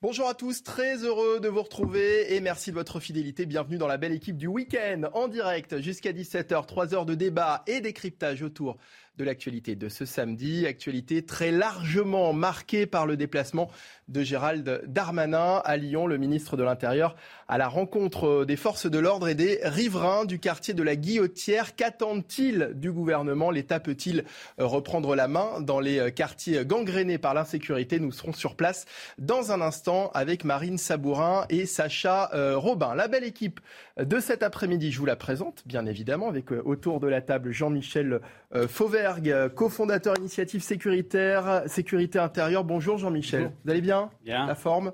Bonjour à tous, très heureux de vous retrouver et merci de votre fidélité. Bienvenue dans la belle équipe du week-end en direct jusqu'à 17h, 3 heures de débat et décryptage autour de l'actualité de ce samedi. Actualité très largement marquée par le déplacement de Gérald Darmanin à Lyon, le ministre de l'Intérieur, à la rencontre des forces de l'ordre et des riverains du quartier de la Guillotière. Qu'attendent-ils du gouvernement? L'État peut-il reprendre la main? Dans les quartiers gangrénés par l'insécurité Nous serons sur place dans un instant avec Marine Sabourin et Sacha euh, Robin. La belle équipe de cet après-midi, je vous la présente, bien évidemment, avec euh, autour de la table Jean-Michel euh, Fauvergue, cofondateur initiative sécuritaire, sécurité intérieure. Bonjour Jean-Michel. Vous allez bien? Bien. La forme?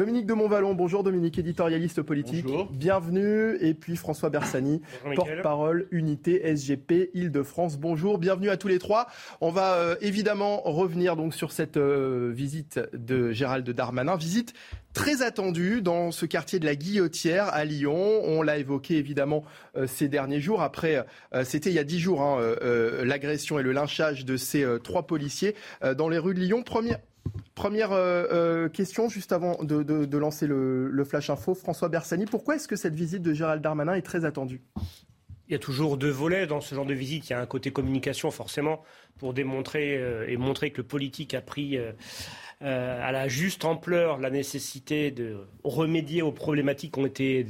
Dominique de Montvalon, bonjour Dominique, éditorialiste politique. Bonjour. Bienvenue. Et puis François Bersani, porte-parole unité SGP Île-de-France. Bonjour, bienvenue à tous les trois. On va euh, évidemment revenir donc sur cette euh, visite de Gérald Darmanin, visite très attendue dans ce quartier de la Guillotière à Lyon. On l'a évoqué évidemment euh, ces derniers jours. Après, euh, c'était il y a dix jours, hein, euh, euh, l'agression et le lynchage de ces euh, trois policiers euh, dans les rues de Lyon. Première, Première euh, euh, question, juste avant de, lancer le, le Flash Info. François Bersani, pourquoi est-ce que cette visite de Gérald Darmanin est très attendue? Il y a toujours deux volets dans ce genre de visite. Il y a un côté communication, forcément, pour démontrer euh, et montrer que le politique a pris euh, euh, à la juste ampleur la nécessité de remédier aux problématiques qui ont été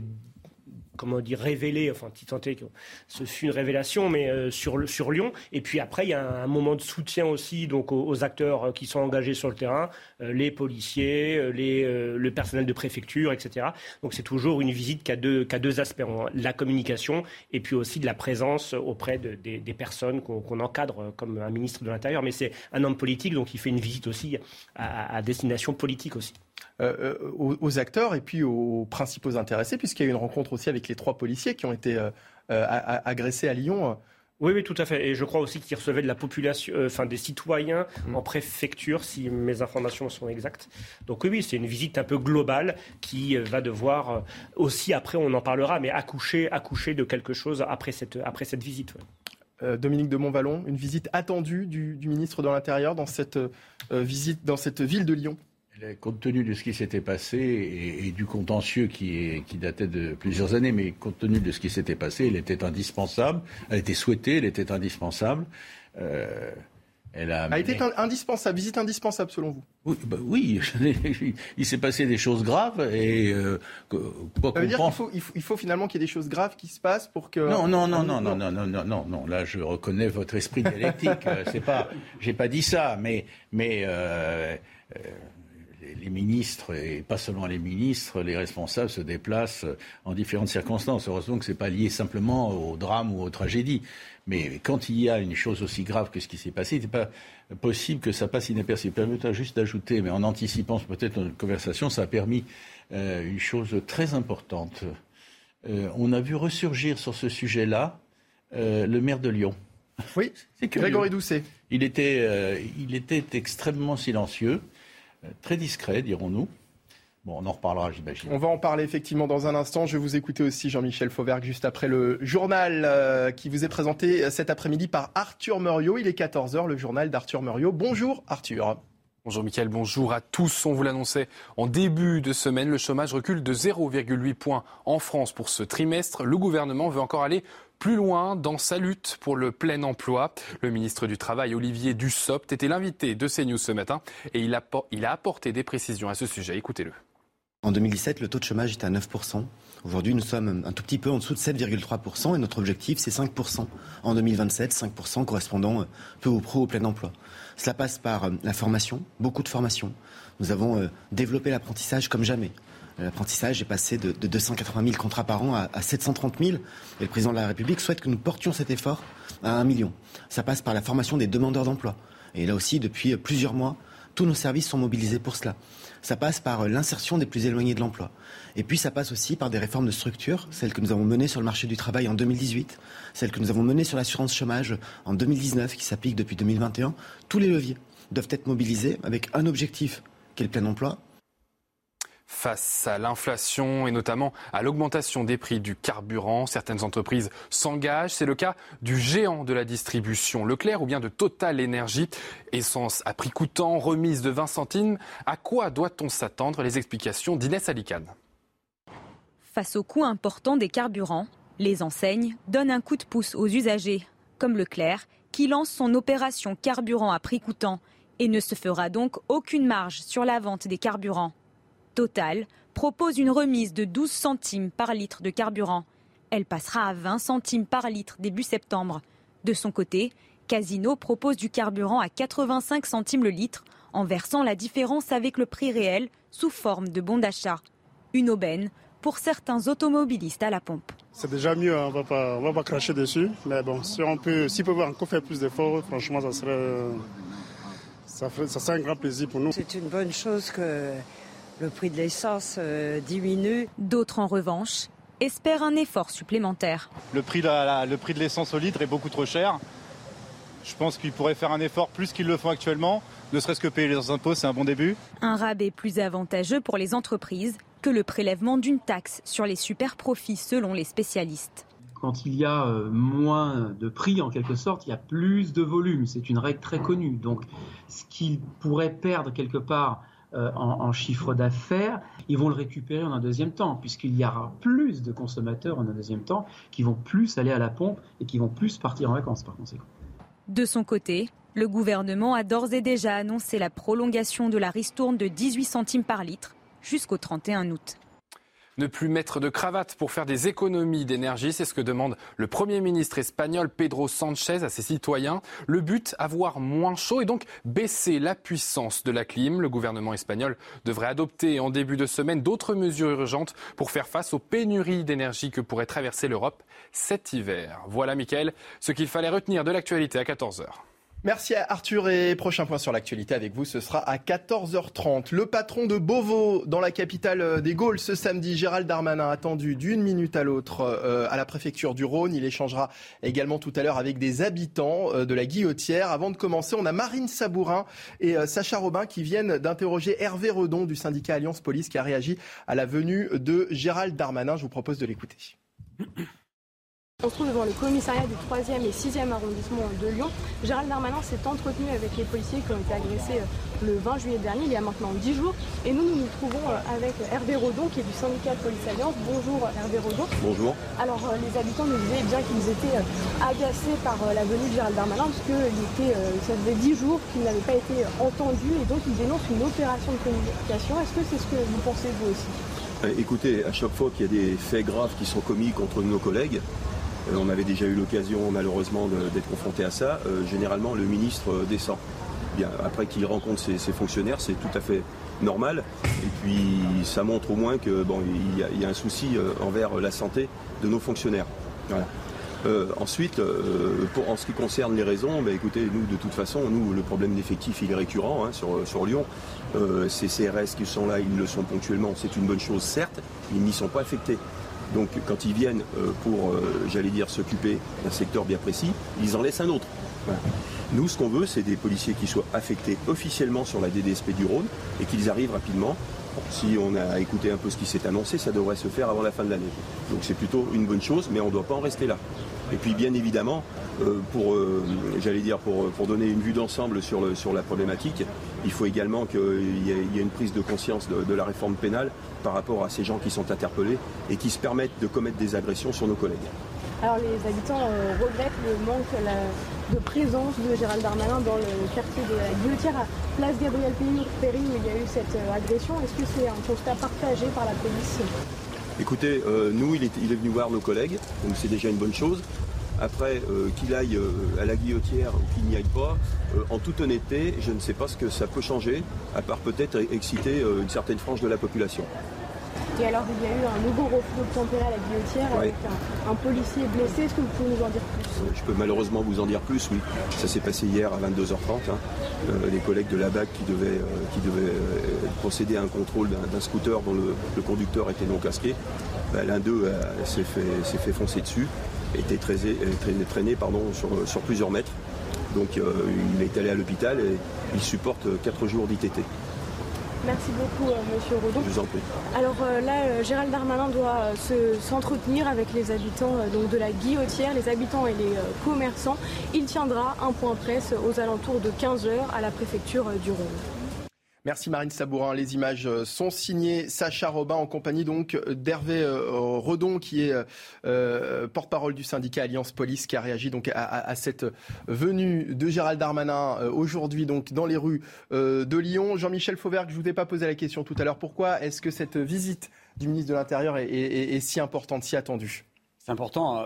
comment dire, révélées, enfin, est que ce fut une révélation, mais euh, sur, sur Lyon. Et puis après, il y a un, moment de soutien aussi donc, aux, acteurs euh, qui sont engagés sur le terrain, euh, les policiers, euh, les, euh, le personnel de préfecture, etc. Donc c'est toujours une visite qui a deux, qui a deux aspects, la communication et puis aussi de la présence auprès de- des, des personnes qu'on qu'on encadre euh, comme un ministre de l'Intérieur. Mais c'est un homme politique, donc il fait une visite aussi à, à destination politique aussi. Euh, euh, aux, aux acteurs et puis aux principaux intéressés, puisqu'il y a eu une rencontre aussi avec les trois policiers qui ont été euh, agressés à Lyon. Oui, oui, tout à fait. Et je crois aussi qu'il recevait de la population, euh, enfin des citoyens en préfecture, si mes informations sont exactes. Donc oui, c'est une visite un peu globale qui euh, va devoir euh, aussi, après on en parlera, mais accoucher, accoucher de quelque chose après cette, après cette visite. ouais. Dominique de Montvalon, une visite attendue du, du ministre de l'Intérieur dans cette visite, dans cette ville de Lyon. Est- Compte tenu de ce qui s'était passé et, et du contentieux qui, est- qui datait de plusieurs années, mais compte tenu de ce qui s'était passé, elle était indispensable. Elle était souhaitée, elle était indispensable. Euh, elle a, A été un- indispensable, visite indispensable selon vous? Oui, bah oui, il s'est passé des choses graves et euh, quoi Ça veut dire qu'il faut, il faut, il faut finalement qu'il y ait des choses graves qui se passent pour que. Non, non, non, non, non, non, non, non, non, non. Là, je reconnais votre esprit dialectique. Euh, c'est pas, j'ai pas dit ça, mais, mais euh, euh, les, ministres et pas seulement les ministres, les responsables se déplacent en différentes circonstances. Heureusement que c'est pas lié simplement au drame ou aux tragédies. Mais quand il y a une chose aussi grave que ce qui s'est passé, il n'est pas possible que ça passe inaperçu. Permettez-moi juste d'ajouter, mais en anticipant peut-être notre conversation, ça a permis euh, une chose très importante. Euh, on a vu ressurgir sur ce sujet-là euh, le maire de Lyon. Oui, C'est. Grégory Doucet. Il était, euh, il était extrêmement silencieux, euh, très discret, dirons-nous. Bon, on en reparlera, j'imagine. On va en parler effectivement dans un instant. Je vais vous écouter aussi Jean-Michel Fauvergue juste après le journal euh, qui vous est présenté euh, cet après-midi par Arthur Muriot. Il est 14h, le journal d'Arthur Muriot. Bonjour Arthur. Bonjour Mickaël, bonjour à tous. On vous l'annonçait en début de semaine, le chômage recule de 0,8 points en France pour ce trimestre. Le gouvernement veut encore aller plus loin dans sa lutte pour le plein emploi. Le ministre du Travail, Olivier Dussopt, était l'invité de CNews ce matin et il a, apporté des précisions à ce sujet. Écoutez-le. En 2017, le taux de chômage était à 9%. Aujourd'hui, nous sommes un tout petit peu en dessous de 7,3% et notre objectif, c'est 5% en 2027, 5% correspondant euh, peu ou prou au plein emploi. Cela passe par euh, la formation, beaucoup de formation. Nous avons euh, développé l'apprentissage comme jamais. L'apprentissage est passé de, de 280 000 contrats par an à, à 730 000 et le président de la République souhaite que nous portions cet effort à un million. Ça passe par la formation des demandeurs d'emploi. Et là aussi, depuis euh, plusieurs mois, tous nos services sont mobilisés pour cela. Ça passe par euh, l'insertion des plus éloignés de l'emploi. Et puis ça passe aussi par des réformes de structure, celles que nous avons menées sur le marché du travail en 2018, celles que nous avons menées sur l'assurance chômage en 2019, qui s'applique depuis 2021. Tous les leviers doivent être mobilisés avec un objectif, qui est le plein emploi, face à l'inflation et notamment à l'augmentation des prix du carburant. Certaines entreprises s'engagent. C'est le cas du géant de la distribution Leclerc ou bien de Total Énergie. Essence à prix coûtant, remise de 20 centimes. À quoi doit-on s'attendre? Les explications d'Inès Alicane. Face au coût important des carburants, les enseignes donnent un coup de pouce aux usagers, comme Leclerc, qui lance son opération carburant à prix coûtant et ne se fera donc aucune marge sur la vente des carburants. Total propose une remise de 12 centimes par litre de carburant. Elle passera à 20 centimes par litre début septembre. De son côté, Casino propose du carburant à 85 centimes le litre en versant la différence avec le prix réel sous forme de bon d'achat. Une aubaine pour certains automobilistes à la pompe. C'est déjà mieux, hein. on va pas, va pas cracher dessus. Mais bon, si on peut, encore faire plus d'efforts, franchement, ça serait, ça, ça serait un grand plaisir pour nous. C'est une bonne chose que le prix de l'essence euh, diminue. D'autres, en revanche, espèrent un effort supplémentaire. Le prix de, le prix de l'essence au litre est beaucoup trop cher. Je pense qu'ils pourraient faire un effort plus qu'ils le font actuellement. Ne serait-ce que payer leurs impôts, c'est un bon début. Un rabais plus avantageux pour les entreprises que le prélèvement d'une taxe sur les super profits selon les spécialistes. Quand il y a euh, moins de prix, en quelque sorte, il y a plus de volume. C'est une règle très connue. Donc, ce qu'ils pourraient perdre quelque part euh, en, chiffre d'affaires, ils vont le récupérer en un deuxième temps, puisqu'il y aura plus de consommateurs en un deuxième temps qui vont plus aller à la pompe et qui vont plus partir en vacances par conséquent. De son côté, le gouvernement a d'ores et déjà annoncé la prolongation de la ristourne de 18 centimes par litre jusqu'au 31 août. Ne plus mettre de cravate pour faire des économies d'énergie, c'est ce que demande le Premier ministre espagnol Pedro Sanchez à ses citoyens. Le but, avoir moins chaud et donc baisser la puissance de la clim. Le gouvernement espagnol devrait adopter en début de semaine d'autres mesures urgentes pour faire face aux pénuries d'énergie que pourrait traverser l'Europe cet hiver. Voilà, Mickaël, ce qu'il fallait retenir de l'actualité à 14h. Merci à Arthur et prochain point sur l'actualité avec vous, ce sera à 14h30. Le patron de Beauvau dans la capitale euh, des Gaules ce samedi, Gérald Darmanin, attendu d'une minute à l'autre euh, à la préfecture du Rhône. Il échangera également tout à l'heure avec des habitants euh, de la Guillotière. Avant de commencer, on a Marine Sabourin et Sacha Robin qui viennent d'interroger Hervé Redon du syndicat Alliance Police qui a réagi à la venue de Gérald Darmanin. Je vous propose de l'écouter. On se trouve devant le commissariat du 3e et 6e arrondissement de Lyon. Gérald Darmanin s'est entretenu avec les policiers qui ont été agressés euh, le 20 juillet dernier, il y a maintenant 10 jours. Et nous, nous nous trouvons euh, avec Hervé Rodon, qui est du syndicat de Police Alliance. Bonjour Hervé Rodon. Bonjour. Alors, euh, les habitants nous disaient bien qu'ils étaient agacés par la venue de Gérald Darmanin, parce que était, ça faisait 10 jours qu'il n'avait pas été entendu, et donc ils dénoncent une opération de communication. Est-ce que c'est ce que vous pensez, vous aussi? Écoutez, à chaque fois qu'il y a des faits graves qui sont commis contre nos collègues, euh, on avait déjà eu l'occasion malheureusement d'être confronté à ça. Euh, généralement, le ministre euh, descend. Après qu'il rencontre ses, fonctionnaires, c'est tout à fait normal. Et puis, ça montre au moins que bon, il y, a, un souci envers la santé de nos fonctionnaires. ensuite, en ce qui concerne les raisons, bah, écoutez, nous, de toute façon, nous, le problème d'effectif, il est récurrent hein, sur, sur, Lyon. ces CRS qui sont là, ils le sont ponctuellement, c'est une bonne chose, certes, ils n'y sont pas affectés. Donc quand ils viennent euh, pour, euh, j'allais dire, s'occuper d'un secteur bien précis, ils en laissent un autre. Nous, ce qu'on veut, c'est des policiers qui soient affectés officiellement sur la DDSP du Rhône et qu'ils arrivent rapidement. si on a écouté un peu ce qui s'est annoncé, ça devrait se faire avant la fin de l'année. Donc c'est plutôt une bonne chose, mais on ne doit pas en rester là. Et puis bien évidemment, euh, pour, j'allais dire, pour, donner une vue d'ensemble sur, la problématique, il faut également qu'il y, ait une prise de conscience de, la réforme pénale par rapport à ces gens qui sont interpellés et qui se permettent de commettre des agressions sur nos collègues. Alors les habitants euh, regrettent le manque de présence de Gérald Darmanin dans le quartier de la Guillotière à place Gabriel Péry où il y a eu cette agression. Est-ce que c'est un constat partagé par la police? Écoutez, nous, il est, il est, venu voir nos collègues, donc c'est déjà une bonne chose. Après, euh, qu'il aille euh, à la guillotière ou qu'il n'y aille pas, euh, en toute honnêteté, je ne sais pas ce que ça peut changer, à part peut-être exciter une certaine frange de la population. Et alors, il y a eu un nouveau refus d'obtempérer à la guillotière avec un, policier blessé. Est-ce que vous pouvez nous en dire plus? Je peux malheureusement vous en dire plus, oui. Ça s'est passé hier à 22h30. Hein. les collègues de la BAC qui devaient, qui devaient procéder à un contrôle d'un scooter dont le, conducteur était non casqué, ben, l'un d'eux s'est fait, fait foncer dessus était traîné, traîné pardon, sur, plusieurs mètres. Donc euh, il est allé à l'hôpital et il supporte 4 jours d'ITT. Merci beaucoup, Monsieur Rodon. Je vous en prie. Alors là, Gérald Darmanin doit s'entretenir avec les habitants donc de la Guillotière, les habitants et les commerçants. Il tiendra un point presse aux alentours de 15h à la préfecture du Rhône. Merci Marine Sabourin. Les images euh, sont signées Sacha Robin en compagnie donc d'Hervé euh, Redon qui est euh, porte-parole du syndicat Alliance Police qui a réagi donc à, cette venue de Gérald Darmanin aujourd'hui donc dans les rues de Lyon. Jean-Michel Fauvergue, je vous ai pas posé la question tout à l'heure. Pourquoi est-ce que cette visite du ministre de l'Intérieur est, si importante, si attendue? C'est important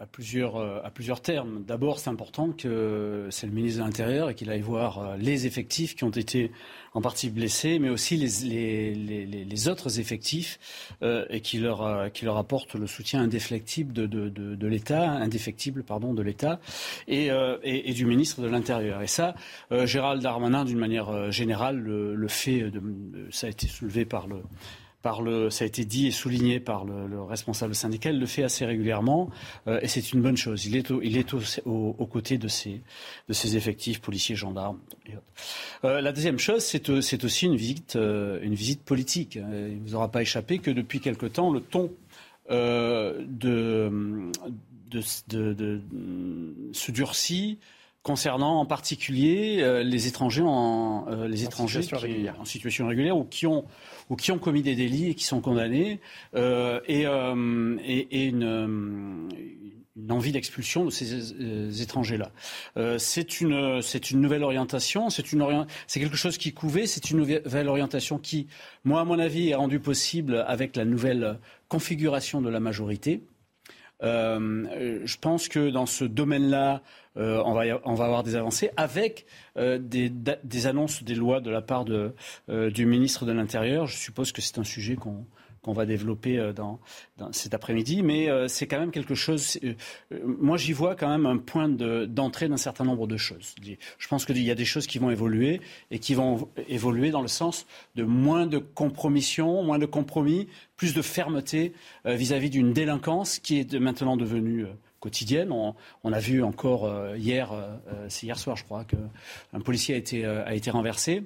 à plusieurs, à plusieurs termes. D'abord, c'est important que c'est le ministre de l'Intérieur et qu'il aille voir les effectifs qui ont été en partie blessés, mais aussi les, les, les, les autres effectifs euh, et qui leur, euh, qui leur apportent le soutien indéflectible de, de, de, l'État, indéfectible pardon de l'État et, euh, et, et, du ministre de l'Intérieur. Et ça, euh, Gérald Darmanin, d'une manière euh, générale, le, le fait. Ça a été soulevé par le ça a été dit et souligné par le, responsable syndical, le fait assez régulièrement euh, et c'est une bonne chose. Il est, il est aux côtés de ses, de ses effectifs policiers, gendarmes et. Euh, la deuxième chose, c'est, aussi une visite, euh, une visite politique. Il ne vous aura pas échappé que depuis quelque temps, le ton de, se durcit concernant en particulier euh, les étrangers en, euh, les étrangers situation en situation régulière ou qui ont ou qui ont commis des délits et qui sont condamnés euh, et, et, et une, une, envie d'expulsion de ces étrangers-là. c'est une c'est une nouvelle orientation, c'est une c'est quelque chose qui couvait, c'est une nouvelle orientation qui, moi à mon avis, est rendue possible avec la nouvelle configuration de la majorité. je pense que dans ce domaine-là, euh, on, va on va avoir des avancées avec euh, des, des, annonces des lois de la part de, euh, du ministre de l'Intérieur. Je suppose que c'est un sujet qu'on va développer euh, dans, dans cet après-midi, mais euh, c'est quand même quelque chose. Euh, moi, j'y vois quand même un point d'entrée d'un certain nombre de choses. Je pense qu'il y a des choses qui vont évoluer et qui vont évoluer dans le sens de moins de compromission, moins de compromis, plus de fermeté vis-à-vis d'une délinquance qui est maintenant devenue quotidienne. On, on, a vu encore hier, c'est hier soir, je crois, qu'un policier a été, a été renversé.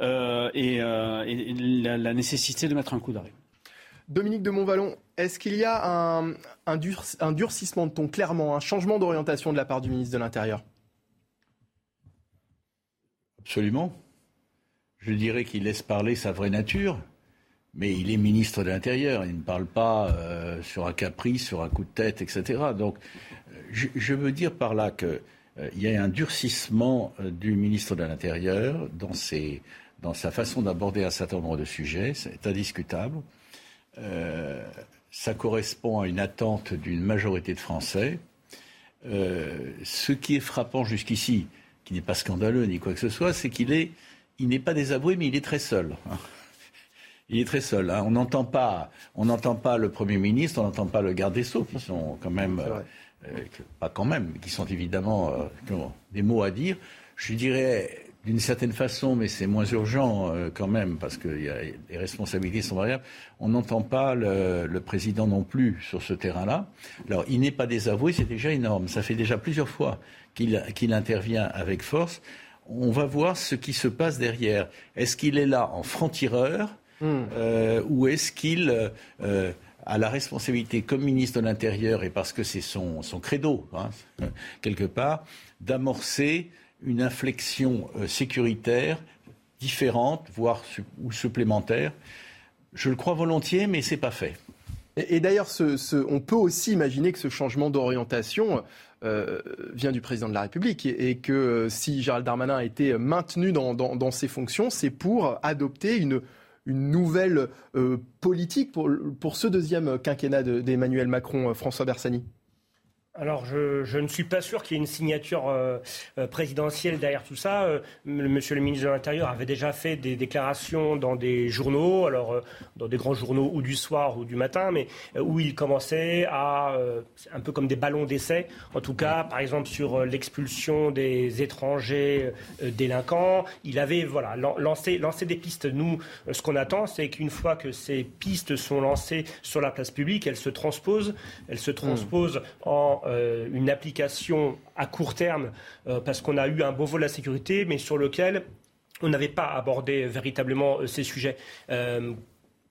Euh, et, euh, et la, la, nécessité de mettre un coup d'arrêt. Dominique de Montvalon, est-ce qu'il y a un, un, durcissement de ton, clairement, un changement d'orientation de la part du ministre de l'Intérieur? Absolument. Je dirais qu'il laisse parler sa vraie nature, mais il est ministre de l'Intérieur. Il ne parle pas euh, sur un caprice, sur un coup de tête, etc. Donc, je, je veux dire par là qu'il euh, y a un durcissement euh, du ministre de l'Intérieur dans, sa façon d'aborder un certain nombre de sujets. C'est indiscutable. Euh, ça correspond à une attente d'une majorité de Français. Euh, ce qui est frappant jusqu'ici, qui n'est pas scandaleux ni quoi que ce soit, c'est qu'il est, il n'est pas désavoué, mais il est très seul. Il est très seul. Hein. On n'entend pas, on n'entend pas le Premier ministre, on n'entend pas le garde des Sceaux, qui sont quand même, euh, pas quand même, qui sont évidemment qui ont des mots à dire. Je dirais d'une certaine façon, mais c'est moins urgent euh, quand même, parce que y a, les responsabilités sont variables, on n'entend pas le, le, président non plus sur ce terrain-là. Alors, il n'est pas désavoué, c'est déjà énorme. Ça fait déjà plusieurs fois qu'il qu intervient avec force. On va voir ce qui se passe derrière. Est-ce qu'il est là en franc-tireur mmh. euh, ou est-ce qu'il euh, a la responsabilité comme ministre de l'Intérieur, et parce que c'est son, son credo, hein, quelque part, d'amorcer une inflexion euh, sécuritaire différente, voire ou supplémentaire? Je le crois volontiers, mais ce n'est pas fait. Et, d'ailleurs, on peut aussi imaginer que ce changement d'orientation euh, vient du président de la République et, que euh, si Gérald Darmanin a été maintenu dans, ses fonctions, c'est pour adopter une, nouvelle politique pour, pour, ce deuxième quinquennat d'Emmanuel Macron, François Bersani? Alors, je, ne suis pas sûr qu'il y ait une signature euh, euh présidentielle derrière tout ça. Euh, monsieur le ministre de l'Intérieur avait déjà fait des déclarations dans des journaux, alors dans des grands journaux ou du soir ou du matin, mais où il commençait à, un peu comme des ballons d'essai, en tout cas, par exemple sur l'expulsion des étrangers délinquants. Il avait voilà lancé, lancé des pistes. Nous, ce qu'on attend, c'est qu'une fois que ces pistes sont lancées sur la place publique, elles se transposent, elles se transposent en euh, une application à court terme euh, parce qu'on a eu un beau vol de la sécurité, mais sur lequel on n'avait pas abordé véritablement ces sujets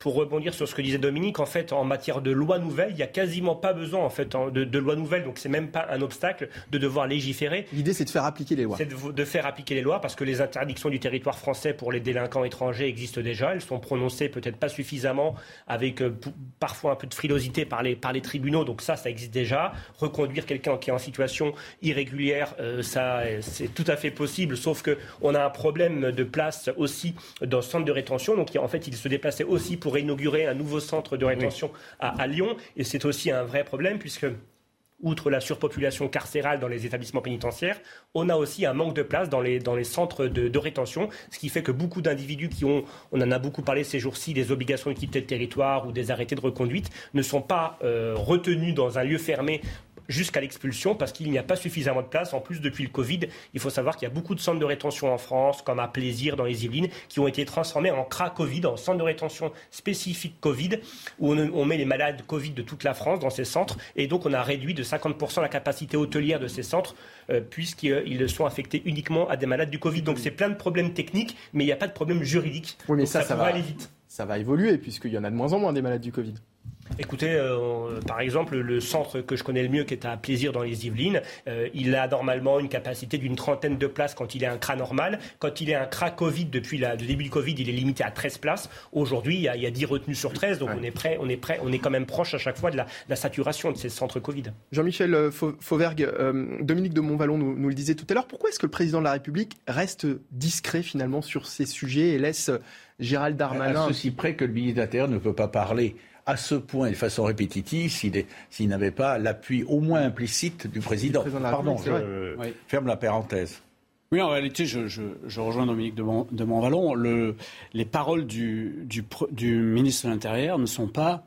pour rebondir sur ce que disait Dominique, en fait, en matière de loi nouvelle, il n'y a quasiment pas besoin en fait de, de loi nouvelle, donc c'est même pas un obstacle de devoir légiférer. L'idée, c'est de faire appliquer les lois. C'est de, faire appliquer les lois parce que les interdictions du territoire français pour les délinquants étrangers existent déjà. Elles sont prononcées peut-être pas suffisamment, avec euh, parfois un peu de frilosité par les, par les tribunaux. Donc ça, ça existe déjà. Reconduire quelqu'un qui est en situation irrégulière, euh, ça, c'est tout à fait possible. Sauf que on a un problème de place aussi dans ce centre de rétention. Donc en fait, il se déplaçait aussi pour inaugurer un nouveau centre de rétention à, Lyon. Et c'est aussi un vrai problème puisque outre la surpopulation carcérale dans les établissements pénitentiaires, on a aussi un manque de place dans les, dans les centres de, rétention, ce qui fait que beaucoup d'individus qui ont, on en a beaucoup parlé ces jours-ci, des obligations de quitter le territoire ou des arrêtés de reconduite, ne sont pas euh, retenus dans un lieu fermé jusqu'à l'expulsion parce qu'il n'y a pas suffisamment de place. En plus, depuis le Covid, il faut savoir qu'il y a beaucoup de centres de rétention en France, comme à Plaisir dans les Yvelines, qui ont été transformés en CRA Covid, en centre de rétention spécifique Covid, où on, met les malades Covid de toute la France dans ces centres. Et donc, on a réduit de 50% la capacité hôtelière de ces centres, euh, puisqu'ils sont affectés uniquement à des malades du Covid. Donc, c'est plein de problèmes techniques, mais il n'y a pas de problème juridique. Oui, mais ça, ça, va aller vite. Ça va évoluer, puisqu'il y en a de moins en moins des malades du Covid. Écoutez, euh, par exemple, le centre que je connais le mieux, qui est à Plaisir dans les Yvelines, euh, il a normalement une capacité d'une trentaine de places quand il est un CRA normal. Quand il est un CRA Covid, depuis le début du Covid, il est limité à 13 places. Aujourd'hui, il, y a 10 retenues sur 13, donc on est prêt, on est prêt, on est quand même proche à chaque fois de la, saturation de ces centres Covid. Jean-Michel euh, Fauvergue, Dominique de Montvalon nous, nous, le disait tout à l'heure, pourquoi est-ce que le président de la République reste discret finalement sur ces sujets et laisse Gérald Darmanin... À ceci près que le ministre de l'Intérieur ne peut pas parler à ce point de façon répétitive s'il n'avait pas l'appui au moins implicite du président. Pardon, je ferme la parenthèse. Oui, en réalité, je, rejoins Dominique de, Montvalon. les paroles du, ministre de l'Intérieur ne sont pas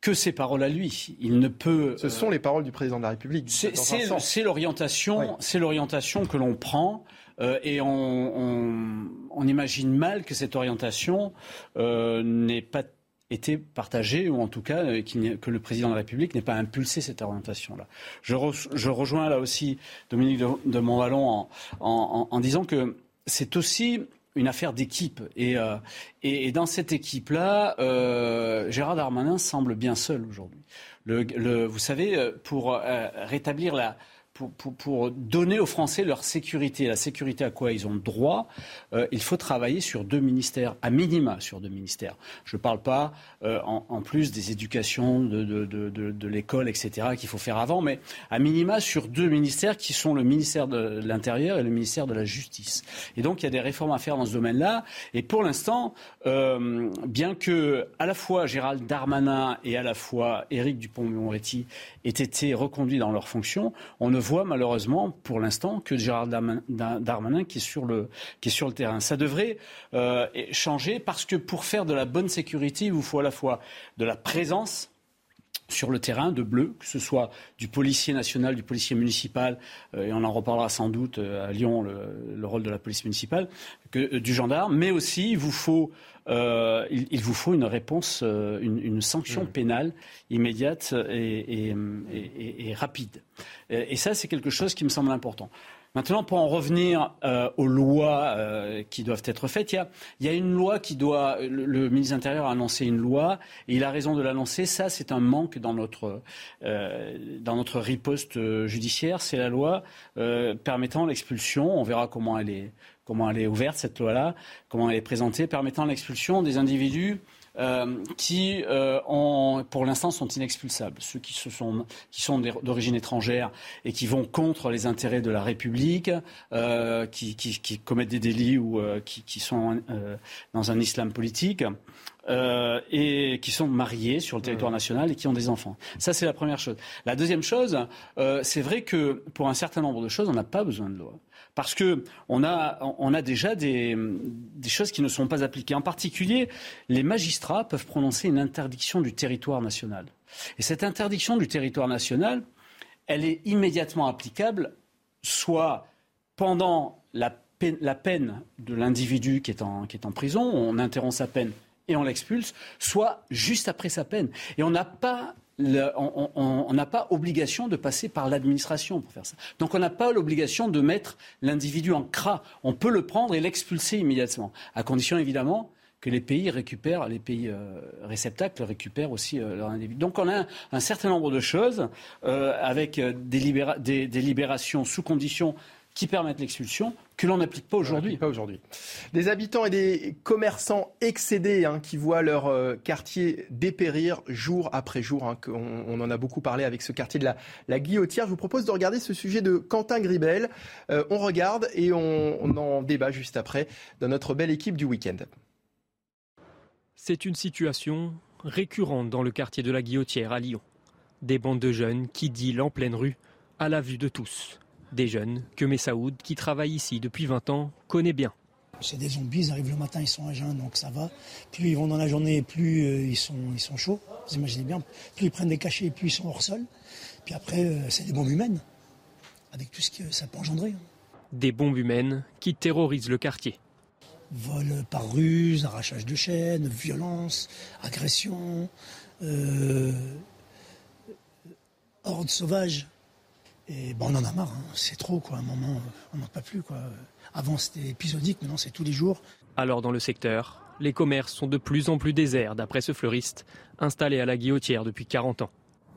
que ses paroles à lui. Il ne peut. Ce sont les paroles du président de la République. C'est l'orientation, c'est l'orientation que l'on prend. Euh, et on, imagine mal que cette orientation euh, n'est pas été partagé, ou en tout cas euh, que le président de la République n'ait pas impulsé cette orientation-là. Je, rejoins là aussi Dominique de, Montvalon en, disant que c'est aussi une affaire d'équipe. Et, euh, dans cette équipe-là, euh, Gérard Darmanin semble bien seul aujourd'hui. vous savez, pour rétablir la, pour, donner aux Français leur sécurité, la sécurité à quoi ils ont droit, euh, il faut travailler sur deux ministères, à minima sur deux ministères. Je ne parle pas euh, en, plus des éducations, de, l'école, etc., qu'il faut faire avant, mais à minima sur deux ministères qui sont le ministère de l'Intérieur et le ministère de la Justice. Et donc il y a des réformes à faire dans ce domaine-là. Et pour l'instant, euh, bien que à la fois Gérald Darmanin et à la fois Éric Dupont-Moretti aient été reconduits dans leurs fonctions, on ne malheureusement pour l'instant que Gérard Darmanin qui est sur le, qui est sur le terrain. Ça devrait euh, changer parce que pour faire de la bonne sécurité, il vous faut à la fois de la présence sur le terrain de bleu, que ce soit du policier national, du policier municipal, euh, et on en reparlera sans doute euh, à Lyon, le, rôle de la police municipale, que du gendarme, mais aussi il vous faut euh, il, vous faut une réponse, euh, une, sanction mmh. pénale immédiate et, rapide. Et, ça, c'est quelque chose qui me semble important. Maintenant, pour en revenir euh, aux lois qui doivent être faites, il y a, une loi qui doit. Le, ministre de l'Intérieur a annoncé une loi et il a raison de l'annoncer. Ça, c'est un manque dans notre, dans notre riposte judiciaire. C'est la loi permettant l'expulsion. On verra comment elle est comment elle est ouverte, cette loi-là, comment elle est présentée, permettant l'expulsion des individus euh, qui, euh, pour l'instant, sont inexpulsables. Ceux qui, sont, d'origine étrangère et qui vont contre les intérêts de la République, euh, qui, commettent des délits ou qui, sont dans un islam politique. Et qui sont mariés sur le territoire national et qui ont des enfants. Ça, c'est la première chose. La deuxième chose, c'est vrai que pour un certain nombre de choses, on n'a pas besoin de loi parce qu'on a, on a déjà des, choses qui ne sont pas appliquées. En particulier, les magistrats peuvent prononcer une interdiction du territoire national. Et cette interdiction du territoire national, elle est immédiatement applicable, soit pendant la peine, de l'individu qui, qui est en prison, on interrompt sa peine et on l'expulse, soit juste après sa peine. Et on n'a pas obligation de passer par l'administration pour faire ça. Donc on n'a pas l'obligation de mettre l'individu en CRA. On peut le prendre et l'expulser immédiatement, à condition évidemment que les pays récupèrent, les pays euh, réceptacles récupèrent aussi euh, leur individu. Donc on a un, certain nombre de choses euh, avec des, des libérations sous conditions qui permettent l'expulsion que l'on n'applique pas aujourd'hui. Pas aujourd'hui. Des habitants et des commerçants excédés hein, qui voient leur euh, quartier dépérir jour après jour. Hein, on, en a beaucoup parlé avec ce quartier de la, la, Guillotière. Je vous propose de regarder ce sujet de Quentin Gribel. Euh, on regarde et on, on en débat juste après dans notre belle équipe du week-end. C'est une situation récurrente dans le quartier de la Guillotière à Lyon. Des bandes de jeunes qui dealent en pleine rue à la vue de tous. Des jeunes que Messaoud, qui travaille ici depuis 20 ans, connaît bien. C'est des zombies, ils arrivent le matin, ils sont à jeun, donc ça va. Plus ils vont dans la journée, plus euh, ils, sont, ils sont chauds. Vous imaginez bien, plus ils prennent des cachets, plus ils sont hors sol. Puis après, euh, c'est des bombes humaines, avec tout ce que ça peut engendrer. Hein. Des bombes humaines qui terrorisent le quartier. Vol par ruse, arrachage de chaînes, violence, agression, euh, horde sauvage. Et bon, on en a marre, hein. c'est trop, quoi. À un moment, on n'en peut plus, quoi. Avant, c'était épisodique, maintenant, c'est tous les jours. Alors, dans le secteur, les commerces sont de plus en plus déserts, d'après ce fleuriste, installé à la guillotière depuis 40 ans.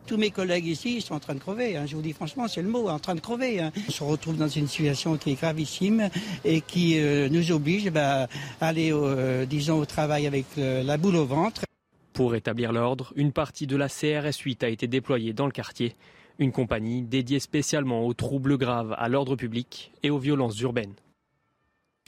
Tous mes collègues ici ils sont en train de crever. Hein. Je vous dis franchement, c'est le mot, en train de crever. Hein. On se retrouve dans une situation qui est gravissime et qui euh, nous oblige bah, à aller, euh, disons, au travail avec euh, la boule au ventre. Pour rétablir l'ordre, une partie de la CRS 8 a été déployée dans le quartier une compagnie dédiée spécialement aux troubles graves à l'ordre public et aux violences urbaines.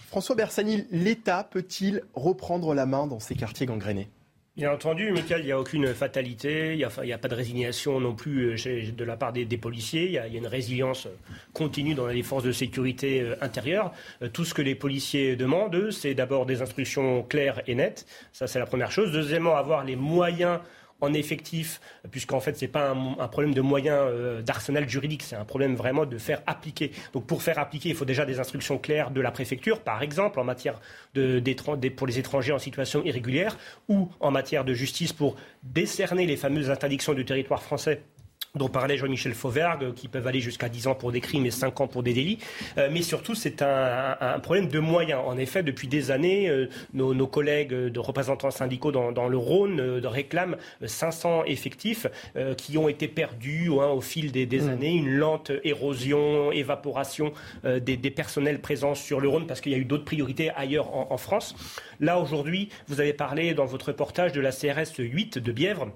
François Bersani, l'État peut-il reprendre la main dans ces quartiers gangrénés? Bien entendu, Michael, il n'y a aucune fatalité, il n'y a, pas de résignation non plus euh, de la part des, policiers, il y, a, une résilience continue dans les forces de sécurité euh, intérieure. Euh, tout ce que les policiers demandent, c'est d'abord des instructions claires et nettes, ça c'est la première chose. Deuxièmement, avoir les moyens en effectif, puisqu'en fait, ce n'est pas un, problème de moyens euh, d'arsenal juridique, c'est un problème vraiment de faire appliquer. Donc pour faire appliquer, il faut déjà des instructions claires de la préfecture, par exemple, en matière de, pour les étrangers en situation irrégulière, ou en matière de justice pour décerner les fameuses interdictions du territoire français dont parlait Jean-Michel Fauvergue, qui peuvent aller jusqu'à 10 ans pour des crimes et 5 ans pour des délits. Euh, mais surtout, c'est un, problème de moyens. En effet, depuis des années, euh, nos, collègues de représentants syndicaux dans, le Rhône euh, réclament 500 effectifs qui ont été perdus hein, au fil des, mmh. années. Une lente érosion, évaporation des, personnels présents sur le Rhône parce qu'il y a eu d'autres priorités ailleurs en, en France. Là, aujourd'hui, vous avez parlé dans votre reportage de la CRS 8 de Bièvre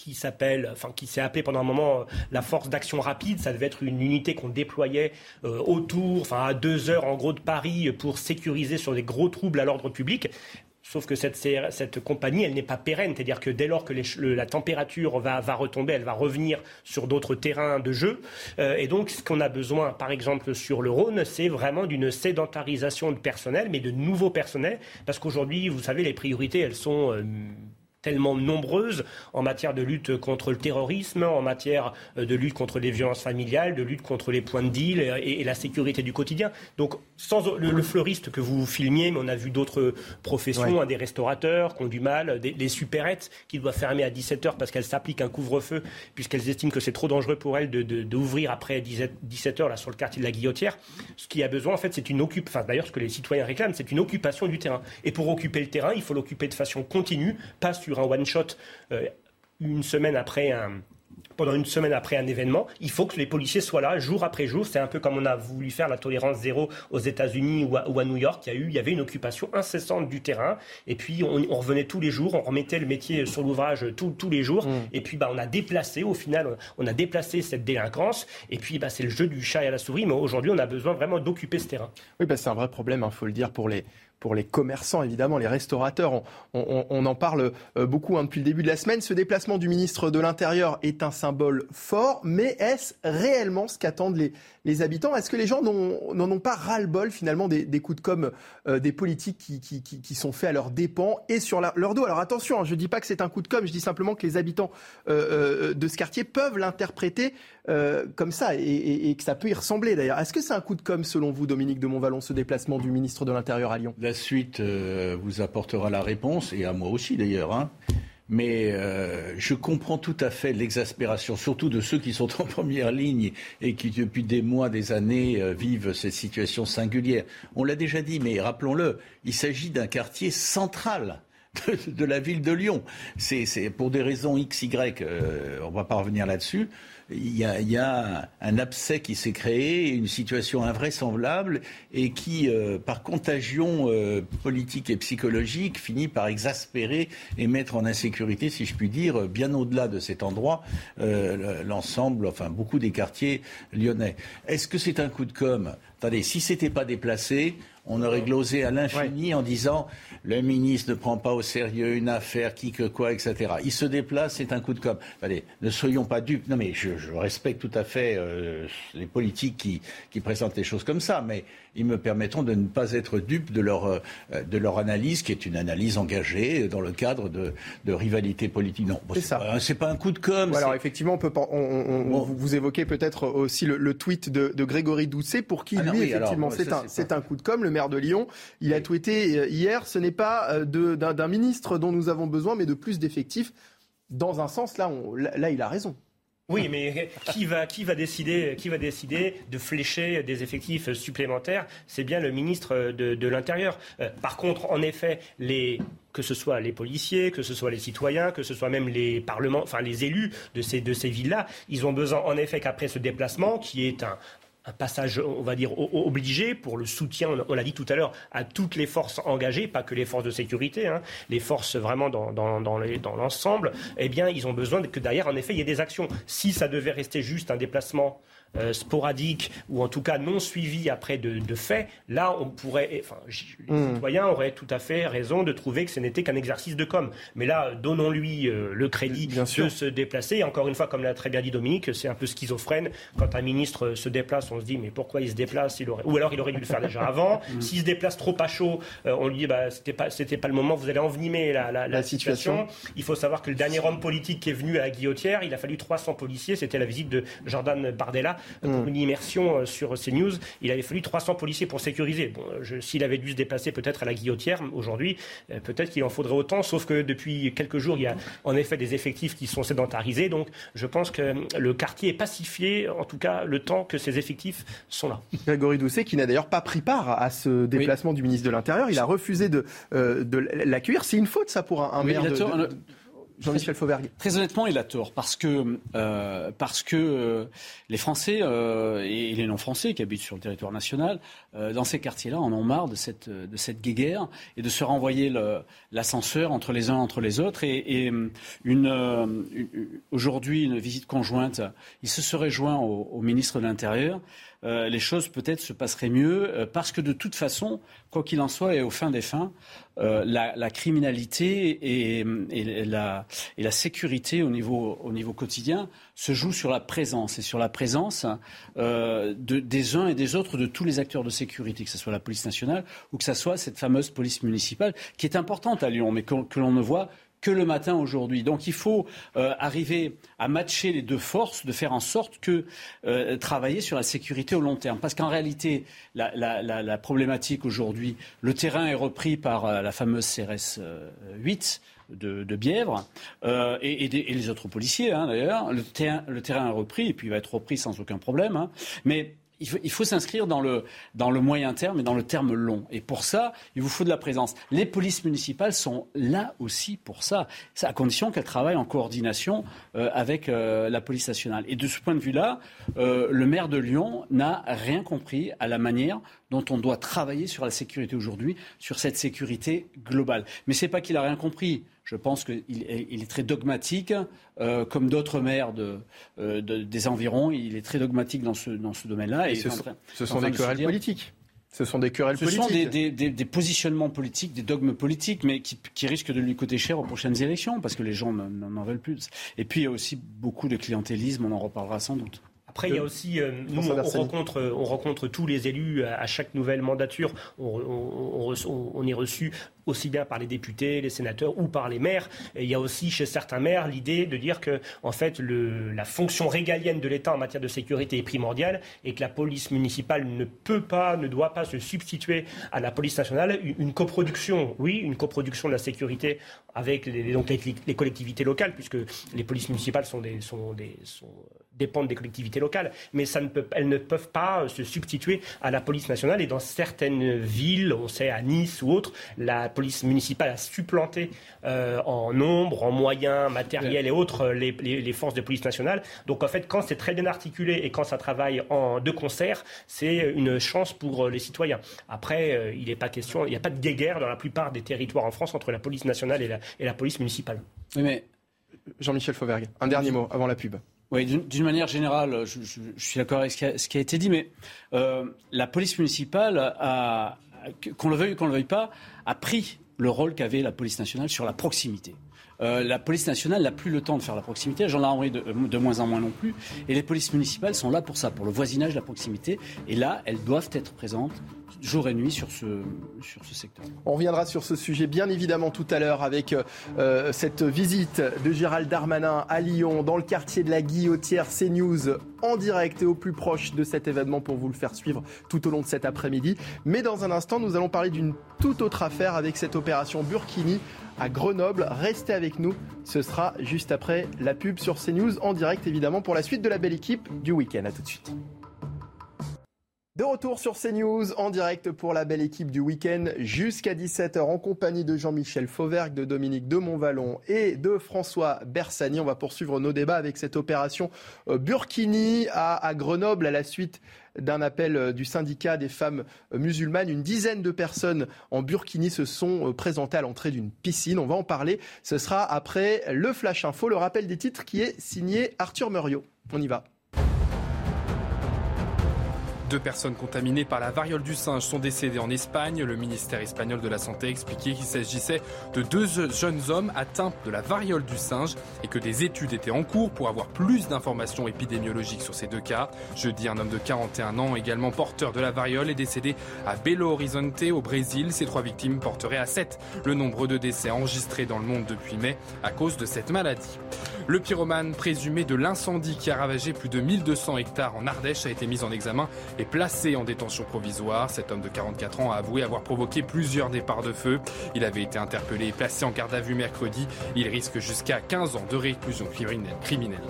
qui s'appelle, enfin qui s'est appelé pendant un moment euh, la force d'action rapide. Ça devait être une unité qu'on déployait euh, autour, enfin à deux heures en gros de Paris pour sécuriser sur des gros troubles à l'ordre public. Sauf que cette, cette compagnie, elle n'est pas pérenne. C'est-à-dire que dès lors que la température va, va, retomber, elle va revenir sur d'autres terrains de jeu. Euh, et donc, ce qu'on a besoin, par exemple, sur le Rhône, c'est vraiment d'une sédentarisation de personnel, mais de nouveaux personnels. Parce qu'aujourd'hui, vous savez, les priorités, elles sont tellement nombreuses en matière de lutte contre le terrorisme, en matière euh, de lutte contre les violences familiales, de lutte contre les points de deal et, la sécurité du quotidien. Donc, sans le, fleuriste que vous filmiez, mais on a vu d'autres professions, hein, des restaurateurs qui ont du mal, des, les supérettes qui doivent fermer à 17h parce qu'elles s'appliquent un couvre-feu, puisqu'elles estiment que c'est trop dangereux pour elles d'ouvrir de, après 17h là, sur le quartier de la Guillotière. Ce qui a besoin, en fait, c'est une occupation, enfin d'ailleurs ce que les citoyens réclament, c'est une occupation du terrain. Et pour occuper le terrain, il faut l'occuper de façon continue, pas sur un one-shot euh, une semaine après un, pendant une semaine après un événement, il faut que les policiers soient là jour après jour. C'est un peu comme on a voulu faire la tolérance zéro aux États-Unis ou, à, New York. Il y, a eu, il y avait une occupation incessante du terrain. Et puis, on, revenait tous les jours, on remettait le métier sur l'ouvrage tous les jours. Mmh. Et puis, bah, on a déplacé, au final, on a déplacé cette délinquance. Et puis, bah, c'est le jeu du chat et à la souris. Mais aujourd'hui, on a besoin vraiment d'occuper ce terrain. Oui, bah, c'est un vrai problème, il hein, faut le dire, pour les, pour les commerçants, évidemment, les restaurateurs. On, en parle euh, beaucoup hein, depuis le début de la semaine. Ce déplacement du ministre de l'Intérieur est un symbole fort, mais est-ce réellement ce qu'attendent les, les habitants? Est-ce que les gens n'en ont pas ras-le-bol finalement des, coups de com' euh, des politiques qui, sont faits à leurs dépens et sur leur dos? Alors attention, hein, je ne dis pas que c'est un coup de com', je dis simplement que les habitants euh, de ce quartier peuvent l'interpréter comme ça et, que ça peut y ressembler d'ailleurs. Est-ce que c'est un coup de com' selon vous, Dominique de Montvalon, ce déplacement du ministre de l'Intérieur à Lyon? La suite euh, vous apportera la réponse, et à moi aussi d'ailleurs. Hein. Mais euh, je comprends tout à fait l'exaspération, surtout de ceux qui sont en première ligne et qui, depuis des mois, des années, euh, vivent cette situation singulière. On l'a déjà dit, mais rappelons-le, il s'agit d'un quartier central de, la ville de Lyon. C'est pour des raisons X, Y, euh, on ne va pas revenir là-dessus il y, a, un abcès qui s'est créé, une situation invraisemblable et qui, euh, par contagion euh, politique et psychologique, finit par exaspérer et mettre en insécurité, si je puis dire, bien au-delà de cet endroit, euh, l'ensemble, enfin beaucoup des quartiers lyonnais. Est-ce que c'est un coup de com' Attendez, si c'était pas déplacé, on aurait glosé à l'infini en disant le ministre ne prend pas au sérieux une affaire, qui que quoi, etc. Il se déplace, c'est un coup de com'. Allez, ne soyons pas dupes. Non, mais je, respecte tout à fait euh, les politiques qui, qui, présentent les choses comme ça, mais ils me permettront de ne pas être dupe de leur, euh, de leur analyse, qui est une analyse engagée dans le cadre de, de rivalité politique. Non, c'est ça. C'est pas un coup de com'. alors effectivement, on peut on, vous évoquez peut-être aussi le, tweet de, de, Grégory Doucet, pour qui ah lui, effectivement, c'est un, un, coup de com'. Le maire de Lyon, il a tweeté euh, hier, ce n'est pas euh, d'un ministre dont nous avons besoin, mais de plus d'effectifs. Dans un sens, là, là, il a raison. Oui, mais qui va, qui va, décider, qui va décider de flécher des effectifs supplémentaires? C'est bien le ministre de, l'Intérieur. Euh, par contre, en effet, que ce soit les policiers, que ce soit les citoyens, que ce soit même les parlements, enfin les élus de ces, de ces villes-là, ils ont besoin en effet qu'après ce déplacement, qui est un, un passage, on va dire, obligé pour le soutien, on l'a dit tout à l'heure, à toutes les forces engagées, pas que les forces de sécurité, hein, les forces vraiment dans, l'ensemble, eh bien, ils ont besoin que derrière, en effet, il y ait des actions. Si ça devait rester juste un déplacement euh, sporadique ou en tout cas non suivi après de, de faits, là on pourrait, enfin, les hmm. citoyens auraient tout à fait raison de trouver que ce n'était qu'un exercice de com. Mais là, donnons-lui euh, le crédit de se déplacer. Et encore une fois, comme l'a très bien dit Dominique, c'est un peu schizophrène. Quand un ministre se déplace, on se dit mais pourquoi il se déplace? Il aurait... Ou alors il aurait dû le faire déjà avant. Hmm. S'il se déplace trop à chaud, euh, on lui dit bah c'était pas c'était pas le moment. Vous allez envenimer la, la, la, situation. Il faut savoir que le dernier homme politique qui est venu à la guillotière, il a fallu 300 policiers. C'était la visite de Jordan Bardella pour mm. une immersion euh, sur CNews. Il avait fallu 300 policiers pour sécuriser. Bon, s'il avait dû se déplacer peut-être à la guillotière aujourd'hui, euh, peut-être qu'il en faudrait autant, sauf que depuis quelques jours, il y a en effet des effectifs qui sont sédentarisés. Donc je pense que le quartier est pacifié, en tout cas le temps que ces effectifs sont là. Grégory Doucet, qui n'a d'ailleurs pas pris part à ce déplacement du ministre de l'Intérieur, il a refusé de, euh, de l'accueillir. C'est une faute, ça, pour un, maire de, Jean-Michel Fauvergue. Très honnêtement, il a tort parce que euh, parce que euh, les Français euh, et les non-Français qui habitent sur le territoire national, dans ces quartiers-là, en ont marre de cette de cette guéguerre et de se renvoyer l'ascenseur entre les uns entre les autres. Et, une, aujourd'hui une visite conjointe, il se serait joint au ministre de l'Intérieur. Euh, les choses peut-être se passeraient mieux, euh, parce que de toute façon, quoi qu'il en soit, et au fin des fins, euh, la, criminalité et, la, sécurité au niveau, quotidien se jouent sur la présence et sur la présence des uns et des autres de tous les acteurs de sécurité, que ce soit la police nationale ou que ce soit cette fameuse police municipale, qui est importante à Lyon, mais que l'on ne voit que le matin aujourd'hui. Donc il faut euh, arriver à matcher les deux forces, de faire en sorte que euh, travailler sur la sécurité au long terme. Parce qu'en réalité, la, problématique aujourd'hui, le terrain est repris par euh, la fameuse CRS 8. De, Bièvre et, les autres policiers hein, d'ailleurs. Le, le, terrain est repris et puis il va être repris sans aucun problème. Hein. Mais il faut, s'inscrire dans le, dans le moyen terme et dans le terme long. Et pour ça, il vous faut de la présence. Les polices municipales sont là aussi pour ça, à condition qu'elles travaillent en coordination euh, avec euh, la police nationale. Et de ce point de vue-là, euh, le maire de Lyon n'a rien compris à la manière dont on doit travailler sur la sécurité aujourd'hui, sur cette sécurité globale. Mais ce n'est pas qu'il n'a rien compris. Je pense qu'il est, il est très dogmatique, euh, comme d'autres maires euh, de, des environs. Il est très dogmatique dans ce, dans ce domaine-là. Et, ce, sont, des querelles politiques. Ce sont des querelles politiques. Ce sont des, des, positionnements politiques, des dogmes politiques, mais qui, qui, risquent de lui coûter cher aux prochaines élections, parce que les gens n'en veulent plus. Et puis il y a aussi beaucoup de clientélisme, on en reparlera sans doute. Après, il y a aussi, euh, nous, on rencontre, on rencontre tous les élus à, chaque nouvelle mandature. On, on, est reçu aussi bien par les députés, les sénateurs ou par les maires. Et il y a aussi chez certains maires l'idée de dire que en fait le, la fonction régalienne de l'État en matière de sécurité est primordiale et que la police municipale ne peut pas, ne doit pas se substituer à la police nationale. Une, coproduction, oui, une coproduction de la sécurité avec les, donc les, collectivités locales, puisque les polices municipales sont des, sont des, sont, dépendent des collectivités locales, mais elles ne peuvent pas se substituer à la police nationale. Et dans certaines villes, on sait à Nice ou autres, la police municipale a supplanté euh, en nombre, en moyens, matériels et autres les, les, forces de police nationale. Donc en fait, quand c'est très bien articulé et quand ça travaille en de concert, c'est une chance pour les citoyens. Après, euh, il n'est pas question, il n'y a pas de guéguerre dans la plupart des territoires en France entre la police nationale et la, police municipale. Mais Jean-Michel Fauvergue, un dernier mot avant la pub. Oui, d'une manière générale, je, suis d'accord avec ce qui, a, été dit, mais euh, la police municipale, qu'on le veuille ou qu'on ne le veuille pas, a pris le rôle qu'avait la police nationale sur la proximité. Euh, la police nationale n'a plus le temps de faire la proximité, la gendarmerie de, de moins en moins non plus, et les polices municipales sont là pour ça, pour le voisinage, la proximité, et là, elles doivent être présentes jour et nuit sur ce, sur ce secteur. On reviendra sur ce sujet bien évidemment tout à l'heure avec euh, cette visite de Gérald Darmanin à Lyon, dans le quartier de la Guillotière, CNews en direct et au plus proche de cet événement pour vous le faire suivre tout au long de cet après-midi. Mais dans un instant, nous allons parler d'une toute autre affaire avec cette opération Burkini à Grenoble. Restez avec nous, ce sera juste après la pub sur CNews en direct évidemment pour la suite de la belle équipe du week-end. A tout de suite. De retour sur CNews en direct pour la belle équipe du week-end jusqu'à 17h en compagnie de Jean-Michel Fauvergue, de Dominique de Montvalon et de François Bersani. On va poursuivre nos débats avec cette opération euh, Burkini à, Grenoble à la suite d'un appel euh, du syndicat des femmes euh, musulmanes. Une dizaine de personnes en Burkini se sont présentées à l'entrée d'une piscine. On va en parler. Ce sera après le Flash Info, le rappel des titres qui est signé Arthur Muriot. On y va. Deux personnes contaminées par la variole du singe sont décédées en Espagne. Le ministère espagnol de la Santé expliquait qu'il s'agissait de deux jeunes hommes atteints de la variole du singe et que des études étaient en cours pour avoir plus d'informations épidémiologiques sur ces deux cas. Jeudi, un homme de 41 ans, également porteur de la variole, est décédé à Belo Horizonte au Brésil. Ces trois victimes porteraient à 7 le nombre de décès enregistrés dans le monde depuis mai à cause de cette maladie. Le pyromane présumé de l'incendie qui a ravagé plus de 1200 hectares en Ardèche a été mis en examen est placé en détention provisoire. Cet homme de 44 ans a avoué avoir provoqué plusieurs départs de feu. Il avait été interpellé et placé en garde à vue mercredi. Il risque jusqu'à 15 ans de réclusion criminelle.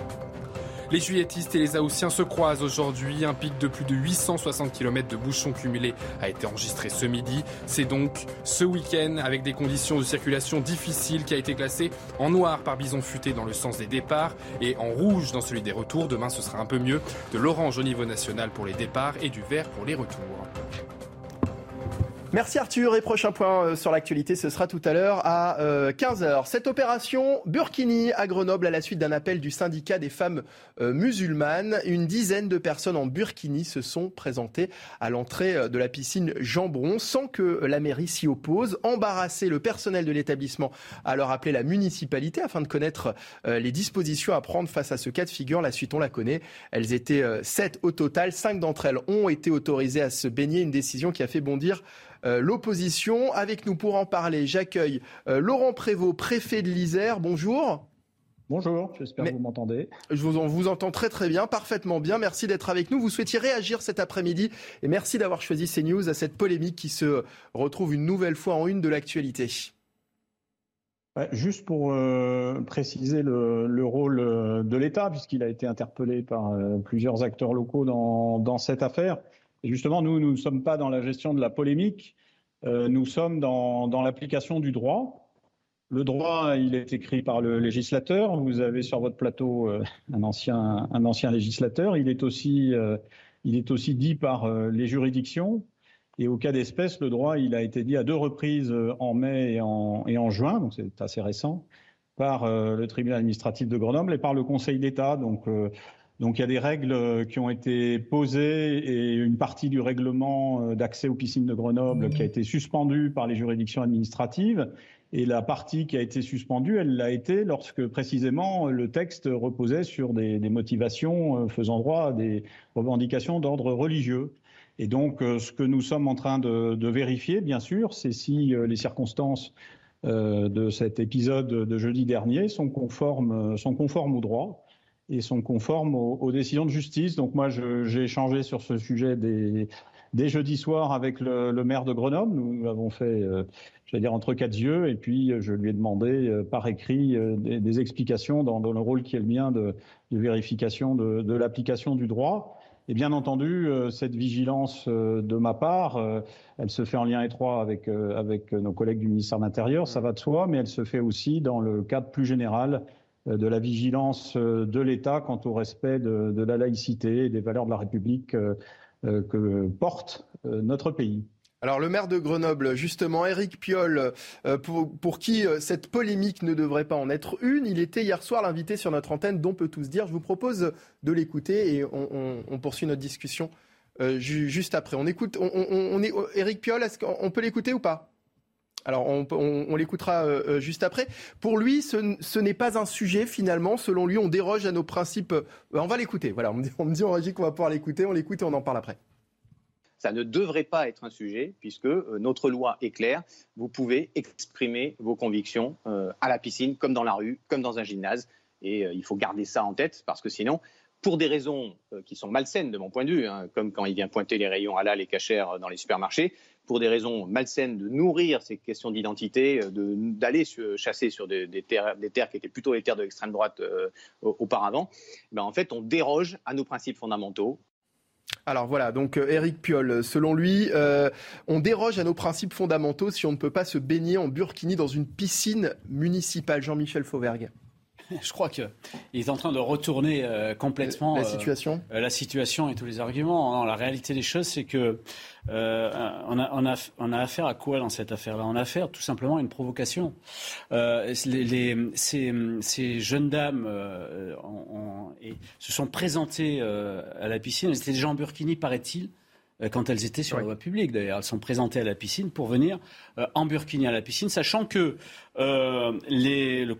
Les juilletistes et les Haussiens se croisent aujourd'hui. Un pic de plus de 860 km de bouchons cumulés a été enregistré ce midi. C'est donc ce week-end, avec des conditions de circulation difficiles, qui a été classé en noir par Bison Futé dans le sens des départs et en rouge dans celui des retours. Demain, ce sera un peu mieux. De l'orange au niveau national pour les départs et du vert pour les retours. Merci Arthur et prochain point euh, sur l'actualité, ce sera tout à l'heure à 15h. Euh, Cette opération Burkini à Grenoble à la suite d'un appel du syndicat des femmes euh, musulmanes. Une dizaine de personnes en Burkini se sont présentées à l'entrée de la piscine Jambron sans que la mairie s'y oppose. Embarrassé, le personnel de l'établissement a leur appelé la municipalité afin de connaître les dispositions à prendre face à ce cas de figure. La suite, on la connaît. Elles étaient sept au total. Cinq d'entre elles ont été autorisées à se baigner. Une décision qui a fait bondir l'opposition. Avec nous pour en parler, j'accueille euh, Laurent Prévost, préfet de l'Isère. Bonjour. Bonjour, j'espère que vous m'entendez. Je vous, on vous entend très très bien, parfaitement bien. Merci d'être avec nous. Vous souhaitiez réagir cet après-midi et merci d'avoir choisi CNews à cette polémique qui se retrouve une nouvelle fois en une de l'actualité. juste pour euh, préciser le, rôle de l'État, puisqu'il a été interpellé par plusieurs acteurs locaux dans, dans cette affaire, justement, nous, nous ne sommes pas dans la gestion de la polémique, euh, nous sommes dans, l'application du droit. Le droit, il est écrit par le législateur. Vous avez sur votre plateau euh, un, ancien, législateur. Il est aussi, euh, dit par les juridictions. Et au cas d'espèce, le droit, il a été dit à deux reprises en mai et en, juin, donc c'est assez récent, par le tribunal administratif de Grenoble et par le Conseil d'État. Donc il y a des règles euh, qui ont été posées et une partie du règlement euh, d'accès aux piscines de Grenoble qui a été suspendue par les juridictions administratives. Et la partie qui a été suspendue, elle l'a été lorsque précisément le texte reposait sur des, motivations euh, faisant droit à des revendications d'ordre religieux. Et donc, ce que nous sommes en train de, vérifier, bien sûr, c'est si les circonstances de cet épisode de jeudi dernier sont conformes, sont conformes au droit et sont conformes aux, décisions de justice. Donc moi, j'ai échangé sur ce sujet des, dès jeudi soir avec le, maire de Grenoble. Nous l'avons fait, euh, je vais dire, entre quatre yeux. Et puis, je lui ai demandé euh, par écrit euh, des, explications dans, le rôle qui est le mien de, vérification de, l'application du droit. Et bien entendu, cette vigilance de ma part, elle se fait en lien étroit avec nos collègues du ministère de l'Intérieur, ça va de soi, mais elle se fait aussi dans le cadre plus général de la vigilance de l'État quant au respect de, la laïcité et des valeurs de la République euh, que porte euh, notre pays. Alors le maire de Grenoble, justement, Éric Piolle, euh, pour, qui cette polémique ne devrait pas en être une, il était hier soir l'invité sur notre antenne dont peut tous dire. Je vous propose de l'écouter et on, poursuit notre discussion juste après. On écoute, on, est Éric Piolle, est-ce qu'on peut l'écouter ou pas? Alors on, l'écoutera juste après. Pour lui, ce, n'est pas un sujet finalement. Selon lui, on déroge à nos principes. on va l'écouter. Voilà, on me dit, on me en régie qu'on va pouvoir l'écouter. On l'écoute et on en parle après. Ça ne devrait pas être un sujet puisque notre loi est claire. Vous pouvez exprimer vos convictions à la piscine, comme dans la rue, comme dans un gymnase. Et il faut garder ça en tête parce que sinon, pour des raisons qui sont malsaines de mon point de vue, hein, comme quand il vient pointer les rayons halal et cachère dans les supermarchés, pour des raisons malsaines de nourrir ces questions d'identité, euh, d'aller chasser sur des, terres, qui étaient plutôt les terres de l'extrême droite euh, auparavant, ben en fait, on déroge à nos principes fondamentaux. Alors voilà, donc Eric euh, Piolle, selon lui, on déroge à nos principes fondamentaux si on ne peut pas se baigner en burkini dans une piscine municipale. Jean-Michel Fauvergue. je crois qu'il est en train de retourner euh, complètement la euh, situation, euh, la situation et tous les arguments. la réalité des choses, c'est que on a, on, a, affaire à quoi dans cette affaire-là? On a affaire tout simplement à une provocation. Les, ces, jeunes dames se sont présentées à la piscine. Elles étaient déjà en burkini, paraît-il. Euh, quand elles étaient sur la voie publique. D'ailleurs, elles sont présentées à la piscine pour venir euh, en burkini à la piscine, sachant que euh, les, le,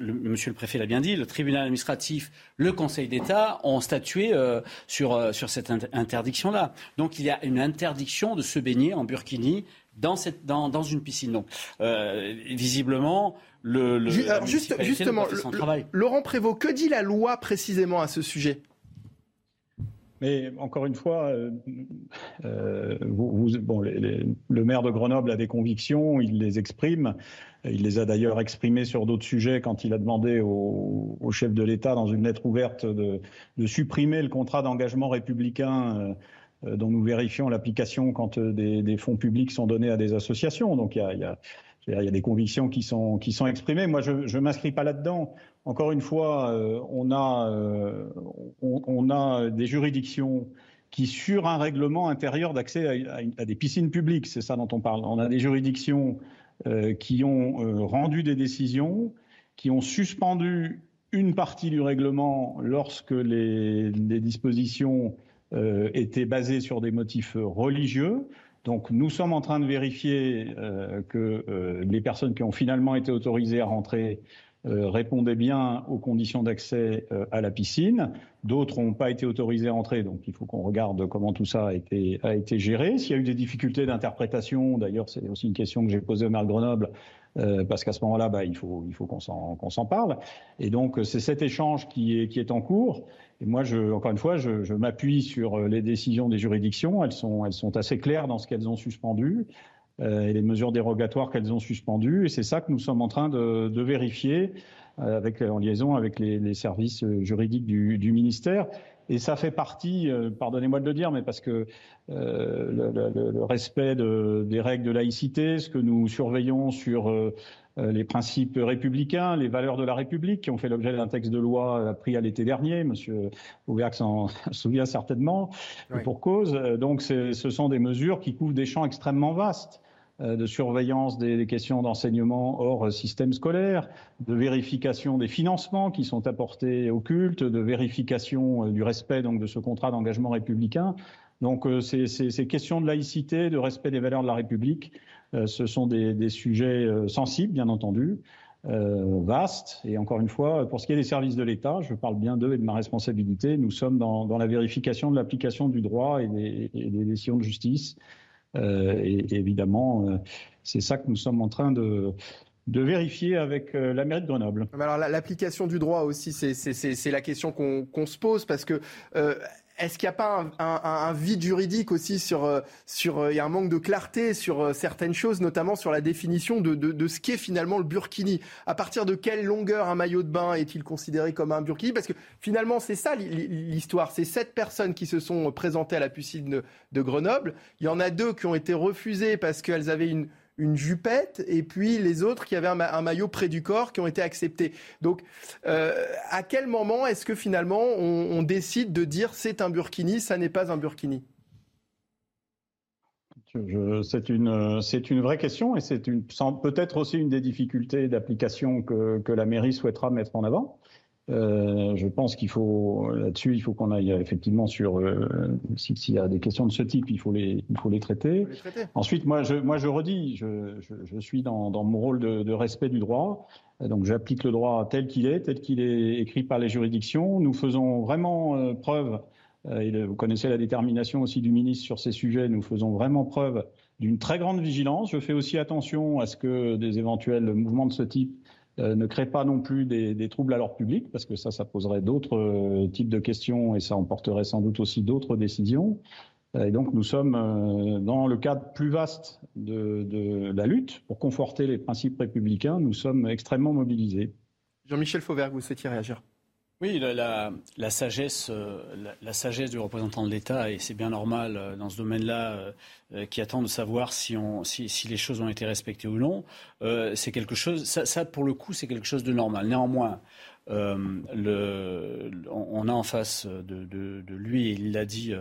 Monsieur le préfet l'a bien dit, le tribunal administratif, le Conseil d'État ont statué sur sur cette interdiction-là. Donc, il y a une interdiction de se baigner en burkini dans, cette, dans, dans une piscine. Donc, visiblement, le, le justement, Laurent Prévost, que dit la loi précisément à ce sujet? Mais encore une fois, euh, euh, le maire de Grenoble a des convictions, il les exprime. Il les a d'ailleurs exprimées sur d'autres sujets quand il a demandé au, chef de l'État, dans une lettre ouverte, de, supprimer le contrat d'engagement républicain euh, dont nous vérifions l'application quand des, fonds publics sont donnés à des associations. Donc il y a il y a des convictions qui sont, qui sont exprimées. Moi, je ne m'inscris pas là-dedans. Encore une fois, euh, on, a, euh, on, a des juridictions qui, sur un règlement intérieur d'accès à, des piscines publiques, c'est ça dont on parle, on a des juridictions euh, qui ont rendu des décisions, qui ont suspendu une partie du règlement lorsque les, les dispositions étaient basées sur des motifs religieux. Donc nous sommes en train de vérifier euh, que euh, les personnes qui ont finalement été autorisées à rentrer euh, répondaient bien aux conditions d'accès à la piscine. D'autres n'ont pas été autorisées à rentrer, donc il faut qu'on regarde comment tout ça a été, a été géré. S'il y a eu des difficultés d'interprétation, d'ailleurs c'est aussi une question que j'ai posée au maire de Grenoble, parce qu'à ce moment-là, bah, il faut, il faut qu'on s'en parle. Et donc c'est cet échange qui est, qui est en cours. Et moi, je, encore une fois, je, je m'appuie sur euh, les décisions des juridictions. Elles sont, elles sont assez claires dans ce qu'elles ont suspendu euh, et les mesures dérogatoires qu'elles ont suspendues. Et c'est ça que nous sommes en train de, de vérifier euh, avec, en liaison avec les, les services euh, juridiques du, du, ministère. Et ça fait partie, euh, pardonnez-moi de le dire, mais parce que euh, le, le, le, respect de, des règles de laïcité, ce que nous surveillons sur euh, les principes républicains, les valeurs de la République, qui ont fait l'objet d'un texte de loi pris à l'été dernier. Monsieur Auvergne s'en souvient certainement, pour cause. Donc, ce sont des mesures qui couvrent des champs extrêmement vastes de surveillance des, questions d'enseignement hors système scolaire, de vérification des financements qui sont apportés au culte, de vérification du respect donc de ce contrat d'engagement républicain. Donc ces, ces, questions de laïcité, de respect des valeurs de la République, euh, ce sont des, sujets euh, sensibles, bien entendu. euh, vaste. Et encore une fois, pour ce qui est des services de l'État, je parle bien d'eux et de ma responsabilité, nous sommes dans, la vérification de l'application du droit et des, décisions de justice. Euh, et, évidemment, euh, c'est ça que nous sommes en train de, vérifier avec la mairie de Grenoble. Alors l'application du droit aussi, c'est la question qu'on se pose parce que est-ce qu'il n'y a pas un, vide juridique aussi sur, euh, sur euh, il y a un manque de clarté sur euh, certaines choses, notamment sur la définition de, de, ce qu'est finalement le burkini? À partir de quelle longueur un maillot de bain est-il considéré comme un burkini? Parce que finalement, c'est ça l'histoire. C'est sept personnes qui se sont présentées à la piscine de Grenoble. Il y en a deux qui ont été refusées parce qu'elles avaient une une jupette et puis les autres qui avaient un, maillot près du corps qui ont été acceptés. Donc, euh, à quel moment est-ce que finalement on, décide de dire c'est un burkini, ça n'est pas un burkini? C'est une, une vraie question et c'est peut-être aussi une des difficultés d'application que, la mairie souhaitera mettre en avant. Euh, je pense qu'il faut là-dessus, il faut qu'on aille effectivement sur euh, s'il y a des questions de ce type, il faut les, il faut les traiter. Ensuite, moi, je, moi, je redis, je, je, je suis dans, dans, mon rôle de, de, respect du droit, donc j'applique le droit tel qu'il est, tel qu'il est écrit par les juridictions. Nous faisons vraiment euh, preuve. Et vous connaissez la détermination aussi du ministre sur ces sujets. Nous faisons vraiment preuve d'une très grande vigilance. Je fais aussi attention à ce que des éventuels mouvements de ce type euh, ne créent pas non plus des, troubles à l'ordre public, parce que ça, ça poserait d'autres euh, types de questions et ça emporterait sans doute aussi d'autres décisions. Euh, et donc nous sommes dans le cadre plus vaste de, la lutte pour conforter les principes républicains. Nous sommes extrêmement mobilisés. Jean-Michel Fauvert, vous souhaitiez réagir oui, la, sagesse, la, sagesse du représentant de l'État, et c'est bien normal dans ce domaine-là, qui attend de savoir si, on, si, les choses ont été respectées ou non, c'est quelque chose, ça, pour le coup, c'est quelque chose de normal. Néanmoins, le, on, a en face de, lui, et il l'a dit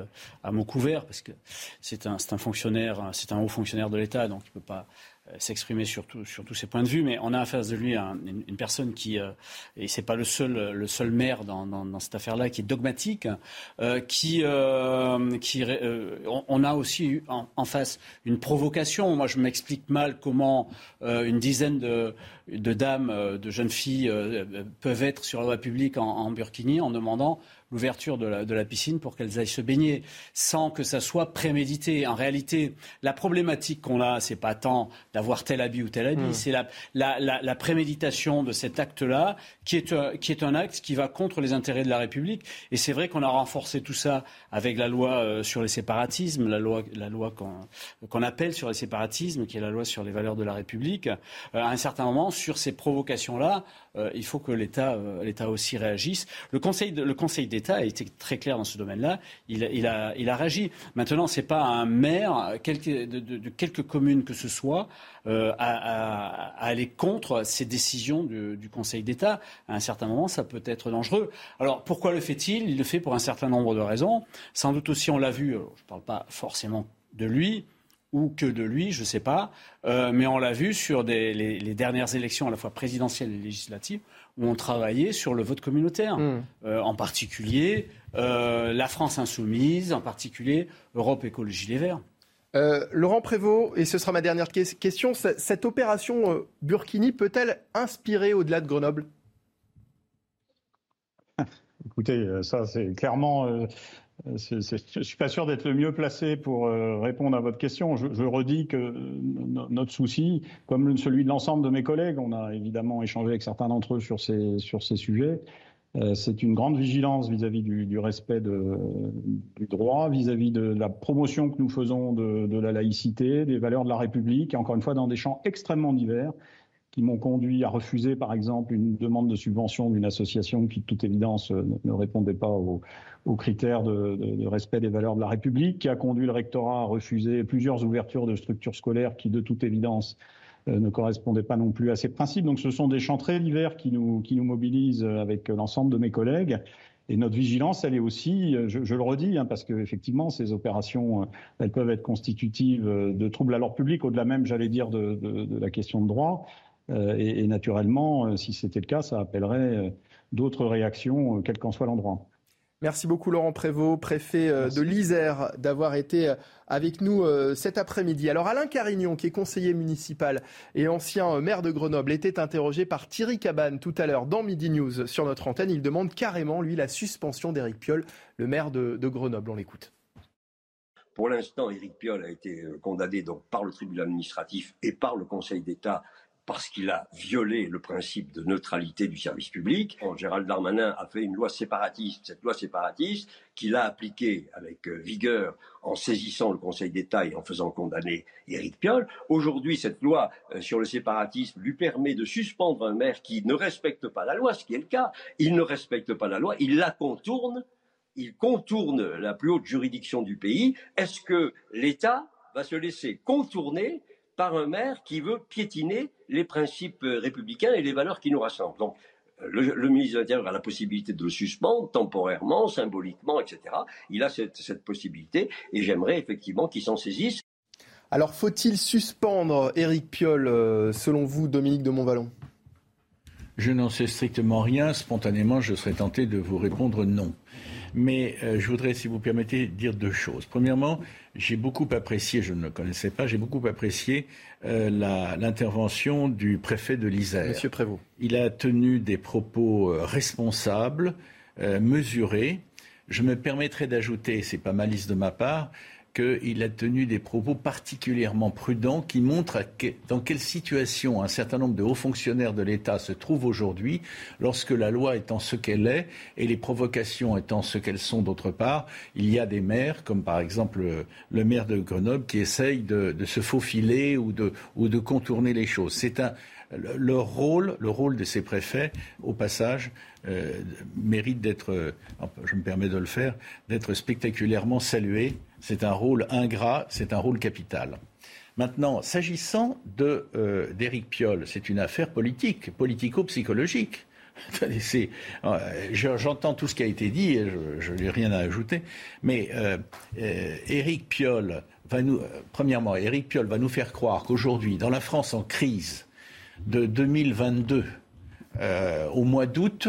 à mot couvert, parce que c'est un, un fonctionnaire, c'est un haut fonctionnaire de l'État, donc il ne peut pas euh, s'exprimer sur, sur tous ces points de vue, mais on a en face de lui une, personne qui, euh, et c'est pas le seul, le seul maire dans, dans, cette affaire-là, qui est dogmatique, euh, qui, qui on, a aussi en, face une provocation. Moi, je m'explique mal comment une dizaine de, de dames, de jeunes filles peuvent être sur la voie publique en, en burkini en demandant l'ouverture de la, piscine pour qu'elles aillent se baigner, sans que ça soit prémédité. En réalité, la problématique qu'on a, c'est pas tant d'avoir tel habit ou tel habit, hmm. c'est la, préméditation de cet acte-là, qui est, euh, qui est un acte qui va contre les intérêts de la République. Et c'est vrai qu'on a renforcé tout ça avec la loi euh, sur les séparatismes, la loi, la loi qu'on appelle sur les séparatismes, qui est la loi sur les valeurs de la République. Euh, à un certain moment, sur ces provocations-là, il faut que l'État aussi réagisse. Le Conseil, d'État a été très clair dans ce domaine-là. Il, a, il a réagi. Maintenant, ce n'est pas un maire de, quelques communes que ce soit euh, à, aller contre ces décisions du, Conseil d'État. À un certain moment, ça peut être dangereux. Alors, pourquoi le fait-il? Il le fait pour un certain nombre de raisons. Sans doute aussi, on l'a vu, je ne parle pas forcément de lui, ou que de lui, je ne sais pas, euh, mais on l'a vu sur les, dernières élections à la fois présidentielles et législatives, où on travaillait sur le vote communautaire, hmm. euh, en particulier euh, la France insoumise, en particulier Europe Écologie Les Verts. Euh, Laurent Prévost, et ce sera ma dernière question, cette opération Burkini peut-elle inspirer au-delà de Grenoble? Écoutez, ça c'est clairement je ne suis pas sûr d'être le mieux placé pour euh, répondre à votre question. Je, redis que notre souci, comme celui de l'ensemble de mes collègues, on a évidemment échangé avec certains d'entre eux sur ces, sujets, euh, c'est une grande vigilance vis-à-vis du, respect du droit, vis-à-vis de la promotion que nous faisons de, de la laïcité, des valeurs de la République, encore une fois dans des champs extrêmement divers qui m'ont conduit à refuser, par exemple, une demande de subvention d'une association qui, de toute évidence, euh, ne répondait pas aux, critères de, respect des valeurs de la République, qui a conduit le rectorat à refuser plusieurs ouvertures de structures scolaires qui, de toute évidence, euh, ne correspondaient pas non plus à ces principes. Donc, ce sont des champs très divers qui nous, qui nous mobilisent avec l'ensemble de mes collègues. Et notre vigilance, elle est aussi, je, le redis, hein, parce qu'effectivement, ces opérations, euh, elles peuvent être constitutives de troubles à l'ordre public, au-delà même, j'allais dire, de, la question de droit. Euh, et, naturellement, euh, si c'était le cas, ça appellerait euh, d'autres réactions, quel qu'en soit l'endroit. Merci beaucoup Laurent Prévost, préfet de l'Isère, d'avoir été avec nous cet après-midi. Alors Alain Carignon, qui est conseiller municipal et ancien maire de Grenoble, était interrogé par Thierry Cabane tout à l'heure dans Midi News sur notre antenne. Il demande carrément, lui, la suspension d'Éric Piolle, le maire de, de Grenoble. On l'écoute. Pour l'instant, Éric Piolle a été condamné donc par le tribunal administratif et par le Conseil d'État parce qu'il a violé le principe de neutralité du service public. Gérald Darmanin a fait une loi séparatiste, cette loi séparatiste qu'il a appliquée avec euh, vigueur en saisissant le Conseil d'État et en faisant condamner Éric Piolle. Aujourd'hui, cette loi euh, sur le séparatisme lui permet de suspendre un maire qui ne respecte pas la loi, ce qui est le cas. Il ne respecte pas la loi, il la contourne, il contourne la plus haute juridiction du pays. Est-ce que l'État va se laisser contourner par un maire qui veut piétiner les principes républicains et les valeurs qui nous rassemblent. Donc, le, ministre de l'Intérieur a la possibilité de le suspendre temporairement, symboliquement, etc. Il a cette, possibilité et j'aimerais effectivement qu'il s'en saisisse. Alors, faut-il suspendre Éric Piolle, euh, selon vous, Dominique de Montvalon? Je n'en sais strictement rien. Spontanément, je serais tenté de vous répondre non. Mais euh, je voudrais, si vous permettez, dire deux choses. Premièrement, j'ai beaucoup apprécié, je ne le connaissais pas, j'ai beaucoup apprécié euh, l'intervention du préfet de l'Isère. Monsieur Prévost. Il a tenu des propos euh, responsables, mesurés. Je me permettrai d'ajouter, c'est pas malice de ma part, qu'il a tenu des propos particulièrement prudents qui montrent dans quelle situation un certain nombre de hauts fonctionnaires de l'État se trouvent aujourd'hui lorsque la loi étant ce qu'elle est et les provocations étant ce qu'elles sont d'autre part. Il y a des maires, comme par exemple le, maire de Grenoble, qui essayent de, se faufiler ou de, ou de contourner les choses. C'est leur rôle, le rôle de ces préfets, au passage, euh, mérite d'être, euh, je me permets de le faire, d'être spectaculairement salué c'est un rôle ingrat, c'est un rôle capital. Maintenant, s'agissant euh, d'Éric Piolle, c'est une affaire politique, politico-psychologique. Euh, j'entends tout ce qui a été dit et je n'ai rien à ajouter. Mais euh, Éric Piolle va nous, premièrement, Éric Piolle va nous faire croire qu'aujourd'hui, dans la France en crise de 2022, au mois d'août,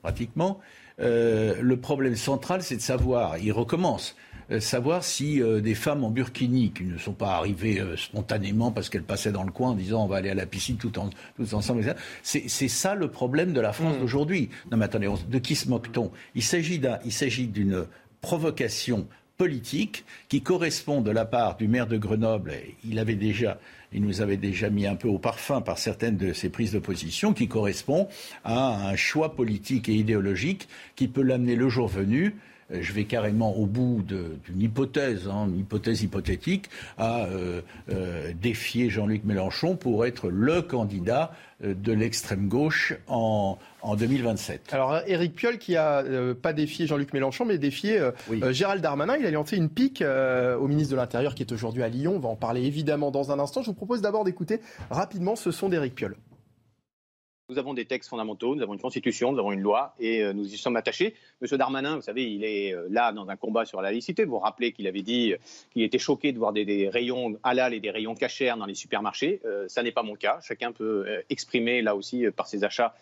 pratiquement, le problème central, c'est de savoir, il recommence, euh, savoir si euh, des femmes en burkini, qui ne sont pas arrivées euh, spontanément parce qu'elles passaient dans le coin en disant on va aller à la piscine tout, en, ensemble, c'est ça le problème de la France mm. d'aujourd'hui. Non mais attendez, de qui se moque-t-on? Il s'agit d'une provocation politique qui correspond de la part du maire de Grenoble, il avait déjà il nous avait déjà mis un peu au parfum par certaines de ses prises de position, qui correspond à un choix politique et idéologique qui peut l'amener le jour venu euh, je vais carrément au bout d'une hypothèse, hein, une hypothèse hypothétique, à euh, euh, défier Jean-Luc Mélenchon pour être le candidat de l'extrême gauche en, en 2027. Alors Éric Piolle qui a pas défié Jean-Luc Mélenchon mais défié Gérald Darmanin, il a lancé une pique au ministre de l'Intérieur qui est aujourd'hui à Lyon, on va en parler évidemment dans un instant. Je vous propose d'abord d'écouter rapidement ce son d'Éric Piolle. Nous avons des textes fondamentaux, nous avons une constitution, nous avons une loi et euh, nous y sommes attachés. Monsieur Darmanin, vous savez, il est euh, là dans un combat sur la laïcité. Vous vous rappelez qu'il avait dit euh, qu'il était choqué de voir des, rayons halal et des rayons cachers dans les supermarchés. ça n'est pas mon cas. Chacun peut exprimer là aussi par ses achats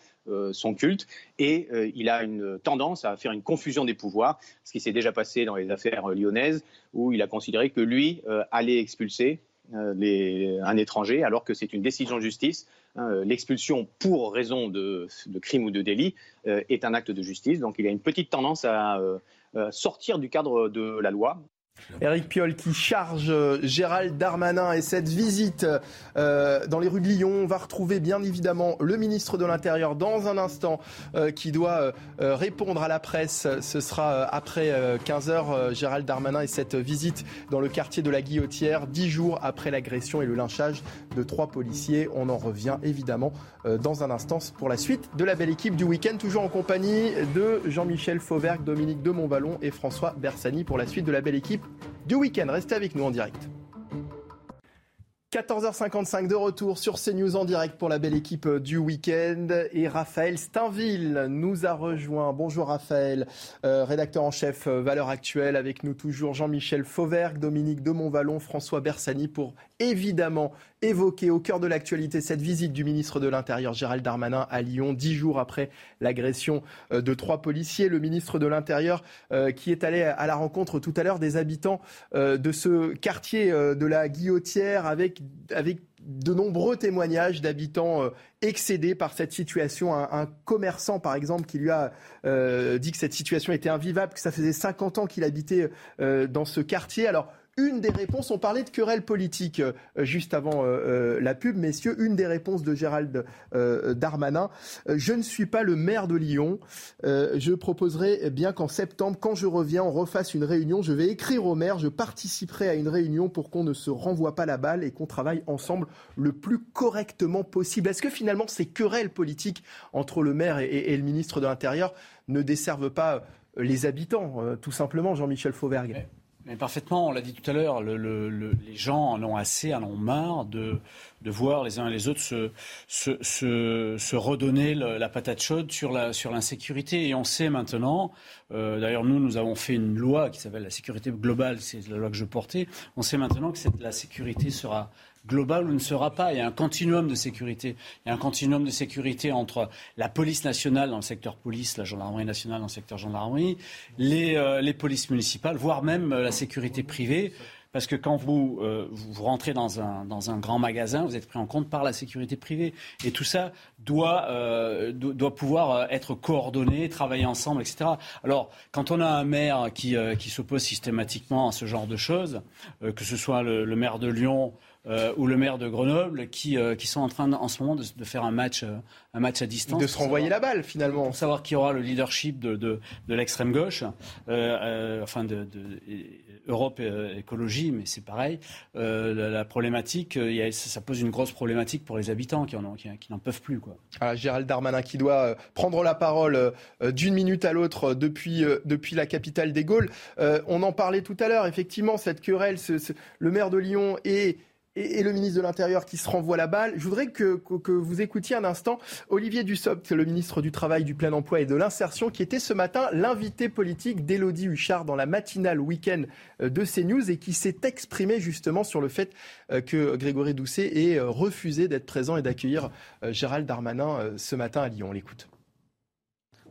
son culte. Et il a une tendance à faire une confusion des pouvoirs, ce qui s'est déjà passé dans les affaires lyonnaises, où il a considéré que lui allait expulser un étranger, alors que c'est une décision de justice Hein, l'expulsion pour raison de, crime ou de délit euh, est un acte de justice. Donc il a une petite tendance à euh, euh, sortir du cadre de la loi. Éric Piolle qui charge euh, Gérald Darmanin et cette visite euh, dans les rues de Lyon. On va retrouver bien évidemment le ministre de l'Intérieur dans un instant euh, qui doit répondre à la presse. Ce sera après 15h, Gérald Darmanin et cette visite dans le quartier de la Guillotière, dix jours après l'agression et le lynchage de trois policiers. On en revient évidemment dans un instant pour la suite de la belle équipe du week-end, toujours en compagnie de Jean-Michel Fauvergue, Dominique de Montballon et François Bersani pour la suite de la belle équipe du week-end. Restez avec nous en direct. 14h55 de retour sur CNews en direct pour la belle équipe du week-end. Et Raphaël Steinville nous a rejoint. Bonjour Raphaël, euh, rédacteur en chef euh, Valeurs Actuelles. Avec nous toujours Jean-Michel Fauvergue, Dominique de Montvalon, François Bersani pour évidemment évoquer au cœur de l'actualité cette visite du ministre de l'Intérieur Gérald Darmanin à Lyon, dix jours après l'agression euh, de trois policiers. Le ministre de l'Intérieur qui est allé à la rencontre tout à l'heure des habitants de ce quartier de la Guillotière avec avec de nombreux témoignages d'habitants euh, excédés par cette situation. Un, commerçant, par exemple, qui lui a euh, dit que cette situation était invivable, que ça faisait 50 ans qu'il habitait euh, dans ce quartier. Alors, une des réponses, on parlait de querelle politique euh, juste avant euh, euh, la pub, messieurs, une des réponses de Gérald Darmanin, je ne suis pas le maire de Lyon, je proposerai bien qu'en septembre, quand je reviens, on refasse une réunion, je vais écrire au maire, je participerai à une réunion pour qu'on ne se renvoie pas la balle et qu'on travaille ensemble le plus correctement possible. Est-ce que finalement ces querelles politiques entre le maire et, le ministre de l'Intérieur ne desservent pas les habitants, tout simplement, Jean-Michel Fauvergue? Mais parfaitement, on l'a dit tout à l'heure, les gens en ont assez, en ont marre de, voir les uns et les autres se, redonner la patate chaude sur l'insécurité. Et on sait maintenant, euh, d'ailleurs nous, nous avons fait une loi qui s'appelle la sécurité globale, c'est la loi que je portais, on sait maintenant que la sécurité sera global ou ne sera pas. Il y a un continuum de sécurité. Il y a un continuum de sécurité entre la police nationale dans le secteur police, la gendarmerie nationale dans le secteur gendarmerie, les, euh, les polices municipales, voire même euh, la sécurité privée. Parce que quand vous, euh, vous rentrez dans un, dans un grand magasin, vous êtes pris en compte par la sécurité privée. Et tout ça doit, doit pouvoir être coordonné, travailler ensemble, etc. Alors, quand on a un maire qui, qui s'oppose systématiquement à ce genre de choses, que ce soit le, le maire de Lyon euh, ou le maire de Grenoble qui, euh, qui sont en train en ce moment de, faire un match, euh, un match à distance. De se renvoyer la balle finalement. Pour savoir qui aura le leadership de, de, de l'extrême gauche, enfin de, Europe écologie, mais c'est pareil. La, problématique, y a, ça pose une grosse problématique pour les habitants qui, en qui, n'en peuvent plus. Quoi. Ah, Gérald Darmanin qui doit prendre la parole d'une minute à l'autre depuis, depuis la capitale des Gaules. on en parlait tout à l'heure, effectivement, cette querelle, le maire de Lyon et et, le ministre de l'Intérieur qui se renvoie la balle. Je voudrais que, vous écoutiez un instant Olivier Dussopt, le ministre du Travail, du Plein Emploi et de l'Insertion, qui était ce matin l'invité politique d'Élodie Huchard dans la matinale week-end euh, de CNews et qui s'est exprimé justement sur le fait euh, que Grégory Doucet ait euh, refusé d'être présent et d'accueillir Gérald Darmanin ce matin à Lyon. On l'écoute.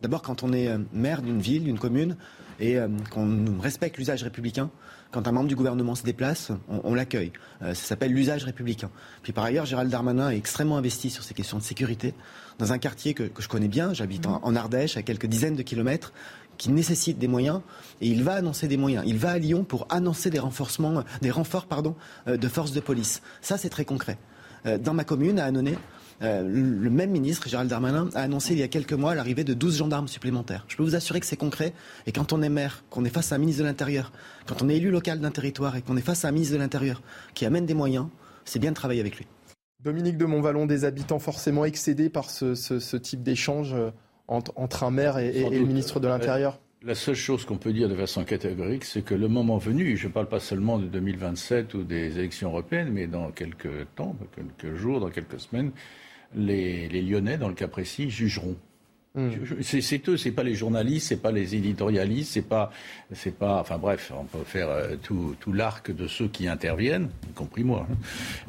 D'abord, quand on est maire d'une ville, d'une commune, et qu'on respecte l'usage républicain, quand un membre du gouvernement se déplace, on, l'accueille. Euh, ça s'appelle l'usage républicain. Puis par ailleurs, Gérald Darmanin est extrêmement investi sur ces questions de sécurité dans un quartier que, je connais bien. J'habite en, Ardèche, à quelques dizaines de kilomètres qui nécessite des moyens et il va annoncer des moyens. Il va à Lyon pour annoncer des renforcements, des renforts pardon, euh, de forces de police. Ça, c'est très concret. Euh, dans ma commune, à Annonay, le même ministre, Gérald Darmanin, a annoncé il y a quelques mois l'arrivée de 12 gendarmes supplémentaires. Je peux vous assurer que c'est concret. Et quand on est maire, qu'on est face à un ministre de l'Intérieur, quand on est élu local d'un territoire et qu'on est face à un ministre de l'Intérieur qui amène des moyens, c'est bien de travailler avec lui. Dominique de Montvalon, des habitants forcément excédés par ce, type d'échange euh, entre, un maire et, le ministre de l'Intérieur la seule chose qu'on peut dire de façon catégorique, c'est que le moment venu, je ne parle pas seulement de 2027 ou des élections européennes, mais dans quelques temps, quelques jours, dans quelques semaines, les, Lyonnais, dans le cas précis, jugeront. Hmm. C'est eux, c'est pas les journalistes, c'est pas les éditorialistes, c'est pas, c'est pas, enfin bref, on peut faire euh, tout, l'arc de ceux qui interviennent, y compris moi. Hein.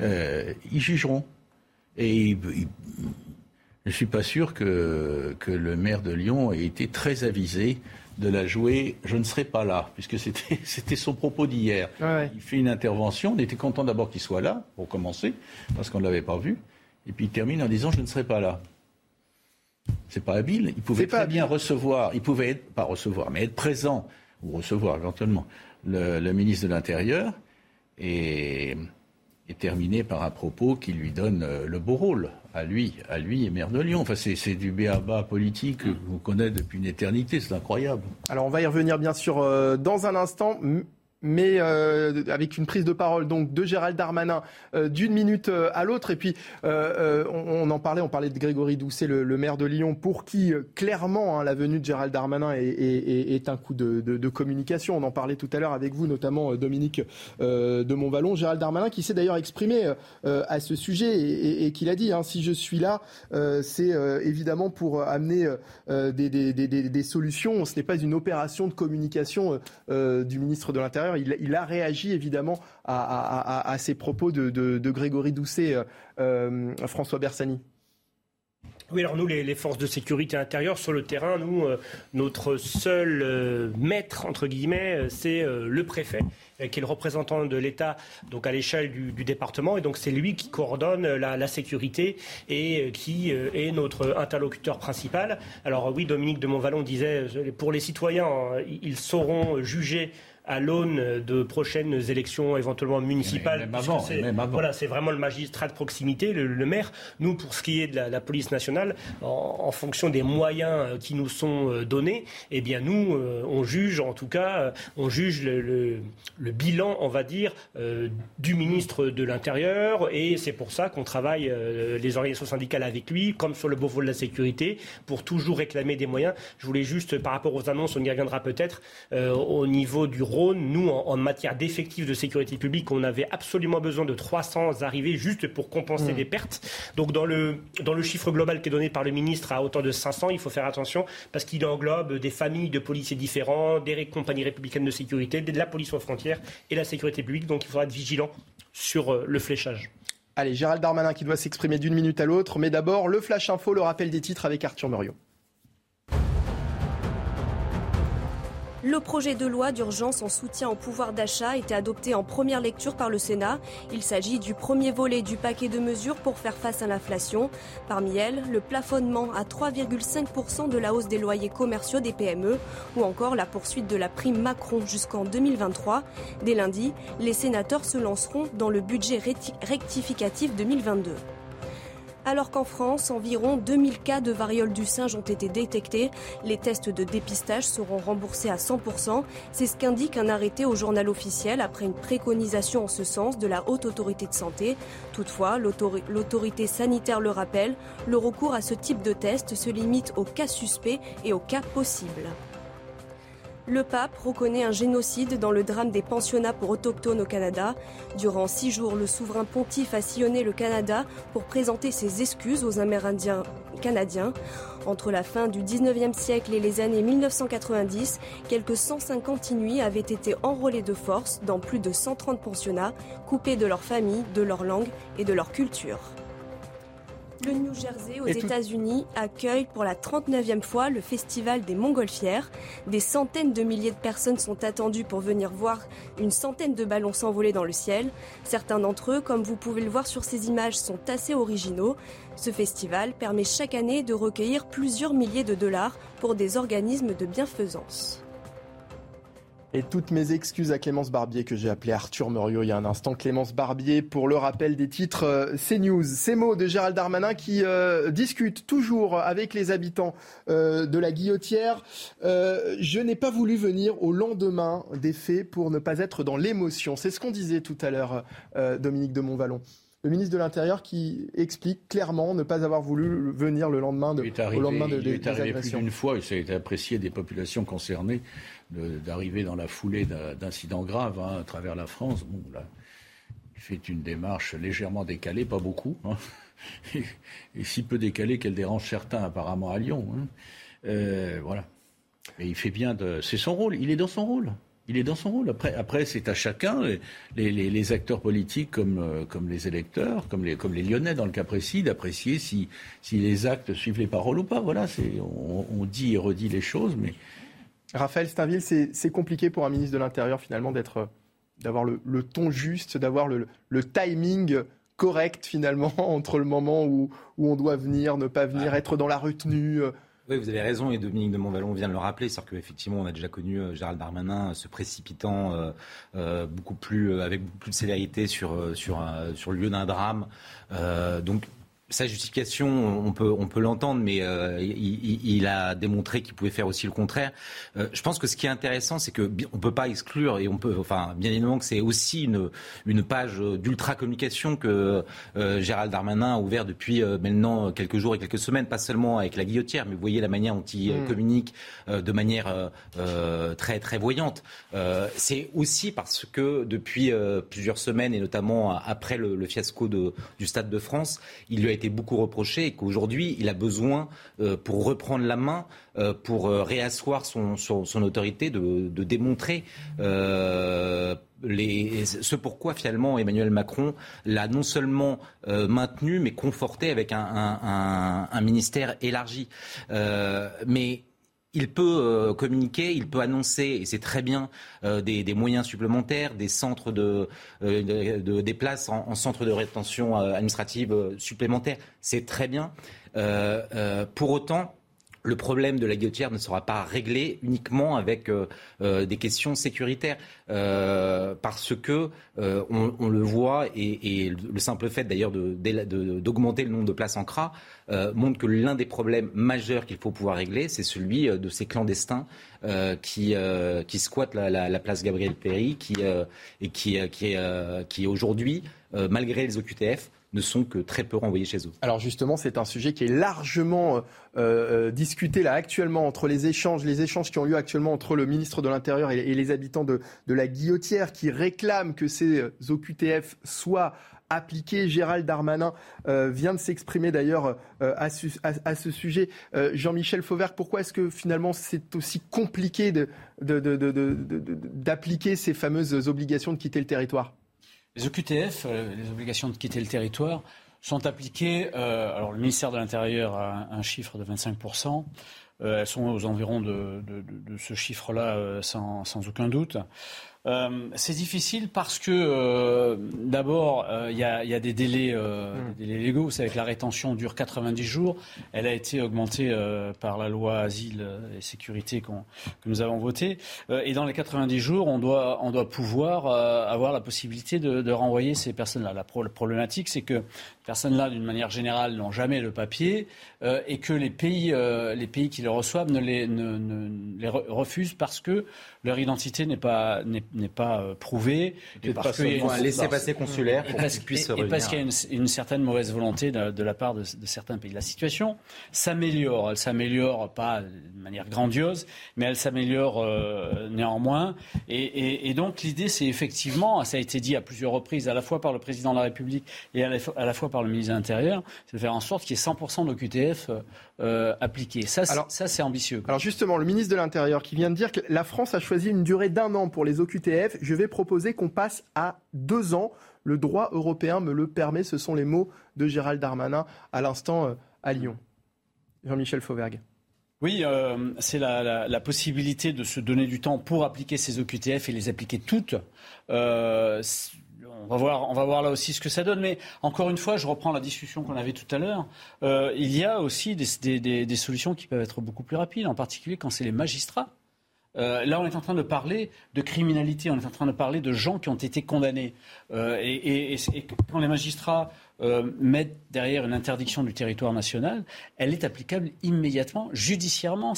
Euh, ils jugeront. Et je ne suis pas sûr que, que le maire de Lyon ait été très avisé de la jouer Je ne serai pas là, puisque c'était son propos d'hier. Il fait une intervention, on était content d'abord qu'il soit là, pour commencer, parce qu'on ne l'avait pas vu. Et puis il termine en disant Je ne serai pas là. C'est pas habile. Il pouvait très bien recevoir, il pouvait être, pas recevoir, mais être présent, ou recevoir éventuellement, le, ministre de l'Intérieur, et, et, terminer par un propos qui lui donne euh, le beau rôle à lui, à lui et maire de Lyon. Enfin, c'est du béaba politique que vous connaissez depuis une éternité, c'est incroyable. Alors on va y revenir bien sûr euh, dans un instant. Mais euh, avec une prise de parole donc de Gérald Darmanin euh, d'une minute euh, à l'autre. Et puis on, en parlait, on parlait de Grégory Doucet, le, maire de Lyon, pour qui clairement hein, la venue de Gérald Darmanin est, un coup de, communication. On en parlait tout à l'heure avec vous, notamment Dominique de Montvalon. Gérald Darmanin qui s'est d'ailleurs exprimé à ce sujet et, qui l'a dit hein, si je suis là, c'est évidemment pour amener des, solutions. Ce n'est pas une opération de communication du ministre de l'Intérieur il, a réagi évidemment à, ces propos de, Grégory Doucet, euh, euh, François Bersani. Oui, alors nous, les, forces de sécurité intérieure sur le terrain, nous, euh, notre seul maître, entre guillemets, c'est le préfet qui est le représentant de l'État donc à l'échelle du, département et donc c'est lui qui coordonne la, sécurité et qui est notre interlocuteur principal. Alors oui, Dominique de Montvalon disait pour les citoyens, ils sauront juger à l'aune de prochaines élections éventuellement municipales. Voilà, c'est vraiment le magistrat de proximité, le, maire. Nous, pour ce qui est de la, police nationale, en, fonction des moyens qui nous sont euh, donnés, eh bien nous, euh, on juge, en tout cas, euh, on juge le, bilan, on va dire, du ministre de l'Intérieur, et c'est pour ça qu'on travaille les organisations syndicales avec lui, comme sur le Beauvau de la sécurité, pour toujours réclamer des moyens. Je voulais juste, par rapport aux annonces, on y reviendra peut-être, au niveau du nous, en, matière d'effectifs de sécurité publique, on avait absolument besoin de 300 arrivées juste pour compenser mmh. des pertes. Donc dans le, dans le chiffre global qui est donné par le ministre à hauteur de 500, il faut faire attention parce qu'il englobe des familles de policiers différents, des compagnies républicaines de sécurité, de la police aux frontières et la sécurité publique. Donc il faudra être vigilant sur euh, le fléchage. Allez, Gérald Darmanin qui doit s'exprimer d'une minute à l'autre. Mais d'abord, le Flash Info, le rappel des titres avec Arthur Muriot. Le projet de loi d'urgence en soutien au pouvoir d'achat a été adopté en première lecture par le Sénat. Il s'agit du premier volet du paquet de mesures pour faire face à l'inflation. Parmi elles, le plafonnement à 3,5% de la hausse des loyers commerciaux des PME ou encore la poursuite de la prime Macron jusqu'en 2023. Dès lundi, les sénateurs se lanceront dans le budget rectificatif 2022. Alors qu'en France, environ 2000 cas de variole du singe ont été détectés, les tests de dépistage seront remboursés à 100%. C'est ce qu'indique un arrêté au journal officiel après une préconisation en ce sens de la Haute Autorité de Santé. Toutefois, l'autorité sanitaire le rappelle, le recours à ce type de test se limite aux cas suspects et aux cas possibles. Le pape reconnaît un génocide dans le drame des pensionnats pour autochtones au Canada. Durant six jours, le souverain pontife a sillonné le Canada pour présenter ses excuses aux Amérindiens canadiens. Entre la fin du 19e siècle et les années 1990, quelques 150 Inuits avaient été enrôlés de force dans plus de 130 pensionnats, coupés de leur famille, de leur langue et de leur culture. Le New Jersey, aux États-Unis, accueille pour la 39e fois le festival des Montgolfières. Des centaines de milliers de personnes sont attendues pour venir voir une centaine de ballons s'envoler dans le ciel. Certains d'entre eux, comme vous pouvez le voir sur ces images, sont assez originaux. Ce festival permet chaque année de recueillir plusieurs milliers de dollars pour des organismes de bienfaisance. Et toutes mes excuses à Clémence Barbier, que j'ai appelé Arthur Muriot il y a un instant. Clémence Barbier, pour le rappel des titres euh, CNews. Ces mots de Gérald Darmanin qui euh, discute toujours avec les habitants euh, de la Guillotière. je n'ai pas voulu venir au lendemain des faits pour ne pas être dans l'émotion. C'est ce qu'on disait tout à l'heure, Dominique de Montvalon le ministre de l'Intérieur qui explique clairement ne pas avoir voulu venir le lendemain de, au lendemain de, il est arrivé plus d'une fois et ça a été apprécié des populations concernées d'arriver dans la foulée d'incidents graves hein, à travers la France. Bon, là, il fait une démarche légèrement décalée, pas beaucoup, hein, et, si peu décalée qu'elle dérange certains apparemment à Lyon. Hein. Euh, voilà. Mais il fait bien de. C'est son rôle. Il est dans son rôle. Il est dans son rôle. Après, après c'est à chacun, les, acteurs politiques comme, euh, comme les électeurs, comme les, comme les Lyonnais dans le cas précis, d'apprécier si, si les actes suivent les paroles ou pas. Voilà, on, on dit et redit les choses, mais... Raphaël Stainville, c'est compliqué pour un ministre de l'Intérieur finalement d'être d'avoir le, ton juste, d'avoir le, le, timing correct finalement entre le moment où, où on doit venir, ne pas venir, être dans la retenue. Euh, oui, vous avez raison, et Dominique de Montvalon vient de le rappeler, c'est-à-dire qu'effectivement, on a déjà connu euh, Gérald Darmanin euh, se précipitant euh, beaucoup plus, avec beaucoup plus de célérité sur, sur, sur le lieu d'un drame. donc, sa justification, on peut, on peut l'entendre, mais euh, il, a démontré qu'il pouvait faire aussi le contraire. Euh, je pense que ce qui est intéressant, c'est que on peut pas exclure et on peut, enfin, bien évidemment que c'est aussi une, une page d'ultra communication que euh, Gérald Darmanin a ouvert depuis maintenant quelques jours et quelques semaines, pas seulement avec la guillotière, mais vous voyez la manière dont il mm. communique de manière très très voyante. c'est aussi parce que depuis plusieurs semaines et notamment après le, le fiasco de, du Stade de France, il lui a été beaucoup reproché et qu'aujourd'hui, il a besoin, euh, pour reprendre la main, euh, pour euh, réasseoir son, son, autorité, de, démontrer les, ce pourquoi finalement Emmanuel Macron l'a non seulement maintenu, mais conforté avec un, un, un ministère élargi. mais il peut euh, communiquer, il peut annoncer, et c'est très bien, euh, des, moyens supplémentaires, des centres de, euh, des places en, en centres de rétention administrative supplémentaires. C'est très bien. pour autant, le problème de la guillotière ne sera pas réglé uniquement avec euh, euh, des questions sécuritaires, euh, parce que on, le voit et, le simple fait d'ailleurs d'augmenter le nombre de places en CRA montre que l'un des problèmes majeurs qu'il faut pouvoir régler, c'est celui de ces clandestins qui, squattent la, place Gabriel Péry, qui, et qui aujourd'hui, malgré les OQTF, ne sont que très peu renvoyés chez eux. Alors justement, c'est un sujet qui est largement euh, euh, discuté là actuellement entre les échanges, les échanges qui ont lieu actuellement entre le ministre de l'Intérieur et, les habitants de, la Guillotière qui réclament que ces euh, OQTF soient appliqués. Gérald Darmanin vient de s'exprimer d'ailleurs à, ce sujet. Jean-Michel Fauvert, pourquoi est-ce que finalement c'est aussi compliqué d'appliquer ces fameuses obligations de quitter le territoire? Les OQTF, euh, les obligations de quitter le territoire, sont appliquées. Euh, alors, le ministère de l'Intérieur a un, chiffre de 25%. Euh, elles sont aux environs de, ce chiffre-là, sans, aucun doute. Euh, c'est difficile parce que euh, d'abord euh, il y, a, des délais, hmm. des délais légaux. Vous savez que la rétention dure 90 jours. Elle a été augmentée par la loi asile et sécurité que nous avons votée. et dans les 90 jours, on doit, on doit pouvoir avoir la possibilité de, de renvoyer ces personnes-là. La, problématique, c'est que ces personnes-là, d'une manière générale, n'ont jamais le papier et que les pays, les pays qui les reçoivent ne les, ne, ne, les refusent parce que leur identité n'est pas, n'est pas euh, prouvée. Et parce qu'il y a un laissez-passer consulaire pour puissent et, parce qu'il y a une, certaine mauvaise volonté de, la part de, certains pays. La situation s'améliore. Elle s'améliore pas de manière grandiose, mais elle s'améliore euh, néanmoins. Et, donc l'idée, c'est effectivement, ça a été dit à plusieurs reprises, à la fois par le président de la République et à la, fois par le ministre de l'Intérieur, c'est de faire en sorte qu'il y ait 100% de QTF euh, appliqués. Ça, ça c'est ambitieux. Alors justement, le ministre de l'Intérieur qui vient de dire que la France a choisi une durée d'un an pour les OQTF. Je vais proposer qu'on passe à deux ans. Le droit européen me le permet. Ce sont les mots de Gérald Darmanin à l'instant euh, à Lyon. Jean-Michel Fauvergue. Oui, euh, c'est la, possibilité de se donner du temps pour appliquer ces OQTF et les appliquer toutes. Euh, on va, voir, on va voir là aussi ce que ça donne. Mais encore une fois, je reprends la discussion qu'on avait tout à l'heure. il y a aussi des, solutions qui peuvent être beaucoup plus rapides, en particulier quand c'est les magistrats euh, là, on est en train de parler de criminalité, on est en train de parler de gens qui ont été condamnés. Euh, et, quand les magistrats euh, mettent derrière une interdiction du territoire national, elle est applicable immédiatement, judiciairement.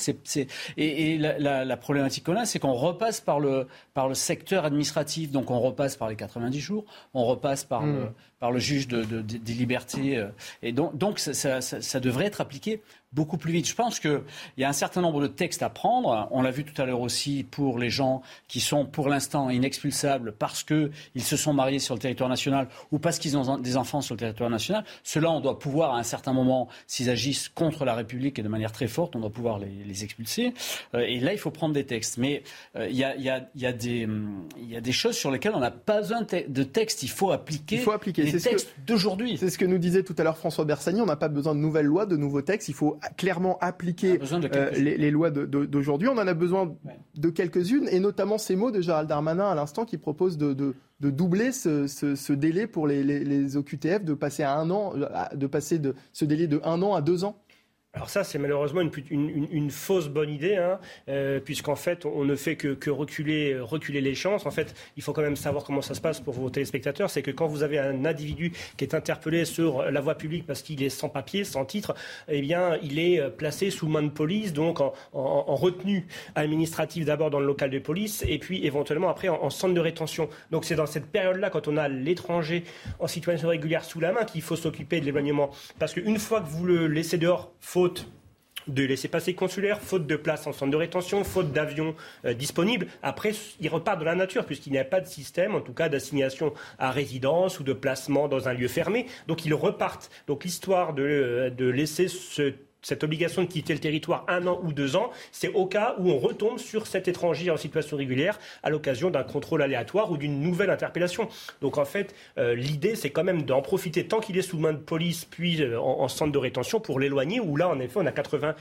et, la, problématique qu'on a, c'est qu'on repasse par le, par le secteur administratif, donc on repasse par les 90 jours, on repasse par, le, hmm. par le juge de, des libertés. et donc, donc ça devrait être appliqué beaucoup plus vite. Je pense qu'il y a un certain nombre de textes à prendre. On l'a vu tout à l'heure aussi pour les gens qui sont pour l'instant inexpulsables parce qu'ils se sont mariés sur le territoire national ou parce qu'ils ont des enfants sur le territoire national. Cela, on doit pouvoir à un certain moment, s'ils agissent contre la République et de manière très forte, on doit pouvoir les, expulser. Euh, et là, il faut prendre des textes. Mais euh, il y, a, des choses sur lesquelles on n'a pas besoin de textes. Il faut appliquer, il faut appliquer. les textes d'aujourd'hui. C'est ce que nous disait tout à l'heure François Bersani. On n'a pas besoin de nouvelles lois, de nouveaux textes. Il faut clairement appliquer euh, les, lois d'aujourd'hui. On en a besoin de quelques-unes, et notamment ces mots de Gérald Darmanin à l'instant qui propose de, doubler ce, délai pour les, OQTF, de passer à un an, de passer de ce délai de un an à deux ans. Alors ça, c'est malheureusement une, fausse bonne idée, hein, euh, puisqu'en fait, on ne fait que, reculer, reculer les chances. En fait, il faut quand même savoir comment ça se passe pour vos téléspectateurs. C'est que quand vous avez un individu qui est interpellé sur la voie publique parce qu'il est sans papier, sans titre, eh bien, il est euh, placé sous main de police, donc en, retenue administrative d'abord dans le local de police, et puis éventuellement après en, centre de rétention. Donc c'est dans cette période-là, quand on a l'étranger en situation régulière sous la main, qu'il faut s'occuper de l'éloignement. Parce qu'une fois que vous le laissez dehors, faut de laisser passer consulaire, faute de place en centre de rétention, faute d'avions euh, disponibles. Après, il repart de la nature, puisqu'il n'y a pas de système, en tout cas, d'assignation à résidence ou de placement dans un lieu fermé. Donc, ils repartent. Donc, l'histoire de, euh, de laisser ce cette obligation de quitter le territoire un an ou deux ans, c'est au cas où on retombe sur cet étranger en situation régulière à l'occasion d'un contrôle aléatoire ou d'une nouvelle interpellation. Donc en fait, euh, l'idée, c'est quand même d'en profiter tant qu'il est sous main de police, puis euh, en, centre de rétention pour l'éloigner, où là, en effet, on a 90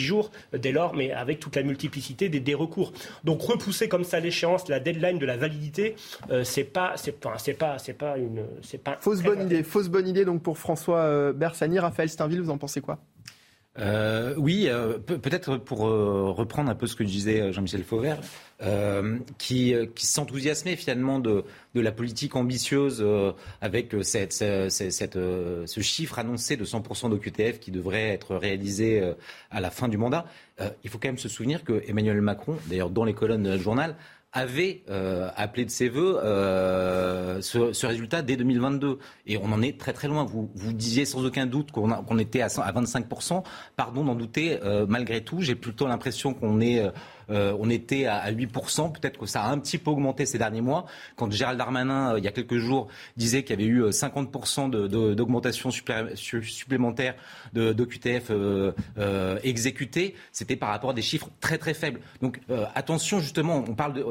jours dès lors, mais avec toute la multiplicité des, recours. Donc repousser comme ça l'échéance, la deadline de la validité, euh, c'est pas, c'est pas, c'est pas, c'est pas une, c'est pas. Fausse bonne idée, fausse bonne idée donc pour François Bersani, Raphaël Steinville, vous en pensez quoi? Euh, oui, euh, peut-être pour euh, reprendre un peu ce que disait Jean-Michel Fauvert, qui, qui s'enthousiasmait finalement de, de, la politique ambitieuse avec cette, cette, ce chiffre annoncé de 100% d'OQTF qui devrait être réalisé à la fin du mandat. il faut quand même se souvenir que Emmanuel Macron, d'ailleurs dans les colonnes du journal, avait euh, appelé de ses voeux euh, ce, résultat dès 2022. Et on en est très très loin. Vous, vous disiez sans aucun doute qu'on était à, à 25%. Pardon d'en douter. Euh, malgré tout, j'ai plutôt l'impression qu'on est euh, on était à, 8%. Peut-être que ça a un petit peu augmenté ces derniers mois. Quand Gérald Darmanin, euh, il y a quelques jours, disait qu'il y avait eu 50% euh, d'augmentation supplémentaire d'OQTF euh, exécutés, c'était par rapport à des chiffres très très faibles. Donc attention, justement, on parle de,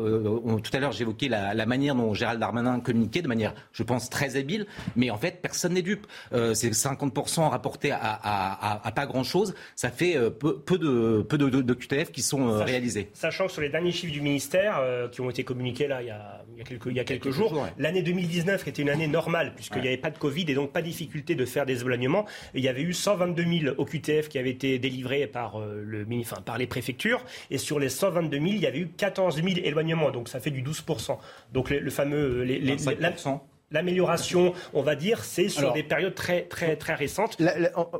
tout à l'heure, j'évoquais la, la, manière dont Gérald Darmanin communiquait de manière, je pense, très habile, mais en fait, personne n'est dupe. c'est 50% rapporté à, à, à, pas grand-chose. Ça fait peu, peu de peu d'OQTF qui sont réalisés. Sachant que sur les derniers chiffres du ministère euh, qui ont été communiqués là il y a, il y a quelques, il y a quelques, jours, l'année 2019 qui était une année normale puisqu'il n'y avait pas de Covid et donc pas de difficulté de faire des éloignements, il y avait eu 122 000 OQTF qui avaient été délivrés par, euh, le, enfin, par les préfectures. Et sur les 122 000 il y avait eu 14 000 éloignements. Donc ça fait du 12% Donc le, fameux les, les, L'amélioration, on va dire, c'est sur des périodes très, très, très récentes.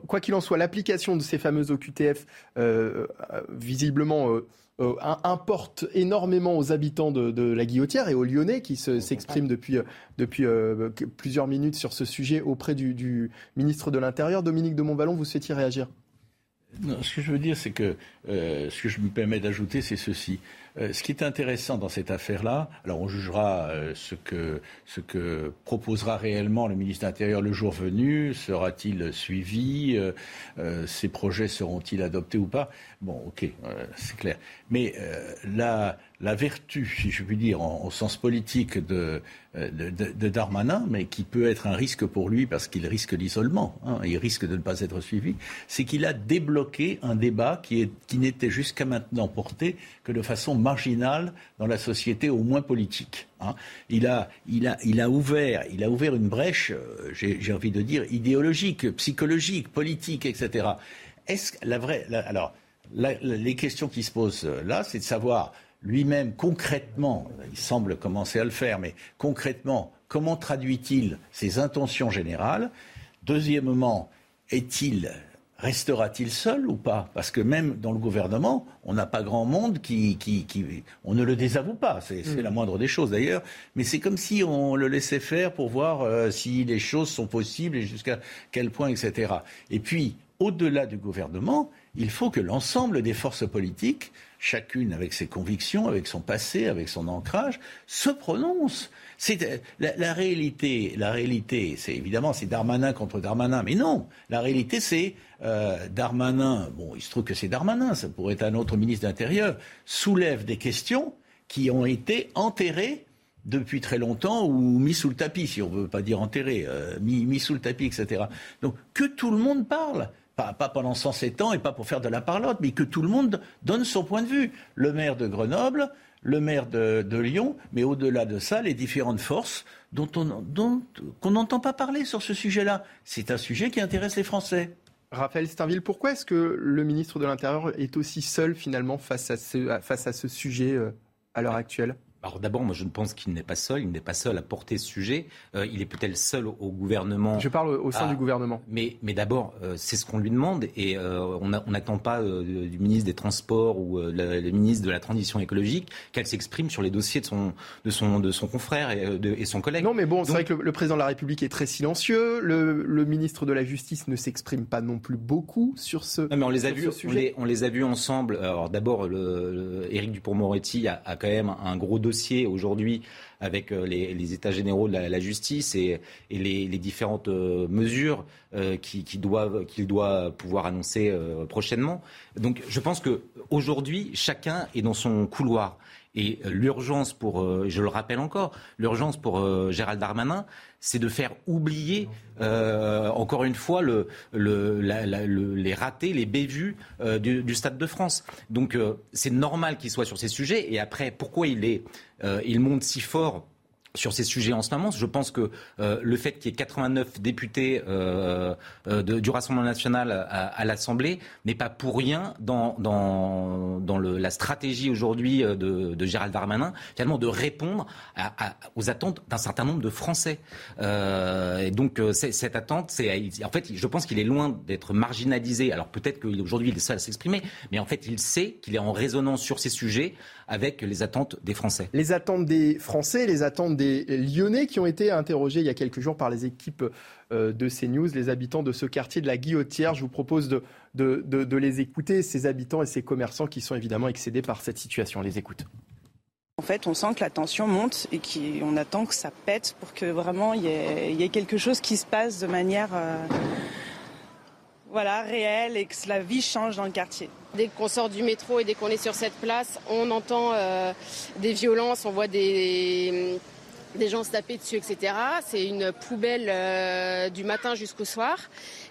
quoi qu'il en soit, l'application de ces fameux OQTF, euh, visiblement, euh, importe énormément aux habitants de, la Guillotière et aux Lyonnais qui s'expriment depuis, euh, depuis euh, plusieurs minutes sur ce sujet auprès du, ministre de l'Intérieur. Dominique de Montvalon, vous souhaitiez réagir? Ce que je veux dire, c'est que ce que je me permets d'ajouter, c'est ceci. Euh, ce qui est intéressant dans cette affaire-là, alors on jugera euh, ce, que, ce que proposera réellement le ministre de l'Intérieur le jour venu. Sera-t-il suivi euh, Ces projets seront-ils adoptés ou pas? Bon, ok, c'est clair. Mais la, la vertu, si je puis dire, en, au sens politique de, de, Darmanin, mais qui peut être un risque pour lui parce qu'il risque l'isolement, hein, il risque de ne pas être suivi, c'est qu'il a débloqué un débat qui, n'était jusqu'à maintenant porté que de façon marginal dans la société, au moins politique. Hein. Il, a ouvert, il a ouvert une brèche, euh, j'ai envie de dire, idéologique, psychologique, politique, etc. Est-ce la vraie. alors, les questions qui se posent euh, là, c'est de savoir lui-même concrètement, il semble commencer à le faire, mais concrètement, comment traduit-il ses intentions générales? Deuxièmement, est-il restera-t-il seul ou pas? Parce que même dans le gouvernement, on n'a pas grand monde qui, qui, On ne le désavoue pas, c'est mm. la moindre des choses d'ailleurs, mais c'est comme si on le laissait faire pour voir euh, si les choses sont possibles et jusqu'à quel point, etc. Et puis, au-delà du gouvernement, il faut que l'ensemble des forces politiques, chacune avec ses convictions, avec son passé, avec son ancrage, se prononcent. C'est la, réalité. La réalité, c'est évidemment c'est Darmanin contre Darmanin, mais non. La réalité, c'est euh, Darmanin. Bon, il se trouve que c'est Darmanin. Ça pourrait être un autre ministre d'Intérieur. Soulève des questions qui ont été enterrées depuis très longtemps ou mis sous le tapis, si on ne veut pas dire enterré, euh, mis, mis, sous le tapis, etc. Donc que tout le monde parle. Pas, pendant 107 ans et pas pour faire de la parlotte, mais que tout le monde donne son point de vue. Le maire de Grenoble, le maire de, Lyon, mais au-delà de ça, les différentes forces dont on qu'on n'entend pas parler sur ce sujet-là. C'est un sujet qui intéresse les Français. Raphaël Steinville, pourquoi est-ce que le ministre de l'Intérieur est aussi seul finalement face à ce, face à ce sujet à l'heure actuelle? Alors d'abord, moi je ne pense qu'il n'est pas seul, il n'est pas seul à porter ce sujet, euh, il est peut-être seul au, gouvernement. Je parle au sein du gouvernement. Mais, mais d'abord, euh, c'est ce qu'on lui demande et euh, on n'attend pas du ministre des Transports ou le, ministre de la Transition écologique qu'elle s'exprime sur les dossiers de son, de son, de son confrère et, de, et son collègue. Non mais bon, c'est vrai que le, président de la République est très silencieux, le, le ministre de la Justice ne s'exprime pas non plus beaucoup sur ce Non mais on les a vus, on les, on les, a vus ensemble. Alors d'abord, Éric Dupond-Moretti a, a, quand même un gros dossier aujourd'hui avec euh, les, États généraux de la, justice et, les, différentes euh, mesures euh, qu'il doit, doit pouvoir annoncer prochainement. Donc je pense qu'aujourd'hui, chacun est dans son couloir. Et l'urgence pour, je le rappelle encore, l'urgence pour Gérald Darmanin, c'est de faire oublier, euh, encore une fois, le, les ratés, les bévues euh, du, Stade de France. Donc euh, c'est normal qu'il soit sur ces sujets. Et après, pourquoi il, est, il monte si fort sur ces sujets en ce moment. Je pense que euh, le fait qu'il y ait 89 députés euh, euh, de, du Rassemblement national à, à l'Assemblée n'est pas pour rien dans, dans, dans le, la stratégie aujourd'hui de, de, Gérald Darmanin, finalement de répondre à, à, aux attentes d'un certain nombre de Français. et donc cette attente, c'est en fait, je pense qu'il est loin d'être marginalisé. Alors peut-être qu'aujourd'hui il est seul à s'exprimer, mais en fait il sait qu'il est en résonance sur ces sujets avec les attentes des Français. Les attentes des Français, les attentes des Lyonnais qui ont été interrogés il y a quelques jours par les équipes euh, de CNews, les habitants de ce quartier de la Guillotière. Je vous propose de, de, les écouter, ces habitants et ces commerçants qui sont évidemment excédés par cette situation. On les écoute. En fait, on sent que la tension monte et qu'on attend que ça pète pour que vraiment il y, ait, quelque chose qui se passe de manière euh, voilà, réelle et que la vie change dans le quartier. Dès qu'on sort du métro et dès qu'on est sur cette place, on entend euh, des violences, on voit des, des gens se taper dessus, etc. C'est une poubelle euh, du matin jusqu'au soir.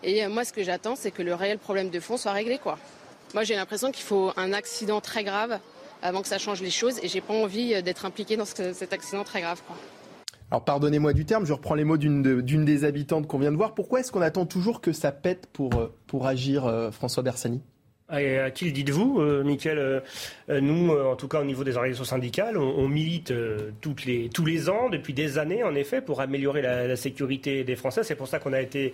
Et euh, moi, ce que j'attends, c'est que le réel problème de fond soit réglé. Quoi. Moi, j'ai l'impression qu'il faut un accident très grave avant que ça change les choses. Et j'ai pas envie d'être impliqué dans cet accident très grave. Quoi. Alors pardonnez-moi du terme, je reprends les mots d'une des habitantes qu'on vient de voir. Pourquoi est-ce qu'on attend toujours que ça pète pour, pour agir, François Bersani? À qui le dites-vous, euh, euh, euh, Nous, en tout cas au niveau des organisations syndicales, on, milite tous les ans, depuis des années en effet, pour améliorer la sécurité des Français. C'est pour ça qu'on a été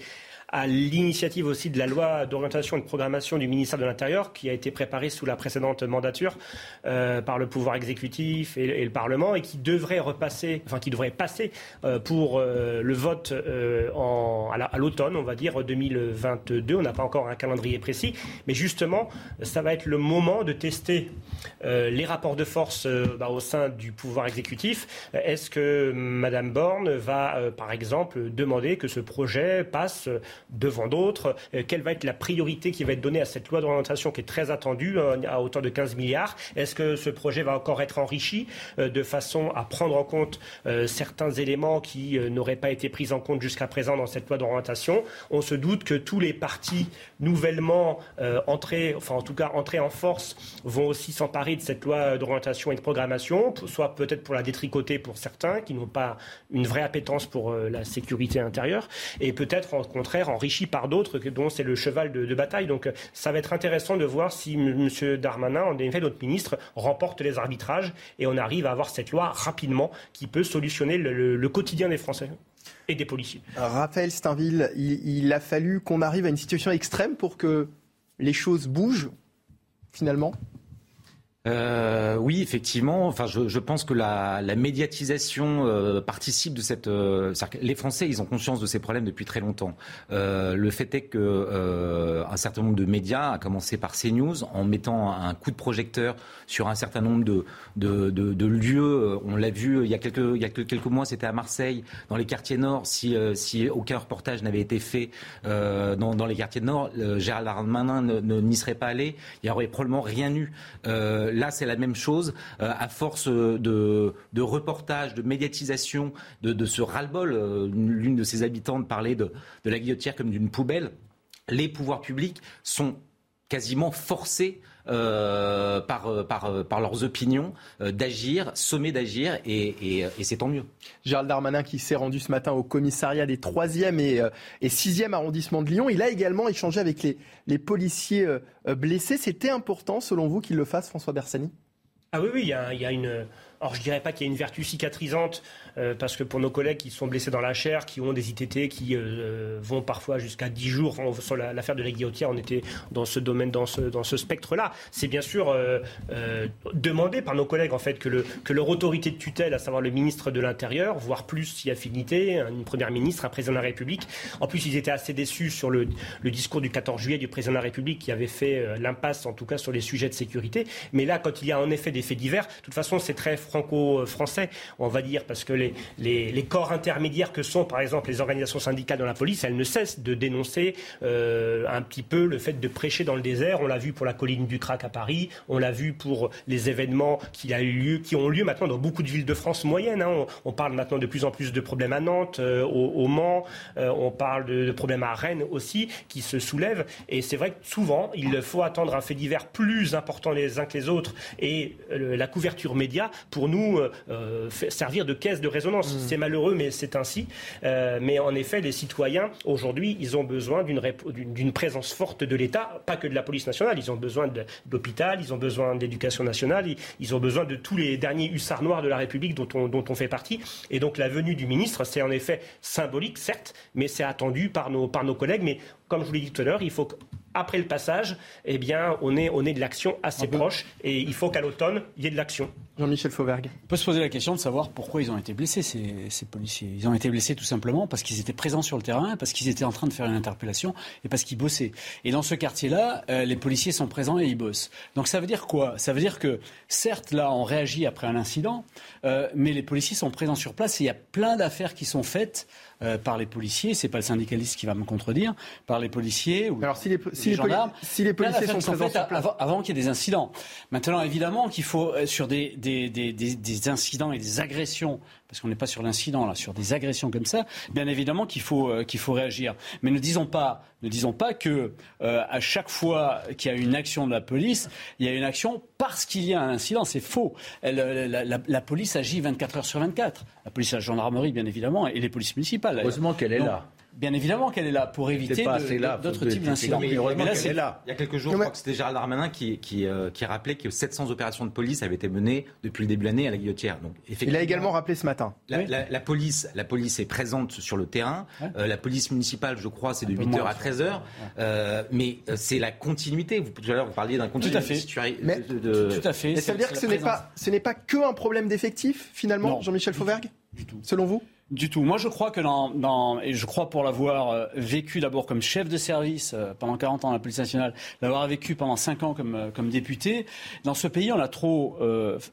à l'initiative aussi de la loi d'orientation et de programmation du ministère de l'Intérieur qui a été préparée sous la précédente mandature euh, par le pouvoir exécutif et, le Parlement et qui devrait repasser, enfin qui devrait passer euh, pour euh, le vote à l'automne, on va dire 2022. On n'a pas encore un calendrier précis, mais justement, ça va être le moment de tester les rapports de force bah, au sein du pouvoir exécutif. Est-ce que Madame Borne va, par exemple, demander que ce projet passe devant d'autres. Euh, Quelle va être la priorité qui va être donnée à cette loi d'orientation qui est très attendue euh, à hauteur de 15 milliards? Est-ce que ce projet va encore être enrichi euh, de façon à prendre en compte certains éléments qui n'auraient pas été pris en compte jusqu'à présent dans cette loi d'orientation? On se doute que tous les partis nouvellement entrés, enfin en tout cas entrés en force, vont aussi s'emparer de cette loi d'orientation et de programmation, soit peut-être pour la détricoter pour certains qui n'ont pas une vraie appétence pour la sécurité intérieure, et peut-être au contraire enrichi par d'autres dont c'est le cheval de, bataille. Donc ça va être intéressant de voir si M. Darmanin, en effet notre ministre, remporte les arbitrages et on arrive à avoir cette loi rapidement qui peut solutionner le, quotidien des Français et des policiers. Raphaël Steinville, il a fallu qu'on arrive à une situation extrême pour que les choses bougent finalement? Euh, oui, effectivement. Enfin, je, pense que la, médiatisation euh, participe de cette. Euh, les Français, ils ont conscience de ces problèmes depuis très longtemps. Euh, le fait est que un certain nombre de médias, à commencer par CNews, en mettant un coup de projecteur sur un certain nombre de, lieux, on l'a vu il y a quelques, mois, c'était à Marseille, dans les quartiers nord. Si, si aucun reportage n'avait été fait dans, dans, les quartiers nord, Gérald Darmanin n'y serait pas allé. Il y aurait probablement rien eu. Là, c'est la même chose. Euh, à force de, reportages, de médiatisation, de, ce ras-le-bol, euh, l'une de ses habitantes parlait de, la guillotière comme d'une poubelle. Les pouvoirs publics sont quasiment forcés euh, par, leurs opinions d'agir, sommer d'agir, et, c'est tant mieux. Gérald Darmanin qui s'est rendu ce matin au commissariat des 3e et, et 6e arrondissements de Lyon, il a également échangé avec les, les policiers blessés. C'était important, selon vous, qu'il le fasse, François Bersani? Ah oui, oui, il y a, une alors je dirais pas qu'il y a une vertu cicatrisante, euh, parce que pour nos collègues qui sont blessés dans la chair, qui ont des ITT, qui euh, vont parfois jusqu'à 10 jours, sur l'affaire de la guillotière, on était dans ce domaine, dans ce, spectre-là. C'est bien sûr euh, demandé par nos collègues en fait que, le, que leur autorité de tutelle, à savoir le ministre de l'Intérieur, voire plus si affinité, une première ministre, un président de la République. En plus, ils étaient assez déçus sur le discours du 14 juillet du président de la République qui avait fait l'impasse, en tout cas, sur les sujets de sécurité. Mais là, quand il y a en effet des faits divers, de toute façon, c'est très franco-français, on va dire, parce que les, les, corps intermédiaires que sont, par exemple, les organisations syndicales dans la police, elles ne cessent de dénoncer euh, un petit peu le fait de prêcher dans le désert. On l'a vu pour la colline du Crac à Paris, on l'a vu pour les événements qui, ont lieu maintenant dans beaucoup de villes de France moyenne. Hein. On, parle maintenant de plus en plus de problèmes à Nantes, euh, au, Mans, euh, on parle de, problèmes à Rennes aussi qui se soulèvent. Et c'est vrai que souvent, il faut attendre un fait divers plus important les uns que les autres et la couverture média pour nous servir de caisse de résonance. Mm. C'est malheureux, mais c'est ainsi. Euh, mais en effet, les citoyens, aujourd'hui, ils ont besoin d'une présence forte de l'État, pas que de la police nationale. Ils ont besoin de, l'hôpital, ils ont besoin d'éducation nationale, ils, ont besoin de tous les derniers hussards noirs de la République dont on, dont on fait partie. Et donc la venue du ministre, c'est en effet symbolique, certes, mais c'est attendu par nos, par nos collègues. Mais comme je vous l'ai dit tout à l'heure, il faut après le passage, eh bien, on est, on est de l'action assez proche et il faut qu'à l'automne, il y ait de l'action. Jean-Michel Fauvergue. On peut se poser la question de savoir pourquoi ils ont été blessés, ces, policiers. Ils ont été blessés tout simplement parce qu'ils étaient présents sur le terrain, parce qu'ils étaient en train de faire une interpellation et parce qu'ils bossaient. Et dans ce quartier-là, euh, les policiers sont présents et ils bossent. Donc ça veut dire quoi? Ça veut dire que, certes, là, on réagit après un incident, euh, mais les policiers sont présents sur place et il y a plein d'affaires qui sont faites euh, par les policiers, c'est pas le syndicaliste qui va me contredire, par les policiers ou Alors si les, si les, gendarmes, si les policiers sont, présents avant, qu'il y ait des incidents. Maintenant, évidemment qu'il faut euh, sur des, des, des, des, incidents et des agressions parce qu'on n'est pas sur l'incident là, sur des agressions comme ça, bien évidemment qu'il faut, euh, qu'il faut réagir. Mais ne disons pas, ne disons pas que euh, à chaque fois qu'il y a une action de la police, il y a une action parce qu'il y a un incident. C'est faux. la, police agit 24 heures sur 24. La police, la gendarmerie, bien évidemment, et les polices municipales. Heureusement qu'elle est là. Bien évidemment qu'elle est là pour éviter d'autres types d'incidents. Mais, là, est là. Il y a quelques jours, je crois que c'était Gérald Darmanin qui, qui, euh, qui, rappelait que 700 opérations de police avaient été menées depuis le début de l'année à la guillotière. Donc, Il a également rappelé ce matin. La, police, la police est présente sur le terrain. Euh, la police municipale, je crois, c'est de 8h à 13h. Euh, mais c'est la continuité. Vous, tout à l'heure, vous parliez d'un continuité. Tout à fait. Mais, tout à fait. Mais ça veut dire que ce n'est pas, ce n'est pas que un problème d'effectif, finalement, Jean-Michel Fauvergue Du tout. Selon vous du tout. Moi, je crois que et je crois pour l'avoir euh, vécu d'abord comme chef de service euh, pendant 40 ans à la police nationale, l'avoir vécu pendant 5 ans comme, euh, comme député, dans ce pays, on a trop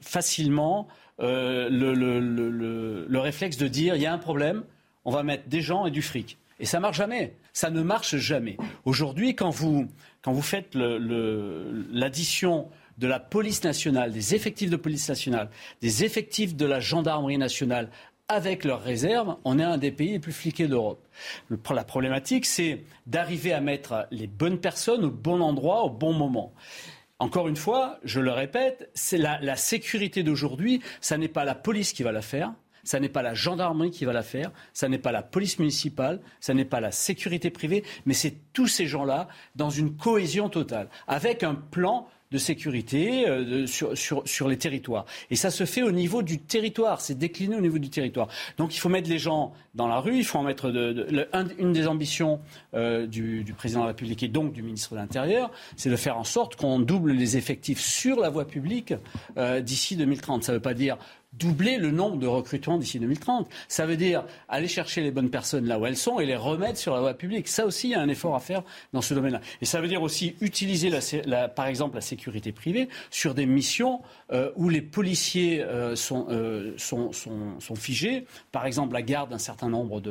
facilement le, le, le, réflexe de dire il y a un problème, on va mettre des gens et du fric. Et ça marche jamais. Ça ne marche jamais. Aujourd'hui, quand vous, quand vous faites l'addition de la police nationale, des effectifs de police nationale, des effectifs de la gendarmerie nationale, avec leurs réserves, on est un des pays les plus fliqués d'Europe. La problématique, c'est d'arriver à mettre les bonnes personnes au bon endroit, au bon moment. Encore une fois, je le répète, c'est la, sécurité d'aujourd'hui, ça n'est pas la police qui va la faire, ça n'est pas la gendarmerie qui va la faire, ça n'est pas la police municipale, ça n'est pas la sécurité privée, mais c'est tous ces gens-là dans une cohésion totale, avec un plan de sécurité euh, sur, sur, les territoires. Et ça se fait au niveau du territoire, c'est décliné au niveau du territoire. Donc il faut mettre les gens dans la rue, il faut en mettre une des ambitions euh, du, du, président de la République et donc du ministre de l'Intérieur, c'est de faire en sorte qu'on double les effectifs sur la voie publique euh, d'ici 2030. Ça ne veut pas dire doubler le nombre de recrutements d'ici 2030. Ça veut dire aller chercher les bonnes personnes là où elles sont et les remettre sur la voie publique. Ça aussi, il y a un effort à faire dans ce domaine-là. Et ça veut dire aussi utiliser, par exemple, la sécurité privée sur des missions euh, où les policiers euh, euh, sont, figés, par exemple la garde d'un certain nombre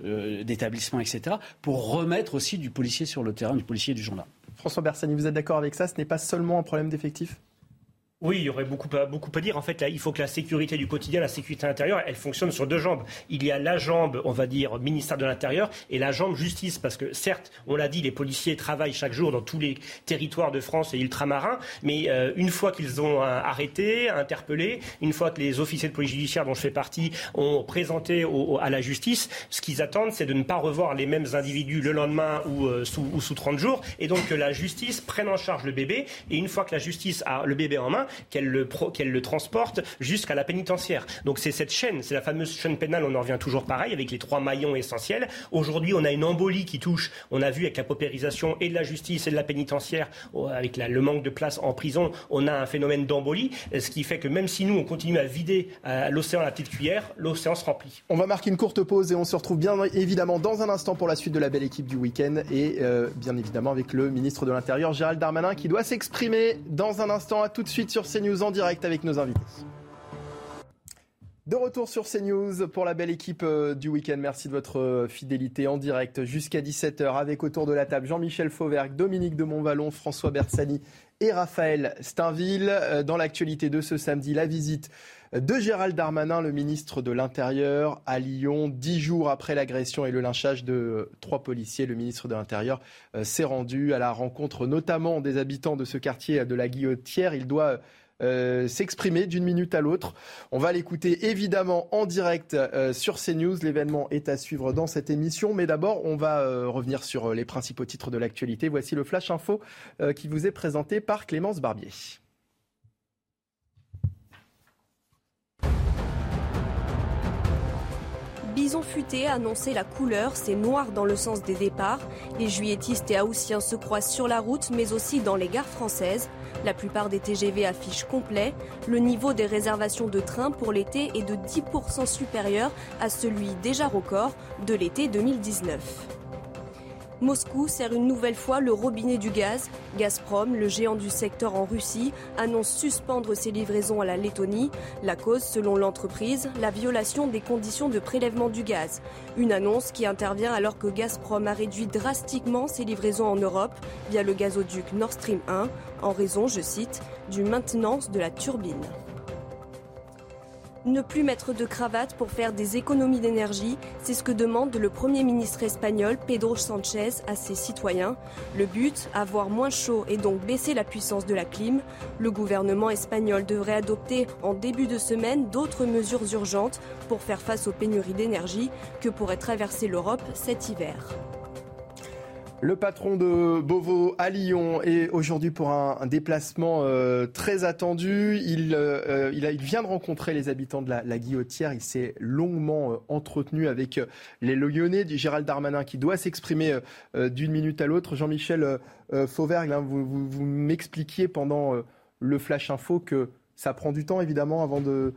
d'établissements, etc., pour remettre aussi du policier sur le terrain, du policier du gendarme. François Bersani, vous êtes d'accord avec ça? Ce n'est pas seulement un problème d'effectifs? Oui, il y aurait beaucoup, beaucoup à dire. En fait, là, il faut que la sécurité du quotidien, la sécurité intérieure, elle fonctionne sur deux jambes. Il y a la jambe, on va dire, ministère de l'Intérieur et la jambe justice. Parce que, certes, on l'a dit, les policiers travaillent chaque jour dans tous les territoires de France et ultramarins. Mais euh, une fois qu'ils ont euh, arrêté, interpellé, une fois que les officiers de police judiciaire dont je fais partie ont présenté à la justice, ce qu'ils attendent, c'est de ne pas revoir les mêmes individus le lendemain ou, euh, sous, ou sous 30 jours. Et donc que la justice prenne en charge le bébé. Et une fois que la justice a le bébé en main, qu'elle le, le transporte jusqu'à la pénitentiaire. Donc c'est cette chaîne, c'est la fameuse chaîne pénale, on en revient toujours pareil, avec les trois maillons essentiels. Aujourd'hui, on a une embolie qui touche, on a vu avec la paupérisation et de la justice et de la pénitentiaire, avec le manque de place en prison, on a un phénomène d'embolie, ce qui fait que même si nous, on continue à vider euh, l'océan à la petite cuillère, l'océan se remplit. On va marquer une courte pause et on se retrouve bien évidemment dans un instant pour la suite de la belle équipe du week-end et euh, bien évidemment avec le ministre de l'Intérieur, Gérald Darmanin, qui doit s'exprimer dans un instant. À tout de suite sur CNews en direct avec nos invités. De retour sur CNews pour la belle équipe euh, du week-end. Merci de votre euh, fidélité en direct jusqu'à 17h avec autour de la table Jean-Michel Fauvergue, Dominique de Montvalon, François Bersani et Raphaël Steinville. Euh, dans l'actualité de ce samedi, la visite de Gérald Darmanin, le ministre de l'Intérieur, à Lyon. Dix jours après l'agression et le lynchage de trois policiers, le ministre de l'Intérieur s'est rendu à la rencontre notamment des habitants de ce quartier de la Guillotière. Il doit euh, s'exprimer d'une minute à l'autre. On va l'écouter évidemment en direct euh, sur CNews. L'événement est à suivre dans cette émission. Mais d'abord, on va euh, revenir sur les principaux titres de l'actualité. Voici le Flash Info qui vous est présenté par Clémence Barbier. Bison futé a annoncé la couleur, c'est noir dans le sens des départs. Les juilletistes et haussiens se croisent sur la route, mais aussi dans les gares françaises. La plupart des TGV affichent complet. Le niveau des réservations de trains pour l'été est de 10% supérieur à celui déjà record de l'été 2019. Moscou sert une nouvelle fois le robinet du gaz. Gazprom, le géant du secteur en Russie, annonce suspendre ses livraisons à la Lettonie. La cause, selon l'entreprise, la violation des conditions de prélèvement du gaz. Une annonce qui intervient alors que Gazprom a réduit drastiquement ses livraisons en Europe via le gazoduc Nord Stream 1 en raison, je cite, du maintenance de la turbine. Ne plus mettre de cravate pour faire des économies d'énergie, c'est ce que demande le Premier ministre espagnol Pedro Sanchez à ses citoyens. Le but, avoir moins chaud et donc baisser la puissance de la clim. Le gouvernement espagnol devrait adopter en début de semaine d'autres mesures urgentes pour faire face aux pénuries d'énergie que pourrait traverser l'Europe cet hiver. Le patron de Beauvau à Lyon est aujourd'hui pour un, déplacement euh, très attendu. Il, euh, il, vient de rencontrer les habitants de la, Guillotière. Il s'est longuement euh, entretenu avec les Lyonnais, du Gérald Darmanin qui doit s'exprimer d'une minute à l'autre. Jean-Michel Fauvergue, vous m'expliquiez pendant le Flash Info que ça prend du temps évidemment avant de,